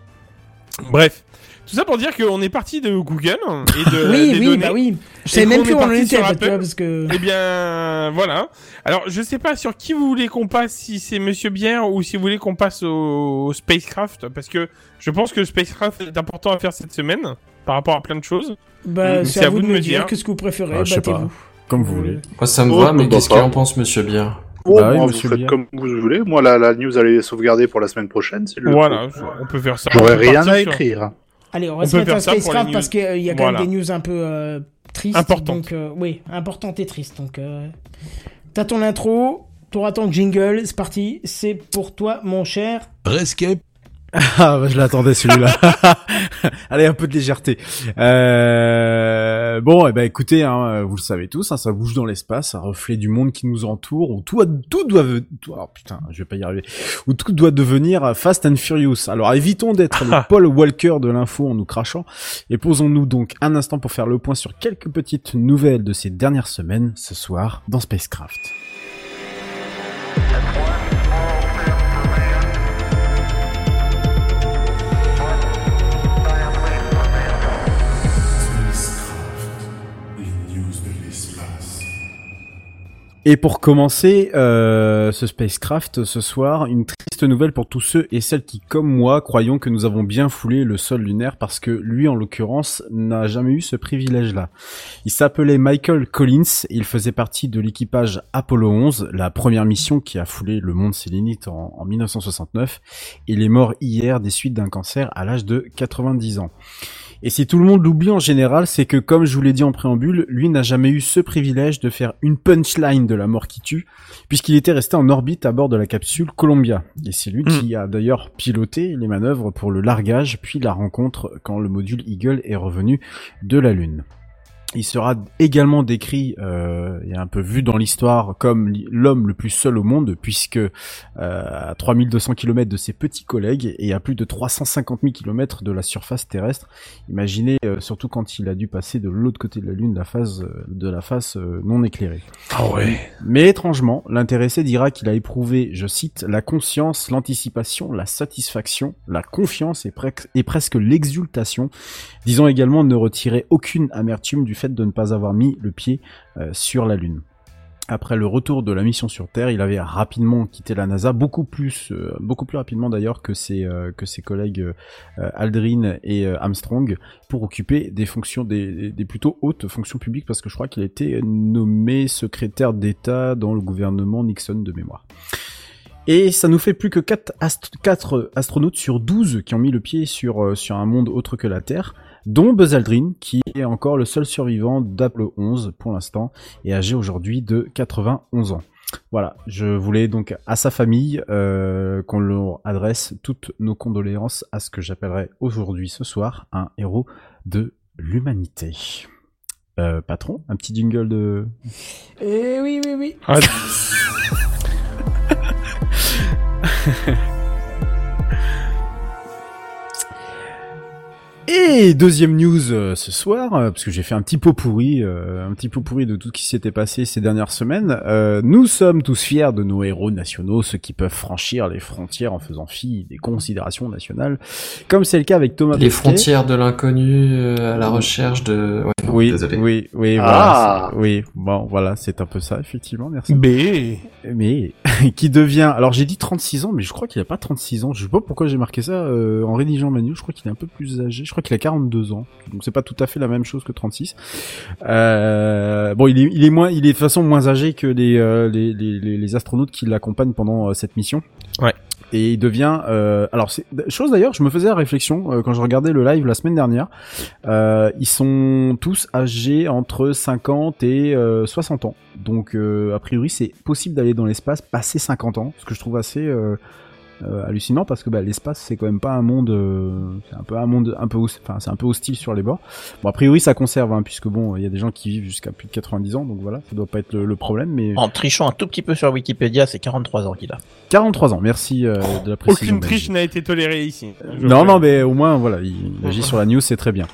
Speaker 5: Bref. Tout ça pour dire qu'on est parti de Google et de
Speaker 1: Oui,
Speaker 5: des
Speaker 1: oui,
Speaker 5: données.
Speaker 1: bah oui. Je savais même plus où on en
Speaker 5: parti
Speaker 1: était,
Speaker 5: sur Apple.
Speaker 1: vois, parce que-
Speaker 5: Eh bien, voilà. Alors, je sais pas sur qui vous voulez qu'on passe, si c'est Monsieur Bière ou si vous voulez qu'on passe au, au Spacecraft, parce que je pense que le Spacecraft est important à faire cette semaine par rapport à plein de choses.
Speaker 1: Bah, c'est à vous de me dire. Qu'est-ce que vous préférez?
Speaker 7: Ah, je sais pas.
Speaker 1: Battez-vous.
Speaker 7: Comme vous voulez.
Speaker 3: Moi, ça me
Speaker 4: Oh,
Speaker 3: va, mais qu'est-ce qu'il en pense, Monsieur Bière
Speaker 4: Oh,
Speaker 7: Bah oui,
Speaker 4: moi, vous
Speaker 7: monsieur
Speaker 4: faites
Speaker 7: Bière.
Speaker 4: comme vous voulez. Moi, la, la news, elle est sauvegardée pour la semaine prochaine. c'est le
Speaker 5: Voilà, on peut faire ça.
Speaker 4: J'aurais rien à
Speaker 5: sur-
Speaker 4: écrire.
Speaker 1: Allez, on va
Speaker 5: On
Speaker 1: se mettre à Spacecraft parce qu'il y a quand
Speaker 5: Voilà.
Speaker 1: même des news un peu euh, tristes.
Speaker 5: Importantes.
Speaker 1: Donc, euh, oui, importantes et tristes. Donc, euh, t'as ton intro, t'auras ton jingle, c'est parti. C'est pour toi, mon cher.
Speaker 14: Rescape.
Speaker 7: Ah, bah, je l'attendais celui-là. Allez, un peu de légèreté. Euh... Bon, eh ben écoutez, hein, vous le savez tous, hein, ça bouge dans l'espace, un reflet du monde qui nous entoure, où tout, tout doit, tout- oh, putain, je vais pas y arriver, où tout doit devenir Fast and Furious. Alors évitons d'être le Paul Walker de l'info en nous crachant, et posons-nous donc un instant pour faire le point sur quelques petites nouvelles de ces dernières semaines, ce soir, dans Spacecraft. Et pour commencer euh, ce spacecraft ce soir, une triste nouvelle pour tous ceux et celles qui, comme moi, croyons que nous avons bien foulé le sol lunaire parce que lui, en l'occurrence, n'a jamais eu ce privilège-là. Il s'appelait Michael Collins il faisait partie de l'équipage Apollo 11, la première mission qui a foulé le monde sélénite en 1969. Il est mort hier des suites d'un cancer à l'âge de 90 ans. Et si tout le monde l'oublie en général, c'est que comme je vous l'ai dit en préambule, lui n'a jamais eu ce privilège de faire une punchline de la mort qui tue, puisqu'il était resté en orbite à bord de la capsule Columbia. Et c'est lui qui a d'ailleurs piloté les manœuvres pour le largage, puis la rencontre quand le module Eagle est revenu de la Lune. Il sera également décrit euh, et un peu vu dans l'histoire comme l'homme le plus seul au monde, puisque euh, à 3200 km de ses petits collègues et à plus de 350 000 km de la surface terrestre. Imaginez euh, surtout quand il a dû passer de l'autre côté de la Lune, la phase euh, de la face non éclairée.
Speaker 5: Ah ouais.
Speaker 7: Mais étrangement, l'intéressé dira qu'il a éprouvé, je cite, la conscience, l'anticipation, la satisfaction, la confiance et, et presque l'exultation, disant également ne retirer aucune amertume du de ne pas avoir mis le pied euh, sur la Lune. Après le retour de la mission sur Terre, il avait rapidement quitté la NASA, beaucoup plus, euh, beaucoup plus rapidement d'ailleurs que ses euh, que ses collègues Aldrin et Armstrong, pour occuper des fonctions, des, des- plutôt hautes fonctions publiques, parce que je crois qu'il a été nommé secrétaire d'État dans le gouvernement Nixon de mémoire. Et ça nous fait plus que 4, astronautes sur 12 qui ont mis le pied sur, sur un monde autre que la Terre, dont Buzz Aldrin, qui est encore le seul survivant d'Apollo 11 pour l'instant, et âgé aujourd'hui de 91 ans. Voilà, je voulais donc à sa famille euh, qu'on leur adresse toutes nos condoléances à ce que j'appellerais aujourd'hui ce soir un héros de l'humanité. Euh, patron, un petit jingle de...
Speaker 1: Eh oui, oui, oui.
Speaker 5: Ah,
Speaker 7: Et deuxième news euh, ce soir, euh, parce que j'ai fait un petit pot pourri, euh, un petit pot pourri de tout ce qui s'était passé ces dernières semaines. Euh, nous sommes tous fiers de nos héros nationaux, ceux qui peuvent franchir les frontières en faisant fi des considérations nationales, comme c'est le cas avec Thomas
Speaker 3: Les
Speaker 7: Pesquet.
Speaker 3: frontières de l'inconnu euh, à la recherche de... Ouais, non,
Speaker 7: Oui,
Speaker 3: désolé.
Speaker 7: oui, oui,
Speaker 3: Ah.
Speaker 7: voilà, c'est- oui, bon, voilà, c'est un peu ça, effectivement, merci.
Speaker 5: B.
Speaker 7: Mais, qui devient, alors j'ai dit 36 ans, mais je crois qu'il a pas 36 ans, je sais pas pourquoi j'ai marqué ça euh, en rédigeant Manu, je crois qu'il est un peu plus âgé, je crois qu'il a 42 ans, donc c'est pas tout à fait la même chose que 36. Euh, bon, il est, il est moins, il est de toute façon moins âgé que les, euh, les, les, les- astronautes qui l'accompagnent pendant euh, cette mission.
Speaker 5: Ouais.
Speaker 7: Et il devient, alors c'est chose d'ailleurs, je me faisais la réflexion quand je regardais le live la semaine dernière. Ils sont tous âgés entre 50 et euh, 60 ans. Donc a priori c'est possible d'aller dans l'espace passer 50 ans, ce que je trouve assez euh, euh, hallucinant parce que bah, l'espace c'est quand même pas un monde, euh, c'est un peu un monde un peu, enfin c'est un peu hostile sur les bords. Bon a priori ça conserve hein, puisque bon il y a des gens qui vivent jusqu'à plus de 90 ans donc voilà ça doit pas être le, le problème mais
Speaker 8: En trichant un tout petit peu sur Wikipédia, c'est 43 ans qu'il a.
Speaker 7: 43 ans merci euh, de la précision.
Speaker 5: Aucune triche n'a été tolérée ici. Je
Speaker 7: Non, non, mais au moins, voilà, il agit sur la news, c'est très bien.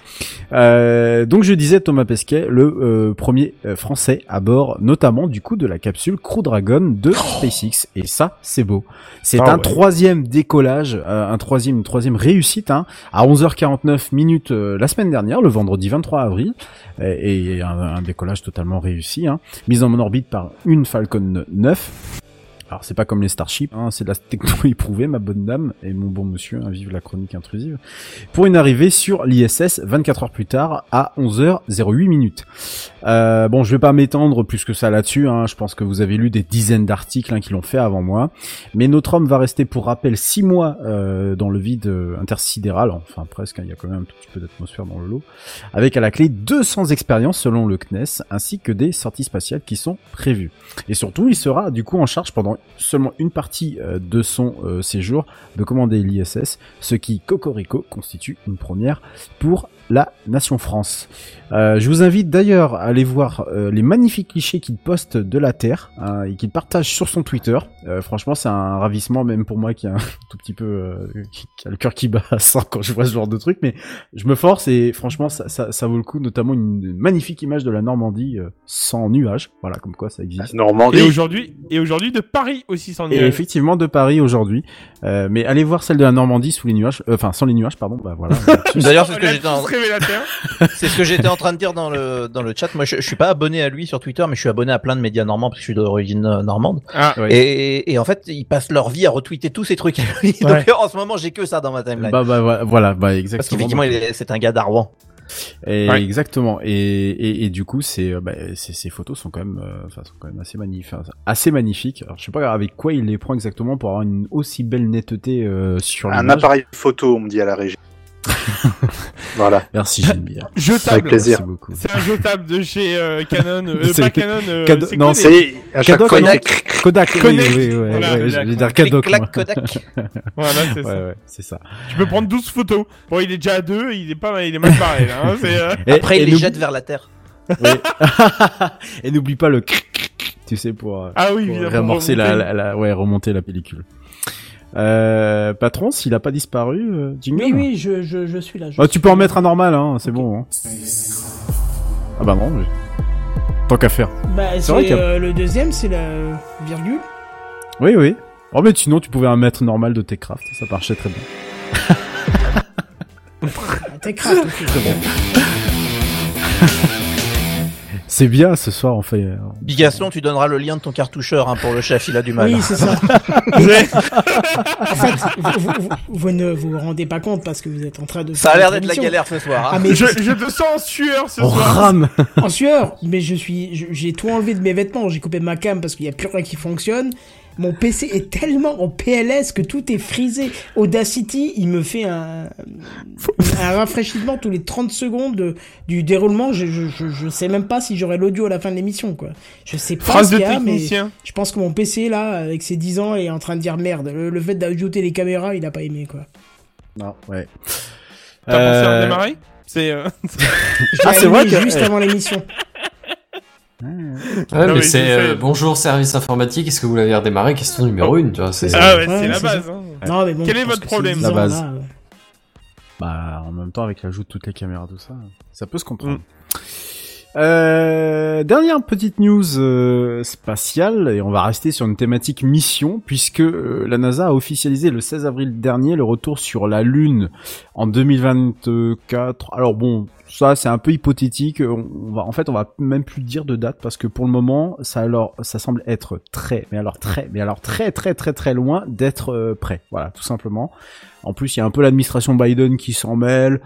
Speaker 7: Euh, donc, je disais Thomas Pesquet, le euh, premier euh, français à bord, notamment du coup de la capsule Crew Dragon de SpaceX, et ça, c'est beau. C'est
Speaker 5: Ah
Speaker 7: un
Speaker 5: ouais.
Speaker 7: troisième décollage, euh, un troisième, troisième réussite, hein, à 11h49 minutes euh, la semaine dernière, le vendredi 23 avril, et, et un, un décollage totalement réussi, hein, mise en orbite par une Falcon 9. Alors c'est pas comme les Starship, hein, c'est de la techno éprouvée, ma bonne dame et mon bon monsieur, hein, vive la chronique intrusive, pour une arrivée sur l'ISS 24 heures plus tard à 11h08 minutes. Euh, bon, je vais pas m'étendre plus que ça là-dessus, hein, je pense que vous avez lu des dizaines d'articles hein, qui l'ont fait avant moi, mais notre homme va rester pour rappel 6 mois euh, dans le vide euh, intersidéral, enfin presque, hein, il y a quand même un tout petit peu d'atmosphère dans le lot, avec à la clé 200 expériences selon le CNES, ainsi que des sorties spatiales qui sont prévues. Et surtout, il sera du coup en charge pendant seulement une partie euh, de son euh, séjour de commander l'ISS, ce qui, cocorico, constitue une première pour la nation France. Euh, je vous invite d'ailleurs à aller voir euh, les magnifiques clichés qu'il poste de la Terre hein, et qu'il partage sur son Twitter. Euh, franchement, c'est un ravissement même pour moi qui a un tout petit peu euh, qui, qui a le cœur qui bat à 100 quand je vois ce genre de truc, mais je me force et franchement, ça, ça, ça vaut le coup, notamment une magnifique image de la Normandie euh, sans nuages. Voilà, comme quoi ça existe.
Speaker 5: Et aujourd'hui, et aujourd'hui de Paris aussi sans
Speaker 7: Et
Speaker 5: nuage.
Speaker 7: effectivement de Paris aujourd'hui. Euh, mais allez voir celle de la Normandie sous les nuages, euh, enfin sans les nuages, pardon. Bah voilà.
Speaker 8: D'ailleurs, c'est ce que j'étais en...
Speaker 5: révélateur.
Speaker 8: c'est ce que j'étais en train de dire dans le dans le chat. Moi, je, je suis pas abonné à lui sur Twitter, mais je suis abonné à plein de médias normands parce que je suis d'origine euh, normande.
Speaker 5: Ah,
Speaker 8: et, et en fait, ils passent leur vie à retweeter tous ces trucs à lui.
Speaker 7: Ouais.
Speaker 8: Donc en ce moment, j'ai que ça dans ma timeline.
Speaker 7: bah, bah voilà, bah exactement.
Speaker 8: parce qu'effectivement, c'est un gars d'Arwan.
Speaker 7: Et
Speaker 8: Ouais.
Speaker 7: Exactement. Et, et, et du coup, c'est, euh, bah, ces, ces photos sont quand même, euh, enfin, sont quand même assez magnifiques, assez magnifiques. Alors, je sais pas avec quoi il les prend exactement pour avoir une aussi belle netteté euh, sur
Speaker 4: Un appareil photo, on me dit à la régie. voilà.
Speaker 7: Merci Geneviève.
Speaker 5: Jetable.
Speaker 4: Avec plaisir.
Speaker 7: Merci beaucoup.
Speaker 5: C'est un jetable de chez euh, Canon. Euh,
Speaker 7: C'est-
Speaker 5: pas Canon. Euh,
Speaker 7: Cado- non, c'est
Speaker 4: à chaque fois, il
Speaker 7: non
Speaker 4: fait
Speaker 7: Kodak. oui, ouais,
Speaker 5: Voilà,
Speaker 7: ouais,
Speaker 5: Kodak,
Speaker 7: j'allais
Speaker 5: ouais.
Speaker 7: dire moi.
Speaker 8: Kodak.
Speaker 5: Voilà, c'est
Speaker 7: Ouais,
Speaker 5: ça.
Speaker 7: ouais, c'est ça.
Speaker 5: Tu peux prendre 12 photos. Bon, il est déjà à 2, il est pas, il est mal barré là. Hein, c'est, euh,
Speaker 7: Et-
Speaker 8: Après,
Speaker 7: et
Speaker 8: il les jette vers la terre.
Speaker 7: Oui. et n'oublie pas le cric, cric, cric, tu sais pour,
Speaker 5: Ah oui,
Speaker 7: pour
Speaker 5: évidemment,
Speaker 7: réamorcer la,
Speaker 5: remonter.
Speaker 7: la, la- ouais remonter la pellicule. Euh, patron, s'il a pas disparu, euh, Jingle
Speaker 1: Oui, oui, je, je, je suis là. je
Speaker 7: Ah, tu peux en mettre un normal, hein, c'est bon. Hein. Ah bah non, mais... tant qu'à faire.
Speaker 1: Bah,
Speaker 7: C'est vrai qu'il y a-
Speaker 1: euh, le deuxième, c'est la virgule.
Speaker 7: Oui, oui. Oh mais sinon, tu pouvais un mettre normal de Techcraft, ça marchait très bien.
Speaker 1: Ah, Techcraft, ok.
Speaker 7: C'est bien, ce soir, on fait... euh,
Speaker 8: Bigaston, tu donneras le lien de ton cartoucheur hein, pour le chef, il a du mal.
Speaker 1: Oui, c'est ça. en fait, vous, vous, vous- vous ne vous rendez pas compte parce que vous êtes en train de.
Speaker 8: Ça a l'air d'être la galère ce soir. hein.
Speaker 1: Ah, mais
Speaker 5: je, je te sens en sueur ce
Speaker 7: On
Speaker 5: soir.
Speaker 7: rame
Speaker 1: en sueur, mais je suis, j'ai tout enlevé de mes vêtements, j'ai coupé ma cam parce qu'il y a plus rien qui fonctionne. Mon PC est tellement en PLS que tout est frisé. Audacity, il me fait un, un rafraîchissement tous les 30 secondes de- du déroulement. Je, je, je, je sais même pas si j'aurai l'audio à la fin de l'émission, quoi. Je sais pas
Speaker 5: Phrase
Speaker 1: ce
Speaker 5: de
Speaker 1: qu'il y a, mais
Speaker 5: technicien.
Speaker 1: je pense que mon PC, là, avec ses 10 ans, est en train de dire merde. Le, le fait d'ajouter les caméras, il a pas aimé, quoi.
Speaker 7: Non, ouais.
Speaker 5: T'as pensé à
Speaker 7: Euh,
Speaker 5: démarrer C'est. euh,
Speaker 7: Ah, c'est vrai que-
Speaker 1: juste avant l'émission.
Speaker 3: Ouais,
Speaker 5: Non,
Speaker 3: mais c'est euh, bonjour service informatique, est-ce que vous l'avez redémarré? Question numéro une, tu vois. c'est-
Speaker 5: Ah ouais,
Speaker 1: Ouais,
Speaker 5: c'est la base. hein.
Speaker 1: Non, mais bon,
Speaker 5: Quel est votre problème
Speaker 1: 10
Speaker 7: La base.
Speaker 1: là.
Speaker 7: Bah, en même temps, avec l'ajout de toutes les caméras, tout ça, ça peut se comprendre.
Speaker 5: Mm.
Speaker 7: Euh, dernière petite news euh, spatiale, et on va rester sur une thématique mission, puisque euh, la NASA a officialisé le 16 avril dernier le retour sur la Lune en 2024. Alors bon, ça c'est un peu hypothétique. On, va, en fait, on va même plus dire de date parce que pour le moment, ça alors, ça semble être très, mais alors très, mais alors très très très très loin d'être euh, prêt. Voilà, tout simplement. En plus, il y a un peu l'administration Biden qui s'en mêle.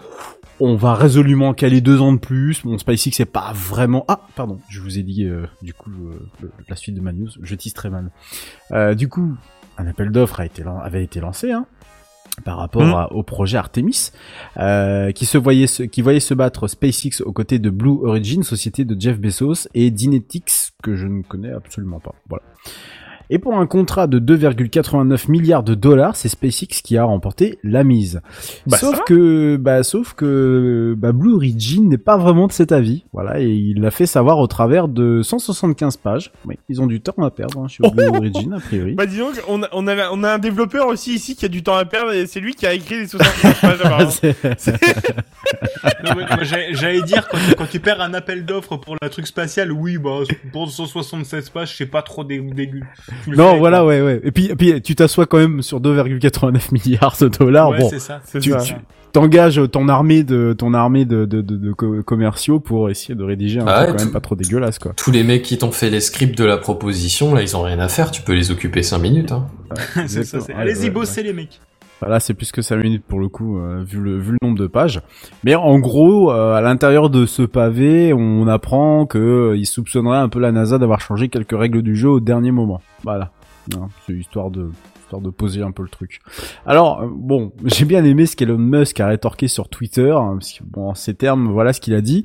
Speaker 7: On va résolument caler deux ans de plus. Mon SpaceX c'est pas vraiment. Ah, pardon, je vous ai dit euh, du coup euh, le- la suite de ma news. Je tease très mal. Euh, du coup, un appel d'offres avait été lancé. Hein, par rapport à- au projet Artemis, euh, qui se voyait se, qui voyait se battre SpaceX aux côtés de Blue Origin, société de Jeff Bezos, et Dynetics que je ne connais absolument pas. Voilà. Et pour un contrat de 2,89 milliards de dollars, c'est SpaceX qui a remporté la mise.
Speaker 5: Bah,
Speaker 7: sauf que, bah, sauf que, bah, Blue Origin n'est pas vraiment de cet avis. Voilà, et il l'a fait savoir au travers de 175 pages. Oui, ils ont du temps à perdre hein, chez Blue Origin, a priori.
Speaker 5: Bah dis donc, on a, on, a, on a un développeur aussi ici qui a du temps à perdre et c'est lui qui a écrit les 75 pages
Speaker 6: j'allais dire, quand, tu- quand tu perds un appel d'offres pour la truc spatial, oui, bah, pour 176 pages, c'est pas trop dé- dégueu.
Speaker 7: Non, voilà,
Speaker 6: quoi.
Speaker 7: ouais, ouais. Et puis, et puis, tu t'assois quand même sur 2,89 milliards de dollars.
Speaker 6: Ouais,
Speaker 7: bon,
Speaker 6: c'est ça.
Speaker 5: C'est
Speaker 7: tu,
Speaker 5: ça.
Speaker 7: tu t'engages ton armée de ton armée de, de, de, de co- commerciaux pour essayer de rédiger un
Speaker 3: Ah
Speaker 7: truc
Speaker 3: ouais,
Speaker 7: quand même pas trop dégueulasse, quoi.
Speaker 3: Tous les mecs qui t'ont fait les scripts de la proposition, là, ils ont rien à faire. Tu peux les occuper 5 minutes. Hein.
Speaker 6: c'est ça,
Speaker 7: Exactement.
Speaker 6: c'est-
Speaker 7: Ouais,
Speaker 6: Allez-y,
Speaker 7: ouais,
Speaker 6: bossez les mecs.
Speaker 7: Voilà, c'est plus que 5 minutes pour le coup, euh, vu, le, nombre de pages. Mais en gros, euh, à l'intérieur de ce pavé, on apprend que euh, il soupçonnerait un peu la NASA d'avoir changé quelques règles du jeu au dernier moment. Voilà, Hein, c'est histoire de histoire de poser un peu le truc. Alors, euh, bon, j'ai bien aimé ce qu'Elon Musk a rétorqué sur Twitter, hein, parce que, bon, en ces termes, voilà ce qu'il a dit.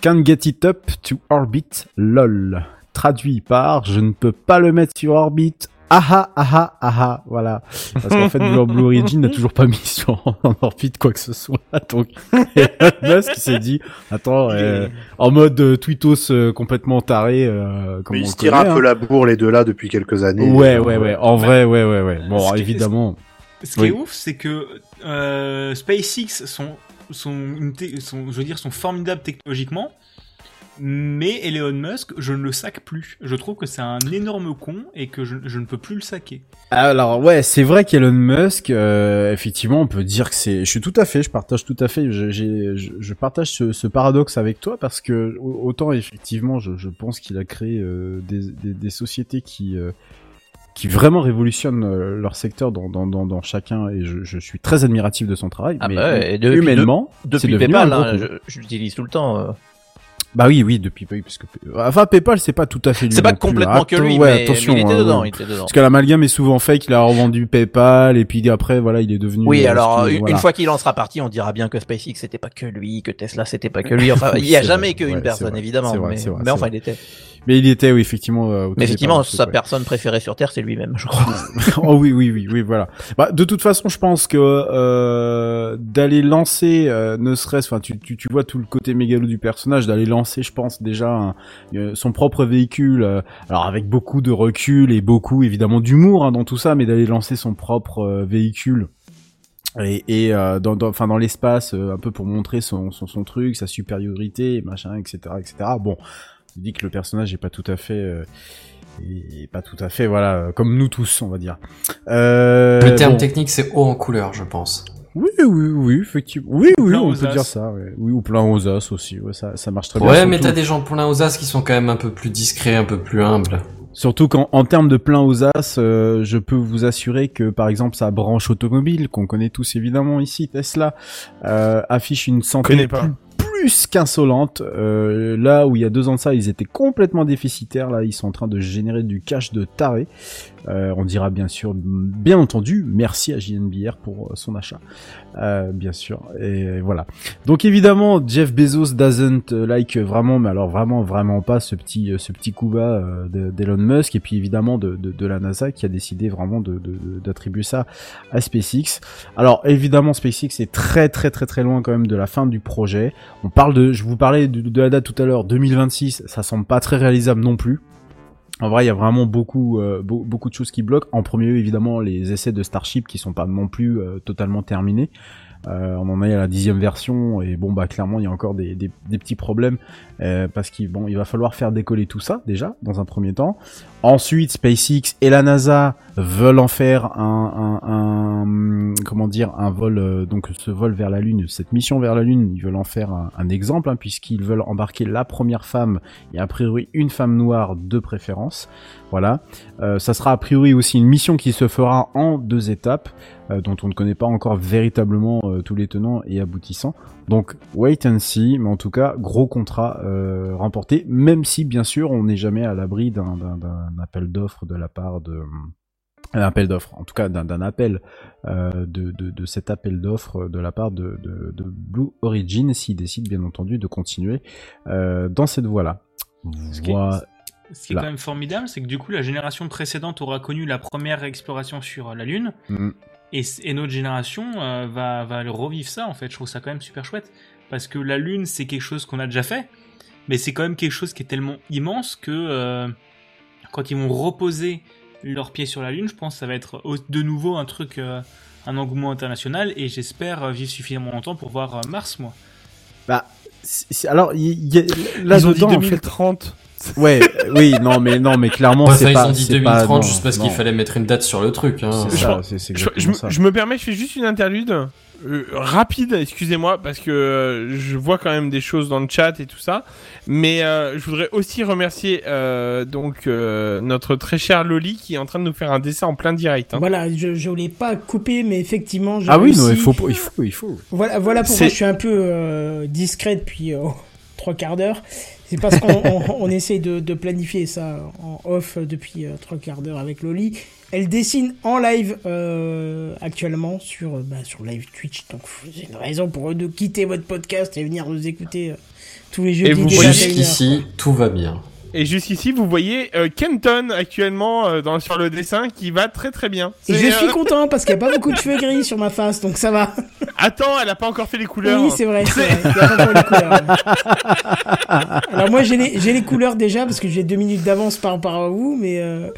Speaker 7: Can't get it up to orbit, lol. Traduit par, je ne peux pas le mettre sur orbite, aha, aha, aha, voilà. Parce qu'en fait, Blue, Blue Origin n'a toujours pas mis sur en orbite quoi que ce soit. Donc, Elon Musk s'est dit, attends, euh, en mode euh, tweetos euh, complètement taré, euh, comme
Speaker 4: Mais
Speaker 7: on
Speaker 4: ils se tirent
Speaker 7: connaît,
Speaker 4: un peu
Speaker 7: hein.
Speaker 4: la bourre les deux là depuis quelques années.
Speaker 7: Ouais, ouais, ouais. En vrai, ouais, ouais, ouais. Bon, évidemment.
Speaker 6: Ce qui
Speaker 7: Oui.
Speaker 6: est ouf, c'est que euh, SpaceX sont, sont, je veux dire, sont formidables technologiquement, mais Elon Musk, je ne le sac plus. Je trouve que c'est un énorme con et que je, je ne peux plus le saquer.
Speaker 7: Alors ouais, c'est vrai qu'Elon Musk, euh, effectivement, on peut dire que c'est. Je suis tout à fait, je partage tout à fait, je, j'ai- je, je partage ce, ce paradoxe avec toi parce que au- autant effectivement, je, je pense qu'il a créé euh, des, des, des sociétés qui euh, qui vraiment révolutionnent euh, leur secteur dans, dans, dans, dans chacun et je, je suis très admiratif de son travail.
Speaker 8: Ah
Speaker 7: mais
Speaker 8: bah ouais, et depuis-
Speaker 7: humainement, c'est
Speaker 8: Depuis PayPal, hein, je, je l'utilise tout le temps.
Speaker 7: Bah oui, oui, depuis oui, parce que enfin PayPal, c'est pas tout à fait lui.
Speaker 8: C'est pas
Speaker 7: plus.
Speaker 8: complètement que lui,
Speaker 7: ouais,
Speaker 8: mais-
Speaker 7: attention,
Speaker 8: mais il était
Speaker 7: hein,
Speaker 8: dedans, il était dedans.
Speaker 7: Parce que l'amalgame est souvent fake, il a revendu PayPal et puis après voilà, il est devenu.
Speaker 8: Oui,
Speaker 7: euh,
Speaker 8: alors une
Speaker 7: voilà.
Speaker 8: fois qu'il en sera parti, on dira bien que SpaceX c'était pas que lui, que Tesla c'était pas que lui. Enfin, il y a jamais qu'une
Speaker 7: ouais,
Speaker 8: personne
Speaker 7: vrai,
Speaker 8: évidemment,
Speaker 7: vrai,
Speaker 8: mais,
Speaker 7: vrai,
Speaker 8: mais enfin il était.
Speaker 7: Mais il était, oui, effectivement. euh,
Speaker 8: Mais effectivement, sa personne préférée sur Terre, c'est lui-même, je crois.
Speaker 7: oh oui, oui, oui, oui, voilà. Bah, de toute façon, je pense que euh, d'aller lancer, euh, ne serait-ce, enfin, tu, tu, tu vois tout le côté mégalo du personnage, d'aller lancer, je pense déjà un- euh, son propre véhicule, euh, alors avec beaucoup de recul et beaucoup évidemment d'humour hein, dans tout ça, mais d'aller lancer son propre euh, véhicule et, et euh, dans, dans, l'espace un peu pour montrer son, son, son truc, sa supériorité, machin, etc., etc. Bon, je dis que le personnage est pas tout à fait, pas tout à fait, voilà, comme nous tous, on va dire. Euh,
Speaker 3: Le terme
Speaker 7: bon.
Speaker 3: technique, c'est haut en couleur, je pense.
Speaker 7: Oui, oui, oui, effectivement. Oui, oui, on peut
Speaker 3: as.
Speaker 7: dire ça. Ouais. Oui, ou plein aux as aussi. Ouais, ça, ça marche très bien.
Speaker 3: Ouais, mais t'as des gens plein aux as qui sont quand même un peu plus discrets, un peu plus humbles.
Speaker 7: Surtout qu'en en termes de plein aux as, euh, je peux vous assurer que par exemple sa branche automobile, qu'on connaît tous évidemment ici, Tesla, euh, affiche une santé
Speaker 5: pas.
Speaker 7: plus, plus qu'insolente. Euh, là où il y a deux ans de ça, ils étaient complètement déficitaires. Là, ils sont en train de générer du cash de taré. Euh, on dira bien sûr, bien entendu, merci à JNBR pour euh, son achat, euh, bien sûr. Et voilà. Donc évidemment, Jeff Bezos doesn't euh, like vraiment, mais alors vraiment, vraiment pas ce petit, euh, ce petit coup bas de- d'Elon Musk et puis évidemment de, de, de la NASA qui a décidé vraiment de- de- d'attribuer ça à SpaceX. Alors évidemment, SpaceX est très très très très loin quand même de la fin du projet. On parle de, je vous parlais de la date tout à l'heure, 2026. Ça semble pas très réalisable non plus. En vrai, il y a vraiment beaucoup, euh, beau- beaucoup de choses qui bloquent. En premier lieu, évidemment, les essais de Starship qui sont pas non plus euh, totalement terminés. Euh, on en est à la dixième version et bon bah clairement il y a encore des, petits problèmes parce qu'il bon va falloir faire décoller tout ça déjà dans un premier temps. Ensuite SpaceX et la NASA veulent en faire un, un, un- comment dire un vol euh, donc ce vol vers la Lune cette mission vers la Lune ils veulent en faire un, exemple hein, puisqu'ils veulent embarquer la première femme et a priori une femme noire de préférence. Voilà. Euh, ça sera a priori aussi une mission qui se fera en deux étapes, euh, dont on ne connaît pas encore véritablement euh, tous les tenants et aboutissants. Donc wait and see, mais en tout cas gros contrat euh, remporté, même si bien sûr on n'est jamais à l'abri d'un appel d'offres de la part de un appel d'offres, en tout cas d'un appel euh, de, de, de cet appel d'offres de la part de, de, Blue Origin, s'ils décident bien entendu de continuer euh, dans cette voie-là.
Speaker 6: Ce qui est- ce qui est quand même formidable, c'est que du coup, la génération précédente aura connu la première exploration sur la Lune,
Speaker 7: Mm.
Speaker 6: et, notre génération euh, va, va revivre ça, en fait. Je trouve ça quand même super chouette. Parce que la Lune, c'est quelque chose qu'on a déjà fait, mais c'est quand même quelque chose qui est tellement immense que euh, quand ils vont reposer leurs pieds sur la Lune, je pense que ça va être de nouveau un truc, euh, un engouement international, et j'espère euh, vivre suffisamment longtemps pour voir euh, Mars, moi.
Speaker 7: Bah, alors, il y, a- là
Speaker 5: Ils ont dit
Speaker 7: dedans, en fait-
Speaker 5: 2030.
Speaker 7: Ouais, oui, non, mais non, mais clairement,
Speaker 3: Ouais,
Speaker 7: c'est pas.
Speaker 3: ils ont dit
Speaker 7: c'est pas-
Speaker 3: 2030
Speaker 7: non,
Speaker 3: juste parce
Speaker 7: non.
Speaker 3: qu'il fallait mettre une date sur le truc. Hein.
Speaker 7: C'est ça, c'est c'est
Speaker 5: Je,
Speaker 7: ça.
Speaker 5: je me permets, je fais juste une interlude euh, rapide, excusez-moi, parce que euh, je vois quand même des choses dans le chat et tout ça. Mais euh, je voudrais aussi remercier euh, donc euh, notre très cher Loli qui est en train de nous faire un dessin en plein direct. hein.
Speaker 1: Voilà, je, je voulais pas couper, mais effectivement,
Speaker 7: Ah oui, non, il faut, il faut, il faut.
Speaker 1: Voilà, voilà pourquoi je suis un peu euh, discret depuis euh, trois quarts d'heure. C'est parce qu'on on, on essaye de, de planifier ça en off depuis euh, trois quarts d'heure avec Loli. Elle dessine en live euh, actuellement sur, euh, bah, sur live Twitch. Donc c'est une raison pour eux de quitter votre podcast et venir nous écouter euh, tous les
Speaker 5: vous voyez
Speaker 1: 21h.
Speaker 3: Jusqu'ici, tout va bien.
Speaker 5: Et jusqu'ici, vous voyez euh, Kenton actuellement euh, dans, sur le dessin qui va très très bien.
Speaker 1: Et je suis
Speaker 5: euh,
Speaker 1: content parce qu'il n'y a pas beaucoup de cheveux gris sur ma face, donc ça va.
Speaker 5: Attends, elle a pas encore fait les couleurs.
Speaker 1: Oui, c'est vrai, c'est vrai. Il y a pas encore les couleurs. Alors moi, j'ai les, j'ai les couleurs déjà parce que j'ai deux minutes d'avance par rapport à vous, mais euh,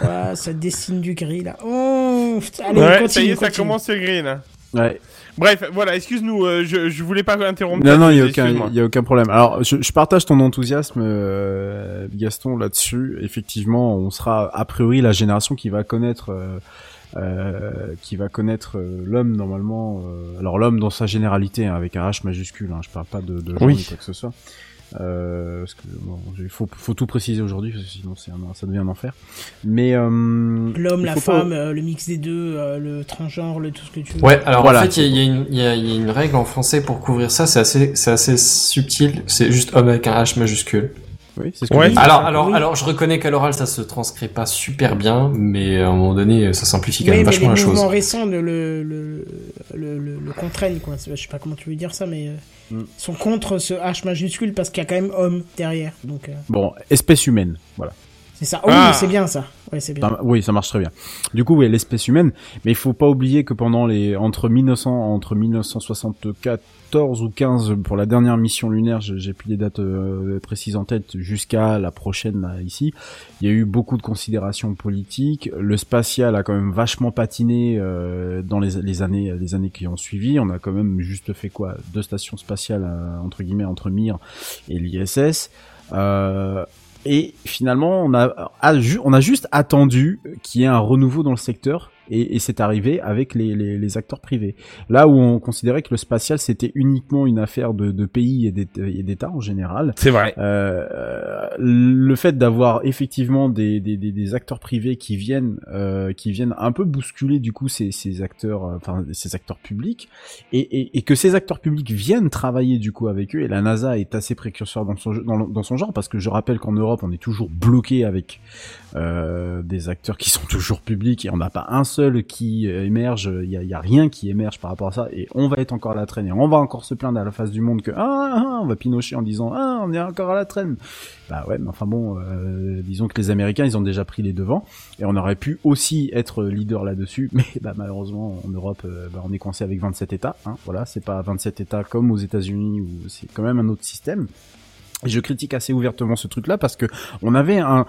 Speaker 1: voilà, ça dessine du gris là. Oh, putain, allez,
Speaker 5: ouais,
Speaker 1: continue,
Speaker 5: ça y est, ça
Speaker 1: continue.
Speaker 5: commence le gris là.
Speaker 7: Ouais.
Speaker 5: Bref, voilà, excuse-nous, euh, je, je voulais pas interrompre.
Speaker 7: Non, non, il y a aucun,
Speaker 5: excuse-moi.
Speaker 7: il y a aucun problème. Alors, je, je partage ton enthousiasme, euh, Gaston, là-dessus. Effectivement, on sera a priori la génération qui va connaître, euh, euh, qui va connaître euh, l'homme normalement. euh, alors l'homme dans sa généralité, hein, avec un H majuscule. Hein, je parle pas de, de genre
Speaker 5: Oui.
Speaker 7: ni quoi que ce soit. Euh, parce que bon, il faut, faut tout préciser aujourd'hui, parce que sinon c'est un- ça devient un enfer. Mais euh,
Speaker 1: L'homme, la
Speaker 7: pas-
Speaker 1: femme, euh, le mix des deux, euh, le transgenre, le tout ce que tu veux.
Speaker 3: Ouais, alors
Speaker 7: Voilà.
Speaker 3: en fait, il y, a- y a une règle en français pour couvrir ça, c'est assez, c'est assez subtil, c'est juste homme avec un H majuscule.
Speaker 7: Oui, c'est ce que
Speaker 5: Ouais.
Speaker 3: Alors, alors, alors, je reconnais qu'à l'oral, ça se transcrit pas super bien, mais à un moment donné, ça simplifie quand même
Speaker 1: les
Speaker 3: vachement la chose.
Speaker 1: mouvements récents le, le, le, le, le- le contraignent, quoi. Je sais pas comment tu veux dire ça, mais euh,
Speaker 7: Mm.
Speaker 1: ils sont contre ce H majuscule parce qu'il y a quand même homme derrière. Donc, euh,
Speaker 7: Bon, espèce humaine, voilà.
Speaker 1: c'est ça. Oh,
Speaker 5: Ah.
Speaker 1: oui, c'est bien ça. Ouais, c'est bien.
Speaker 7: Ça- oui, ça marche très bien. Du coup, oui, l'espèce humaine, mais il faut pas oublier que pendant les entre 1900 entre 1974 ou 15 pour la dernière mission lunaire, j'ai plus les dates euh, précises en tête jusqu'à la prochaine là, ici, il y a eu beaucoup de considérations politiques. Le spatial a quand même vachement patiné euh, dans les, années les années qui ont suivi. On a quand même juste fait quoi? Deux stations spatiales euh, entre guillemets entre Mir et l'ISS. Euh, et finalement, on a, on a juste attendu qu'il y ait un renouveau dans le secteur. Et, et c'est arrivé avec les, les, les acteurs privés. Là où on considérait que le spatial c'était uniquement une affaire de, de pays et d'État- et d'États en général,
Speaker 5: C'est vrai.
Speaker 7: euh, le fait d'avoir effectivement des, des, des, des acteurs privés qui viennent euh, qui viennent un peu bousculer du coup ces, ces acteurs euh, enfin ces acteurs publics et, et, et que ces acteurs publics viennent travailler du coup avec eux et la NASA est assez précurseur dans son dans son genre parce que je rappelle qu'en Europe on est toujours bloqué avec euh, des acteurs qui sont toujours publics et on n'a pas un seul qui euh, émerge, il y a, y a rien qui émerge par rapport à ça et on va être encore à la traîne et on va encore se plaindre à la face du monde que ah, ah, on va pinocher en disant ah on est encore à la traîne. Bah ouais, mais enfin bon, euh, disons que les Américains ils ont déjà pris les devants et on aurait pu aussi être leader là-dessus, mais bah malheureusement en Europe euh, bah, on est coincé avec 27 États, hein, voilà, c'est pas 27 États comme aux États-Unis où c'est quand même un autre système. Et je critique assez ouvertement ce truc-là parce que on avait un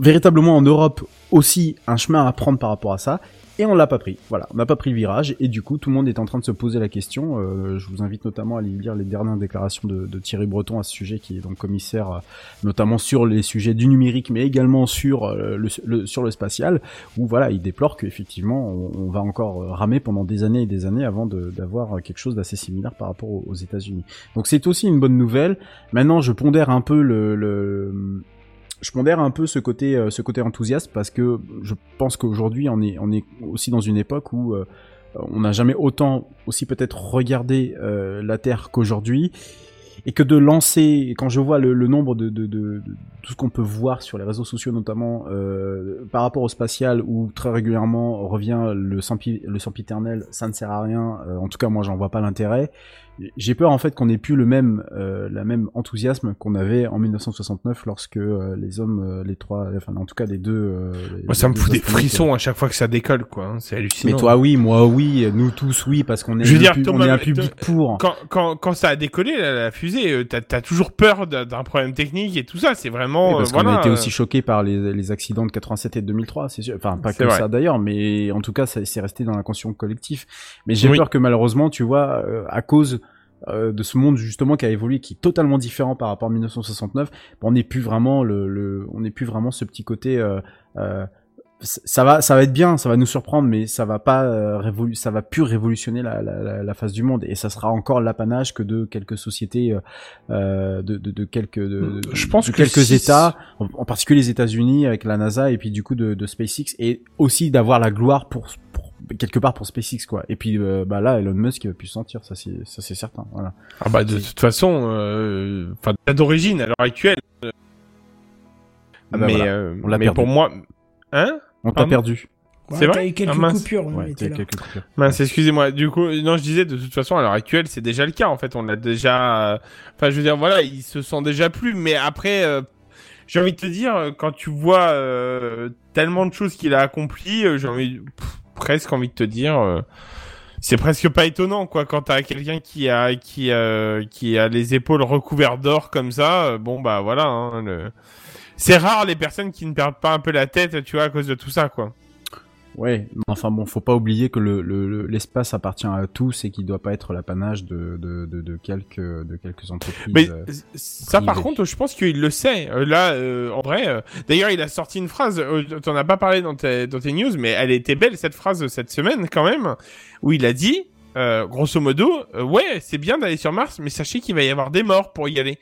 Speaker 7: véritablement en Europe aussi un chemin à prendre par rapport à ça. Et on l'a pas pris. Voilà, on n'a pas pris le virage. Et du coup, tout le monde est en train de se poser la question. Euh, je vous invite notamment à aller lire les dernières déclarations de, Thierry Breton à ce sujet, qui est donc commissaire, euh, notamment sur les sujets du numérique, mais également sur euh, le, sur le spatial, où voilà, il déplore qu'effectivement, on, on va encore euh, ramer pendant des années et des années avant d'avoir quelque chose d'assez similaire par rapport aux, aux États-Unis. Donc c'est aussi une bonne nouvelle. Maintenant, je pondère un peu le, le je pondère un peu ce côté, euh, ce côté enthousiaste parce que je pense qu'aujourd'hui on est, on est aussi dans une époque où euh, on n'a jamais autant aussi peut-être regardé euh, la Terre qu'aujourd'hui et que de lancer, quand je vois le, nombre de, de, de, de tout ce qu'on peut voir sur les réseaux sociaux notamment par rapport au spatial où très régulièrement revient le sempi- le ça ne sert à rien. en tout cas moi j'en vois pas l'intérêt. J'ai peur en fait qu'on ait plus le même, euh, la même enthousiasme qu'on avait en 1969 lorsque euh, les hommes, euh, les trois, enfin en tout cas les deux. euh, les-
Speaker 5: Moi, ça
Speaker 7: les
Speaker 5: me
Speaker 7: deux
Speaker 5: fout des frissons à chaque fois que ça décolle, quoi. hein. C'est
Speaker 7: Mais
Speaker 5: hallucinant.
Speaker 7: toi oui, moi oui, nous tous oui, parce qu'on est,
Speaker 5: Je veux dire,
Speaker 7: on est un
Speaker 5: mais-
Speaker 7: public pour.
Speaker 5: Quand, quand, quand ça a décollé, la, la fusée, euh, t'as as toujours peur d'un problème technique et tout ça. C'est vraiment.
Speaker 7: Oui, parce
Speaker 5: euh,
Speaker 7: qu'on
Speaker 5: voilà,
Speaker 7: a été
Speaker 5: euh,
Speaker 7: aussi choqués par les, les accidents de 87 et de 2003, c'est sûr. Enfin, pas que
Speaker 5: vrai.
Speaker 7: ça d'ailleurs, mais en tout cas, c'est resté dans l'inconscient collectif. Mais j'ai
Speaker 5: Oui.
Speaker 7: peur que malheureusement, tu vois, euh, à cause euh, de ce monde justement qui a évolué, qui est totalement différent par rapport à 1969, on n'est plus vraiment le, le on n'est plus vraiment ce petit côté. Euh, euh, ça va, ça va être bien, ça va nous surprendre, mais ça va pas euh, révolu ça va plus révolutionner la, la, la, face du monde, et ça sera encore l'apanage que de quelques sociétés, euh, euh, de, de, de quelques, de,
Speaker 5: Je pense
Speaker 7: de
Speaker 5: que
Speaker 7: quelques
Speaker 5: si-
Speaker 7: États, en, en particulier les États-Unis avec la NASA et puis du coup de, de SpaceX, et aussi d'avoir la gloire pour, pour quelque part pour SpaceX quoi. Et puis euh, bah là, Elon Musk il va plus se sentir, ça c'est ça c'est certain. Voilà.
Speaker 5: Ah bah de toute façon, euh, enfin d'origine à l'heure actuelle. euh,
Speaker 7: Ah bah
Speaker 5: mais
Speaker 7: voilà,
Speaker 5: euh,
Speaker 7: on l'a
Speaker 5: mais
Speaker 7: perdu.
Speaker 5: pour moi, hein?
Speaker 7: On t'a perdu.
Speaker 1: Ouais,
Speaker 5: C'est
Speaker 1: t'as
Speaker 5: vrai?
Speaker 1: eu quelques
Speaker 5: Ah, mince.
Speaker 1: coupures,
Speaker 7: Ouais, quelques coupures.
Speaker 5: Mince, excusez-moi. Du coup, non, je disais de toute façon à l'heure actuelle, c'est déjà le cas. En fait, on l'a déjà. euh, Enfin, je veux dire, voilà, il se sent déjà plus. Mais après, euh, j'ai envie de te dire, euh, quand tu vois euh, tellement de choses qu'il a accomplies, euh, j'ai envie, pff, presque envie de te dire. euh, c'est presque pas étonnant quoi quand t'as quelqu'un qui a euh, les épaules recouvertes d'or comme ça euh, bon bah voilà hein, c'est rare les personnes qui ne perdent pas un peu la tête tu vois à cause de tout ça quoi
Speaker 7: Ouais, enfin bon, faut pas oublier que le le- le- l'espace appartient à tous et qu'il doit pas être l'apanage de, de, de, de quelques de quelques entreprises.
Speaker 5: Mais
Speaker 7: euh,
Speaker 5: ça, par contre, je pense qu'il le sait. Euh, là, euh, en vrai, euh, d'ailleurs, il a sorti une phrase. T'en as pas parlé dans tes, dans tes news, mais elle était belle cette phrase cette semaine quand même, où il a dit, grosso modo, ouais, c'est bien d'aller sur Mars, mais sachez qu'il va y avoir des morts pour y aller.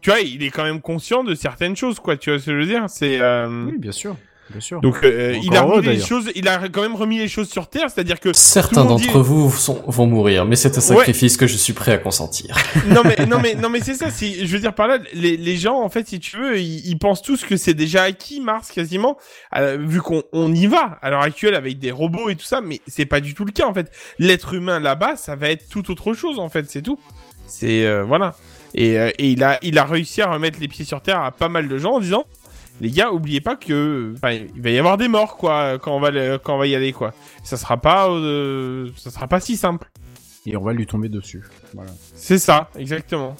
Speaker 5: Tu vois, il est quand même conscient de certaines choses, quoi. Tu vois ce que je veux dire? C'est
Speaker 7: Oui, bien sûr, bien sûr.
Speaker 5: donc euh, il a
Speaker 7: heureux,
Speaker 5: les choses, il a quand même remis les choses sur terre, c'est-à-dire que
Speaker 3: Certains
Speaker 5: dit-
Speaker 3: d'entre vous sont, vont mourir, mais c'est un
Speaker 5: Ouais.
Speaker 3: sacrifice que je suis prêt à consentir.
Speaker 5: non mais non mais non mais c'est ça si je veux dire par là les, les gens en fait si tu veux ils, ils pensent tous que c'est déjà acquis Mars quasiment euh, vu qu'on on y va à l'heure actuelle avec des robots et tout ça mais c'est pas du tout le cas en fait l'être humain là-bas ça va être tout autre chose en fait c'est tout c'est euh, voilà et, euh, et il a il a réussi à remettre les pieds sur terre à pas mal de gens en disant les gars oubliez pas que enfin il va y avoir des morts quoi quand on va quand on va y aller quoi ça sera pas euh, ça sera pas si simple
Speaker 7: Et on va lui tomber dessus. Voilà.
Speaker 5: c'est ça exactement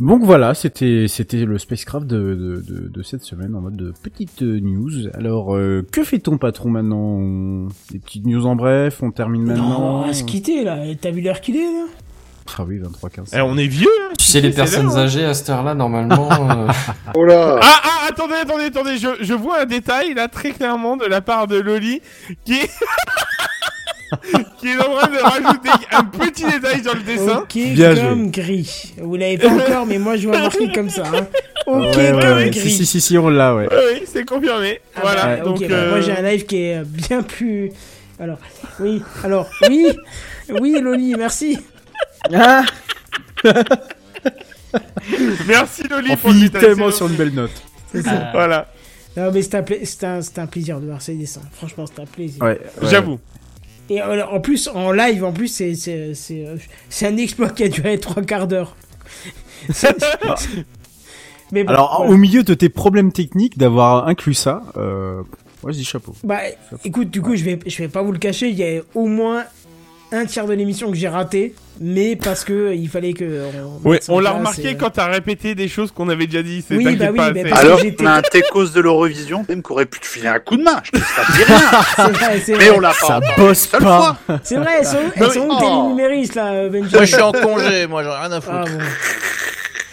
Speaker 7: Donc voilà, c'était c'était le spacecraft de, de, de, de cette semaine en mode de petite euh, news. Alors euh, que fait ton patron maintenant? Des petites news en bref, on termine maintenant?
Speaker 1: Non, on va se quitter là. T'as vu l'heure qu'il est là?
Speaker 7: Ah oui, 23-15.
Speaker 5: Eh, on est vieux hein,
Speaker 3: Tu sais, les personnes
Speaker 5: hein.
Speaker 3: âgées à cette heure-là, normalement. euh,
Speaker 4: Oh là
Speaker 5: Ah, ah, attendez, attendez, attendez, je, je vois un détail là très clairement de la part de Loli qui est, qui est en train de rajouter un petit détail sur le dessin.
Speaker 1: Ok,
Speaker 7: Bien
Speaker 1: comme gris. Vous l'avez pas encore, mais moi je vois marqué comme ça. Hein. Ok,
Speaker 7: Ouais, ouais,
Speaker 1: comme
Speaker 7: ouais.
Speaker 1: gris.
Speaker 7: Si, si, si, si, on l'a, ouais.
Speaker 5: Oui, oui, c'est confirmé.
Speaker 1: Ah
Speaker 5: voilà,
Speaker 1: bah,
Speaker 5: donc
Speaker 1: ok, bah,
Speaker 5: euh,
Speaker 1: moi j'ai un live qui est bien plus. Alors, oui, alors, oui, oui, Loli, merci. Ah,
Speaker 5: merci Loli
Speaker 7: On
Speaker 5: pour
Speaker 7: finit tellement
Speaker 5: c'est
Speaker 7: sur une belle note.
Speaker 1: c'est ça.
Speaker 5: Voilà,
Speaker 1: Non, mais c'était un, pla- c'était un, c'était un plaisir de voir ces dessins. Franchement, c'était un plaisir.
Speaker 7: Ouais, ouais.
Speaker 5: j'avoue.
Speaker 1: Et euh, en plus, en live, en plus, c'est, c'est, c'est, euh, c'est un exploit qui a duré trois quarts d'heure. C'est- mais bon,
Speaker 7: Alors,
Speaker 1: voilà.
Speaker 7: au milieu de tes problèmes techniques d'avoir inclus ça, euh, moi je dis chapeau.
Speaker 1: Bah, écoute, du coup, je vais, je vais pas vous le cacher, il y a au moins un tiers de l'émission que j'ai raté, mais parce que il fallait que. On,
Speaker 5: Ouais, on l'a remarqué
Speaker 1: et, euh,
Speaker 5: quand t'as répété des choses qu'on avait déjà dit. C'est
Speaker 1: Oui, bah oui,
Speaker 5: pas,
Speaker 1: mais
Speaker 5: c'est-
Speaker 1: parce que
Speaker 4: Alors, on a un techos de l'Eurovision, même qui aurait pu te filer un coup de main. Je te dis rien.
Speaker 1: C'est vrai, c'est
Speaker 4: Mais
Speaker 1: vrai.
Speaker 4: on l'a pas.
Speaker 7: Ça bosse pas.
Speaker 1: C'est vrai, elles sont, elles sont où tes
Speaker 4: oh.
Speaker 1: numéristes là, Benji
Speaker 8: Moi, je suis en congé, moi, j'en ai rien à foutre.
Speaker 1: Ah bon.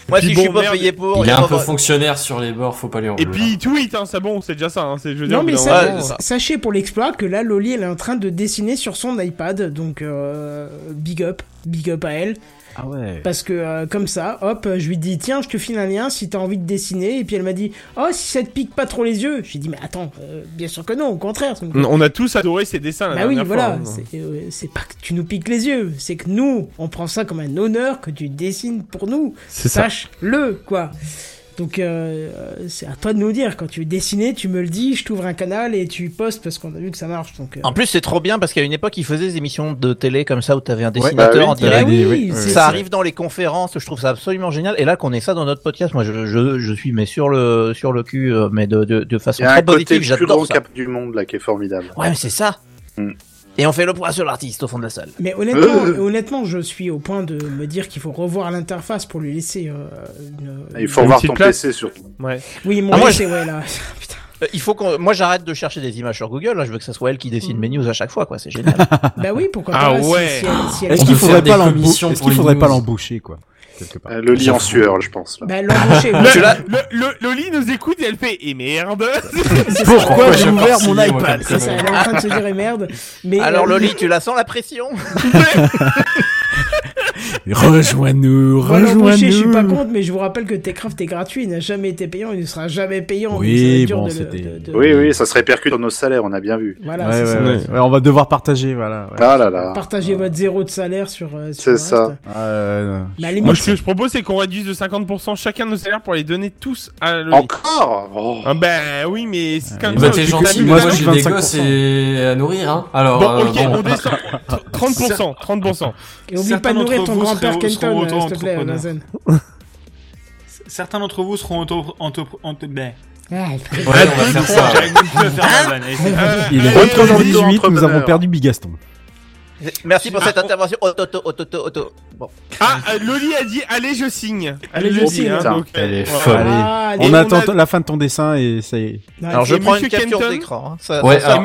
Speaker 8: Moi,
Speaker 5: Puis
Speaker 8: si
Speaker 5: bon,
Speaker 8: je suis pas
Speaker 5: merde,
Speaker 8: payé pour.
Speaker 3: il est
Speaker 8: y a
Speaker 3: un
Speaker 8: pas-
Speaker 3: peu fonctionnaire sur les bords, faut pas lui en
Speaker 5: Et puis il tweet, hein, c'est bon, c'est déjà ça. Hein, c'est, je veux dire,
Speaker 1: Non mais
Speaker 5: bout d'un
Speaker 1: ça-
Speaker 8: Ouais, ça.
Speaker 1: sachez pour l'exploit que là Loli elle est en train de dessiner sur son iPad donc euh, big up big up à elle
Speaker 7: Ah ouais.
Speaker 1: parce que euh, comme ça hop je lui dis tiens je te file un lien si t'as envie de dessiner et puis elle m'a dit oh si ça te pique pas trop les yeux j'ai dit mais attends euh, bien sûr que non au contraire
Speaker 5: On a tous adoré ces dessins la
Speaker 1: bah oui voilà
Speaker 5: hein.
Speaker 1: c'est euh, c'est pas que tu nous piques les yeux c'est que nous on prend ça comme un honneur que tu dessines pour nous
Speaker 5: C'est ça.
Speaker 1: sache le quoi Donc euh, euh, c'est à toi de nous dire. Quand tu veux dessiner, tu me le dis, je t'ouvre un canal et tu postes parce qu'on a vu que ça marche. Donc, euh,
Speaker 8: En plus, c'est trop bien parce qu'à une époque, ils faisaient des émissions de télé comme ça où t'avais un
Speaker 4: bah
Speaker 8: dessinateur
Speaker 4: oui.
Speaker 8: en direct.
Speaker 1: Ah oui,
Speaker 7: oui,
Speaker 8: Ça
Speaker 1: c'est-
Speaker 8: arrive dans les conférences, je trouve ça absolument génial. Et là, qu'on ait ça dans notre podcast, moi, je, je, je suis mais sur le sur le cul, mais de, de, de
Speaker 4: Il
Speaker 8: façon
Speaker 4: y a un
Speaker 8: très
Speaker 4: côté
Speaker 8: positive.
Speaker 4: le plus grand
Speaker 8: J'adore ça.
Speaker 4: cap du monde là qui est formidable.
Speaker 8: Ouais, mais c'est ça.
Speaker 4: Mm.
Speaker 8: Et on fait le point sur l'artiste au fond de la salle.
Speaker 1: Mais honnêtement,
Speaker 4: Euh.
Speaker 1: honnêtement, je suis au point de me dire qu'il faut revoir l'interface pour lui laisser. euh, une-
Speaker 4: Il faut
Speaker 5: Une
Speaker 4: voir
Speaker 5: petite
Speaker 4: ton
Speaker 5: place.
Speaker 4: PC surtout.
Speaker 5: Ouais.
Speaker 1: Oui, mon
Speaker 8: Ah, moi,
Speaker 1: PC, ouais là. Putain.
Speaker 8: Euh, Il faut qu'on, moi, j'arrête de chercher des images sur Google. Là, je veux que ça soit elle qui dessine mes news à chaque fois, quoi. C'est génial.
Speaker 1: Bah oui, pourquoi
Speaker 5: Ah
Speaker 1: pas. si-
Speaker 5: ouais.
Speaker 1: si
Speaker 7: Est-ce qu'il faudrait
Speaker 3: faire
Speaker 7: pas Est-ce qu'il faudrait pas l'embaucher quoi? Quelque part
Speaker 4: Euh, Le lit en sueur, je pense. Là.
Speaker 1: Bah l'embaucher.
Speaker 5: Le, Loli nous écoute et elle fait et merde.
Speaker 7: Pourquoi j'ai ouvert mon iPad
Speaker 1: C'est ça, elle est en train de se dire eh, merde. Mais
Speaker 8: Alors,
Speaker 1: euh,
Speaker 8: Loli, tu la sens la pression
Speaker 7: Rejoins-nous,
Speaker 1: l'embaucher, je suis pas
Speaker 7: rejoins-nous.
Speaker 1: contre, mais je vous rappelle que Techcraft est gratuit, il n'a jamais été payant, il ne sera jamais payant.
Speaker 7: Oui, bon, c'était-
Speaker 1: de- de-
Speaker 4: Oui, oui, ça se répercute dans nos salaires, on a bien vu.
Speaker 1: Voilà,
Speaker 7: Ouais,
Speaker 1: c'est
Speaker 7: ouais,
Speaker 1: ça.
Speaker 7: ouais. Ouais, on va devoir partager, voilà. ouais.
Speaker 4: Ah là là.
Speaker 1: Partagez votre zéro de salaire sur. euh, sur
Speaker 4: C'est ça.
Speaker 7: Ah, euh,
Speaker 1: limite,
Speaker 5: Moi, ce que je propose, c'est qu'on réduise de 50% chacun de nos salaires pour les donner tous à Loli.
Speaker 4: Encore? Oh.
Speaker 5: Ah ben oui, mais c'est quand même
Speaker 3: Bah t'es
Speaker 5: c'est
Speaker 3: gentil,
Speaker 7: moi,
Speaker 3: j'ai des
Speaker 7: 25%.
Speaker 3: gosses et à nourrir, hein. Alors,
Speaker 5: Bon,
Speaker 3: euh,
Speaker 5: ok, on descend. 30%, 30%.
Speaker 1: et oublie pas de nourrir ton
Speaker 6: vous
Speaker 1: grand-père Kenton, euh, s'il te plaît,
Speaker 6: auto-entrepreneurs.
Speaker 1: Nazen.
Speaker 6: Certains d'entre vous seront auto, auto, auto, ben.
Speaker 1: Ah,
Speaker 3: Ouais, on va faire ça.
Speaker 6: Bon.
Speaker 5: Euh,
Speaker 7: Il est
Speaker 5: euh,
Speaker 7: 23h18, nous
Speaker 4: entrepreneur.
Speaker 7: avons perdu Bigaston.
Speaker 8: Merci pour cette intervention. Auto, auto, auto, auto, auto. Bon.
Speaker 5: Ah, euh, Loli a dit allez je signe.
Speaker 1: Allez, je signe,
Speaker 5: hein, euh,
Speaker 3: Elle est folle.
Speaker 1: Ah,
Speaker 7: on attend la fin de ton dessin et ça y est.
Speaker 8: Alors, je prends une capture d'écran. hein.
Speaker 3: Ouais, alors-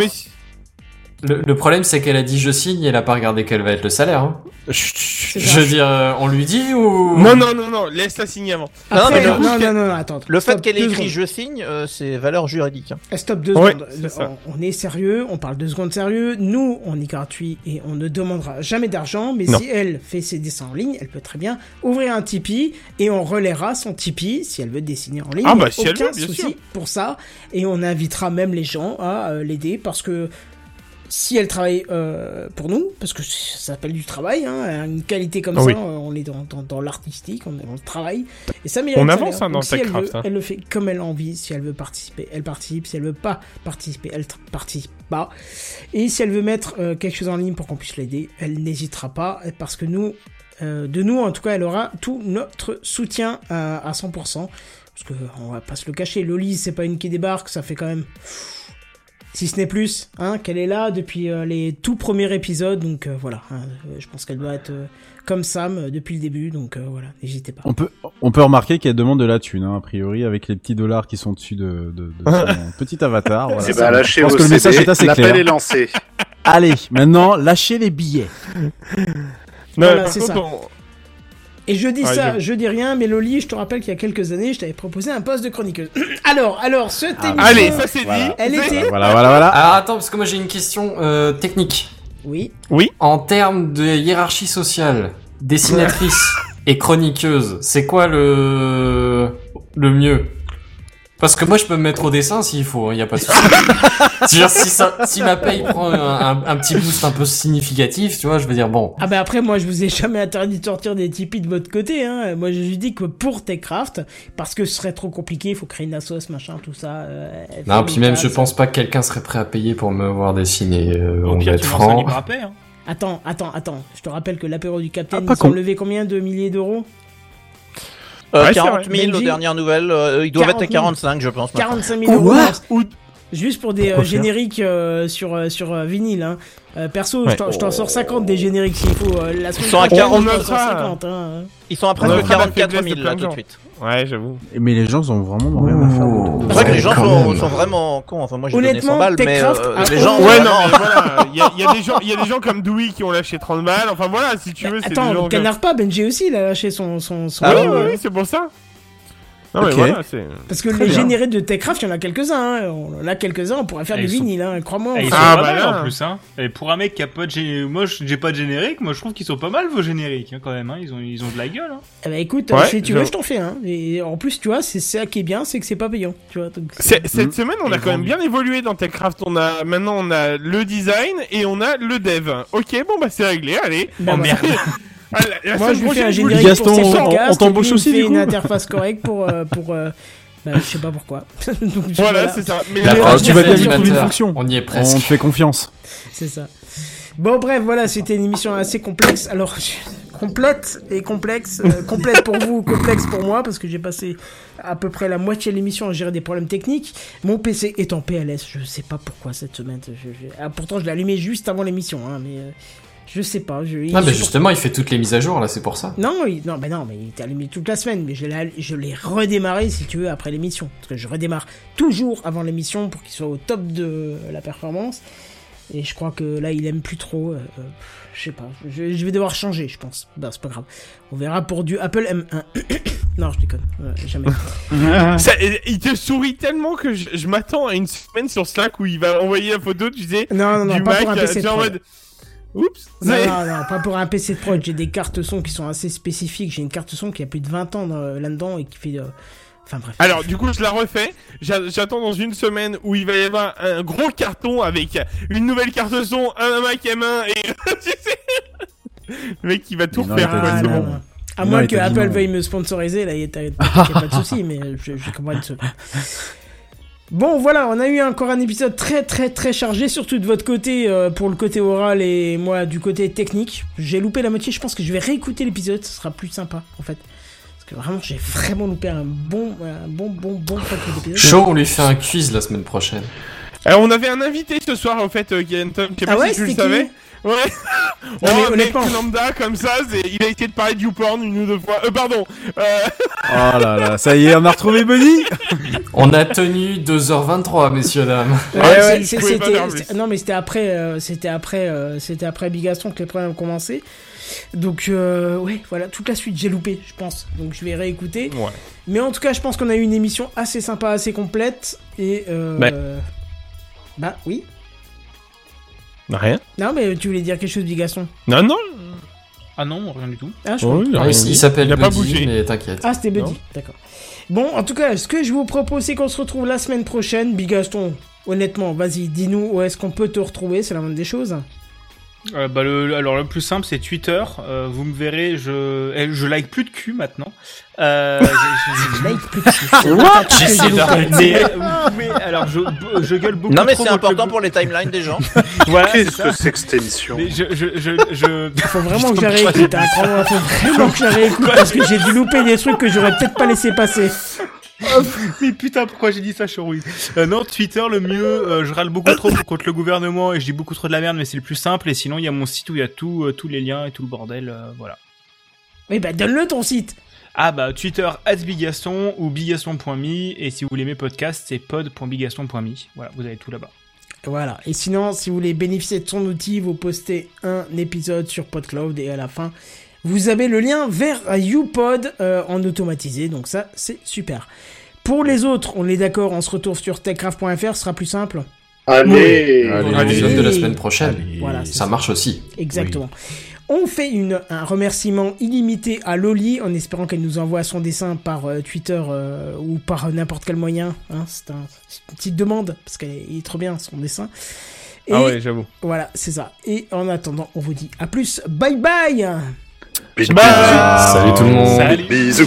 Speaker 3: Le, le problème, c'est qu'elle a dit je signe et elle a pas regardé quel va être le salaire. Hein. Je veux dire, euh, on lui dit ou?
Speaker 5: Non, non, non, non, laisse-la signer avant.
Speaker 1: Après,
Speaker 8: Non,
Speaker 1: non,
Speaker 8: mais
Speaker 1: non, non, non, attends.
Speaker 8: Le fait qu'elle ait écrit
Speaker 1: secondes.
Speaker 8: je signe, euh, c'est valeur juridique. hein.
Speaker 1: Stop deux
Speaker 5: Ouais,
Speaker 1: secondes.
Speaker 5: ça.
Speaker 1: On, on est sérieux, on parle deux secondes sérieux. Nous, on est gratuit et on ne demandera jamais d'argent. Mais
Speaker 5: Non.
Speaker 1: si elle fait ses dessins en ligne, elle peut très bien ouvrir un Tipeee et on relaiera son Tipeee si elle veut dessiner en ligne.
Speaker 5: Ah, bah, si elle veut, bien
Speaker 1: souci
Speaker 5: sûr.
Speaker 1: pour ça. Et on invitera même les gens à euh, l'aider parce que si elle travaille euh, pour nous, parce que ça s'appelle du travail, hein, une qualité comme
Speaker 5: Ah
Speaker 1: ça,
Speaker 5: oui.
Speaker 1: euh, on est dans, dans, dans l'artistique, on est dans le travail, et ça mérite
Speaker 5: On avance, hein, dans
Speaker 1: si elle, veut,
Speaker 5: hein.
Speaker 1: elle le fait comme elle a envie, si elle veut participer, elle participe, si elle veut pas participer, elle participe pas, et si elle veut mettre euh, quelque chose en ligne pour qu'on puisse l'aider, elle n'hésitera pas, parce que nous, euh, de nous en tout cas, elle aura tout notre soutien à, à 100%, parce que on va pas se le cacher, Loli, c'est pas une qui débarque, ça fait quand même si ce n'est plus, hein, qu'elle est là depuis euh, les tout premiers épisodes, donc euh, voilà, hein, euh, je pense qu'elle doit être euh, comme Sam euh, depuis le début, donc euh, voilà, n'hésitez pas.
Speaker 7: On peut, on peut remarquer qu'elle demande de la thune, hein, a priori, avec les petits dollars qui sont dessus de, de, de son petit avatar. Voilà.
Speaker 4: Ben, lâchez
Speaker 7: Je pense que le message est assez
Speaker 4: l'appel
Speaker 7: clair.
Speaker 4: est lancé.
Speaker 7: Allez, maintenant, lâchez les billets.
Speaker 5: Non,
Speaker 1: Voilà,
Speaker 5: par
Speaker 1: c'est
Speaker 5: contre,
Speaker 1: ça.
Speaker 5: on-
Speaker 1: Et je dis
Speaker 5: Ouais,
Speaker 1: ça,
Speaker 5: je-
Speaker 1: je dis rien, mais Loli, je te rappelle qu'il y a quelques années, je t'avais proposé un poste de chroniqueuse. alors, alors, cette
Speaker 7: Ah,
Speaker 1: émission...
Speaker 5: Allez, ça c'est
Speaker 7: Voilà.
Speaker 5: dit.
Speaker 1: Elle était...
Speaker 7: Voilà, voilà, voilà.
Speaker 3: Alors attends, parce que moi j'ai une question euh, technique.
Speaker 1: Oui,
Speaker 3: En termes de hiérarchie sociale, dessinatrice et chroniqueuse, c'est quoi le le mieux? Parce que moi je peux me mettre au dessin s'il faut, il y a pas de souci. C'est-à-dire, si ça, si ma paye prend un, un- un petit boost un peu significatif, tu vois, je veux dire bon.
Speaker 1: Ah bah après moi je vous ai jamais interdit de sortir des Tipeee de votre côté hein. Moi je lui dis que pour Techcraft parce que ce serait trop compliqué, il faut créer une assos machin tout ça. euh,
Speaker 3: Non, puis même je pense pas que quelqu'un serait prêt à payer pour me voir dessiner. euh,
Speaker 6: Au
Speaker 3: on
Speaker 6: pire,
Speaker 3: va être franc.
Speaker 6: hein.
Speaker 1: Attends, attends, attends. Je te rappelle que l'apéro du Capitaine,
Speaker 7: Ah, pas
Speaker 1: ils ont
Speaker 7: con.
Speaker 1: levé combien? De milliers d'euros?
Speaker 8: Euh,
Speaker 5: Ouais, c'est
Speaker 8: 40
Speaker 5: vrai.
Speaker 8: 000 aux
Speaker 1: Benji
Speaker 8: dernières nouvelles. euh, ils doivent être à
Speaker 1: 40 000.
Speaker 8: 45, je pense. maintenant.
Speaker 1: 45 000 euros. Juste pour des euh, génériques euh, sur, euh, sur euh, vinyle. Hein. Euh, perso,
Speaker 5: Ouais.
Speaker 1: je t'en- sors 50 des génériques s'il faut. euh, la semaine
Speaker 8: Ils sont à
Speaker 1: prochaine,
Speaker 8: 40,
Speaker 1: je t'en
Speaker 5: on
Speaker 1: sors
Speaker 5: notera.
Speaker 1: 50. Hein.
Speaker 8: Ils sont à presque
Speaker 5: a fait la
Speaker 8: 44
Speaker 5: faiblesse de
Speaker 8: 000
Speaker 5: plein
Speaker 8: là tout de suite.
Speaker 5: Ouais, j'avoue.
Speaker 7: Mais les gens ont vraiment rien à faire.
Speaker 8: C'est vrai que les gens sont, vraiment cons. Enfin, moi j'ai donné
Speaker 1: Honnêtement,
Speaker 8: 100 balles, mais euh, les gens.
Speaker 5: Ouais, non, mais voilà, il y a, il y a des gens, il y a des gens comme Dewey qui ont lâché 30 balles. Enfin voilà, si tu veux, c'est des
Speaker 1: Attends,
Speaker 5: gens.
Speaker 1: canard pas, Benji aussi, il a lâché son. son, son
Speaker 5: Ah oui, oui, c'est pour ça. Non mais
Speaker 7: Ok.
Speaker 5: voilà, c'est.
Speaker 1: Parce que
Speaker 7: Très
Speaker 1: les
Speaker 7: bien.
Speaker 1: génériques de Techcraft, il y en a quelques-uns. Hein. On en a quelques-uns, on pourrait faire
Speaker 6: Et
Speaker 1: du
Speaker 6: ils sont-
Speaker 1: vinyle, hein. crois-moi. On
Speaker 5: Ah,
Speaker 6: pas
Speaker 5: bah
Speaker 6: mal
Speaker 5: là.
Speaker 6: en plus, hein. Et pour un mec qui a pas de générique, moi j'ai pas de générique, moi je trouve qu'ils sont pas mal vos génériques, hein, quand même, hein. Ils ont, ils ont de la gueule, hein.
Speaker 1: Eh ben écoute,
Speaker 5: Ouais,
Speaker 1: si tu veux,
Speaker 5: je-
Speaker 1: t'en fais. Hein. Et en plus, tu vois, c'est ça qui est bien, c'est que c'est pas payant. Tu vois, donc
Speaker 5: Cette
Speaker 7: Mm.
Speaker 5: semaine, on a
Speaker 6: Et
Speaker 5: quand même bien évolué dans Techcraft. On a maintenant, on a le design et on a le dev. Ok, bon bah c'est réglé. Allez.
Speaker 1: Bah,
Speaker 6: oh
Speaker 1: voilà.
Speaker 6: merde.
Speaker 5: Ah, la- la
Speaker 1: Moi, je lui fais un générique.
Speaker 7: Gaston,
Speaker 1: pour
Speaker 7: on-
Speaker 1: podcasts,
Speaker 7: on t'embauche aussi,
Speaker 1: fait
Speaker 7: du
Speaker 1: une
Speaker 7: coup
Speaker 1: interface correcte pour euh, pour. euh, bah, je sais pas pourquoi. Donc,
Speaker 5: Voilà, c'est ça. Mais
Speaker 3: La
Speaker 7: tu vas bien une fonction.
Speaker 3: On y est
Speaker 7: On te
Speaker 3: presque.
Speaker 7: fait confiance.
Speaker 1: C'est ça. Bon, bref, voilà, c'était une émission assez complexe. Alors, complète et complexe. euh, complète pour vous, complexe pour moi, parce que j'ai passé à peu près la moitié de l'émission à gérer des problèmes techniques. Mon PC est en PLS, je sais pas pourquoi cette semaine. Je- je- ah, pourtant, je l'ai allumé juste avant l'émission, hein, mais euh, je sais pas. Je,
Speaker 3: Ah, mais justement, il fait toutes les mises à jour, là, c'est pour ça.
Speaker 1: Non, il, non, bah non, mais il était allumé toute la semaine, mais je l'ai, je l'ai redémarré, si tu veux, après l'émission. Parce que je redémarre toujours avant l'émission pour qu'il soit au top de la performance. Et je crois que là, il aime plus trop. euh, euh, je sais pas, je, je vais devoir changer, je pense. Bah, c'est pas grave. On verra pour du Apple M1. non, je déconne, euh, jamais.
Speaker 5: Ça, il- te sourit tellement que je, je m'attends à une semaine sur Slack où il va envoyer la photo, tu sais,
Speaker 1: Non, non, non,
Speaker 5: du
Speaker 1: pas
Speaker 5: Mac,
Speaker 1: pour un PC
Speaker 5: genre Oups,
Speaker 1: Non, non, non, pas pour un PC de prod. J'ai des cartes son qui sont assez spécifiques. J'ai une carte son qui a plus de 20 ans dans- là-dedans et qui fait. euh, Enfin bref.
Speaker 5: Alors, du coup, je la refais. J'a- J'attends dans une semaine où il va y avoir un gros carton avec une nouvelle carte son, un Mac M1 et. tu sais, Le mec, il va tout refaire, quoi,
Speaker 1: Ah,
Speaker 5: c'est
Speaker 1: non,
Speaker 5: bon.
Speaker 1: non. À
Speaker 7: Non,
Speaker 1: moins que Apple
Speaker 7: non.
Speaker 1: veuille me sponsoriser, là, il n'y a, y a pas de souci, mais je, je comprends ce- Bon, voilà, on a eu encore un épisode très très très chargé, surtout de votre côté euh, pour le côté oral et moi du côté technique. J'ai loupé la moitié, je pense que je vais réécouter l'épisode, ce sera plus sympa en fait. Parce que vraiment, j'ai vraiment loupé un bon, un bon, bon, bon paquet d'épisodes.
Speaker 3: Chaud, on lui fait un quiz la semaine prochaine.
Speaker 5: Alors, on avait un invité ce soir, au fait, euh, Guillaume Tom. Je sais
Speaker 1: Ah
Speaker 5: pas
Speaker 1: ouais,
Speaker 5: si tu le
Speaker 1: qui
Speaker 5: savais. Ouais.
Speaker 1: Non,
Speaker 5: oh,
Speaker 1: mais
Speaker 5: mec
Speaker 1: honnêtement.
Speaker 5: lambda comme ça, il a essayé de parler du porn une ou deux fois. Euh, pardon. Euh,
Speaker 7: Oh là là, ça y est, on a retrouvé Bunny
Speaker 3: On a tenu 2h23, messieurs, dames.
Speaker 1: Ouais,
Speaker 5: Ouais, pas
Speaker 1: non mais c'était après, euh, c'était après, euh, c'était après Bigaston que les problèmes ont commencé. Donc euh, ouais, voilà toute la suite j'ai loupé, je pense. Donc je vais réécouter.
Speaker 5: Ouais.
Speaker 1: Mais en tout cas, je pense qu'on a eu une émission assez sympa, assez complète et euh,
Speaker 5: Ouais.
Speaker 1: bah oui.
Speaker 5: Rien.
Speaker 1: Non mais tu voulais dire quelque chose, Bigaston
Speaker 5: Non, non.
Speaker 6: Ah non, rien du tout.
Speaker 1: Ah, je
Speaker 5: Ouais,
Speaker 1: crois-
Speaker 5: il
Speaker 3: Ah, il s'appelle
Speaker 5: pas
Speaker 3: Buddy,
Speaker 5: bougé.
Speaker 3: mais t'inquiète.
Speaker 1: Ah, c'était Buddy,
Speaker 5: Non.
Speaker 1: d'accord. Bon, en tout cas, ce que je vous propose, c'est qu'on se retrouve la semaine prochaine. Bigaston, honnêtement, vas-y, dis-nous où est-ce qu'on peut te retrouver, c'est la moindre des choses.
Speaker 6: Euh, bah, le, alors le plus simple c'est Twitter. Euh, vous me verrez, je, eh, je like plus de cul maintenant. Euh, j'ai-
Speaker 1: Like plus
Speaker 6: J'essaie d'arrêter. Vous pouvez- alors je, je gueule beaucoup.
Speaker 8: Non, mais c'est important pour les timelines des gens.
Speaker 6: Voilà, c'est
Speaker 4: Qu'est-ce
Speaker 6: ça.
Speaker 4: que c'est que cette émission
Speaker 6: Mais je, je, je, je...
Speaker 1: Faut vraiment que je crois-moi, faut vraiment que je réécoute parce que j'ai dû louper des trucs que j'aurais peut-être pas laissé passer.
Speaker 6: Mais putain, pourquoi j'ai dit ça, Chorouille euh, Non, Twitter, le mieux, euh, je râle beaucoup trop contre le gouvernement et je dis beaucoup trop de la merde, mais c'est le plus simple. Et sinon, il y a mon site où il y a tout, euh, tous les liens et tout le bordel, voilà.
Speaker 1: Mais bah, donne-le ton site.
Speaker 6: Ah bah, Twitter, @bigaston ou bigaston.me. Et si vous voulez mes podcasts, c'est pod.bigaston.me. Voilà, vous avez tout là-bas.
Speaker 1: Voilà. Et sinon, si vous voulez bénéficier de son outil, vous postez un épisode sur PodCloud et à la fin, vous avez le lien vers YouPod euh, en automatisé. Donc ça, c'est super. Pour les autres, on est d'accord, on se retrouve sur techcraft.fr, ce sera plus simple.
Speaker 4: Allez,
Speaker 3: Pour
Speaker 7: Allez.
Speaker 3: l'épisode de la semaine prochaine.
Speaker 7: Allez.
Speaker 1: Voilà,
Speaker 3: Ça marche aussi.
Speaker 1: Exactement. On fait une, un remerciement illimité à Loli en espérant qu'elle nous envoie son dessin par euh, Twitter euh, ou par n'importe quel moyen. Hein, c'est un- une petite demande parce qu'il est, trop bien son dessin. Et
Speaker 5: Ah ouais, j'avoue.
Speaker 1: voilà, c'est ça. Et en attendant, on vous dit à plus. Bye bye
Speaker 4: Bisous.
Speaker 3: Salut tout le monde.
Speaker 6: Salut
Speaker 4: Bisous.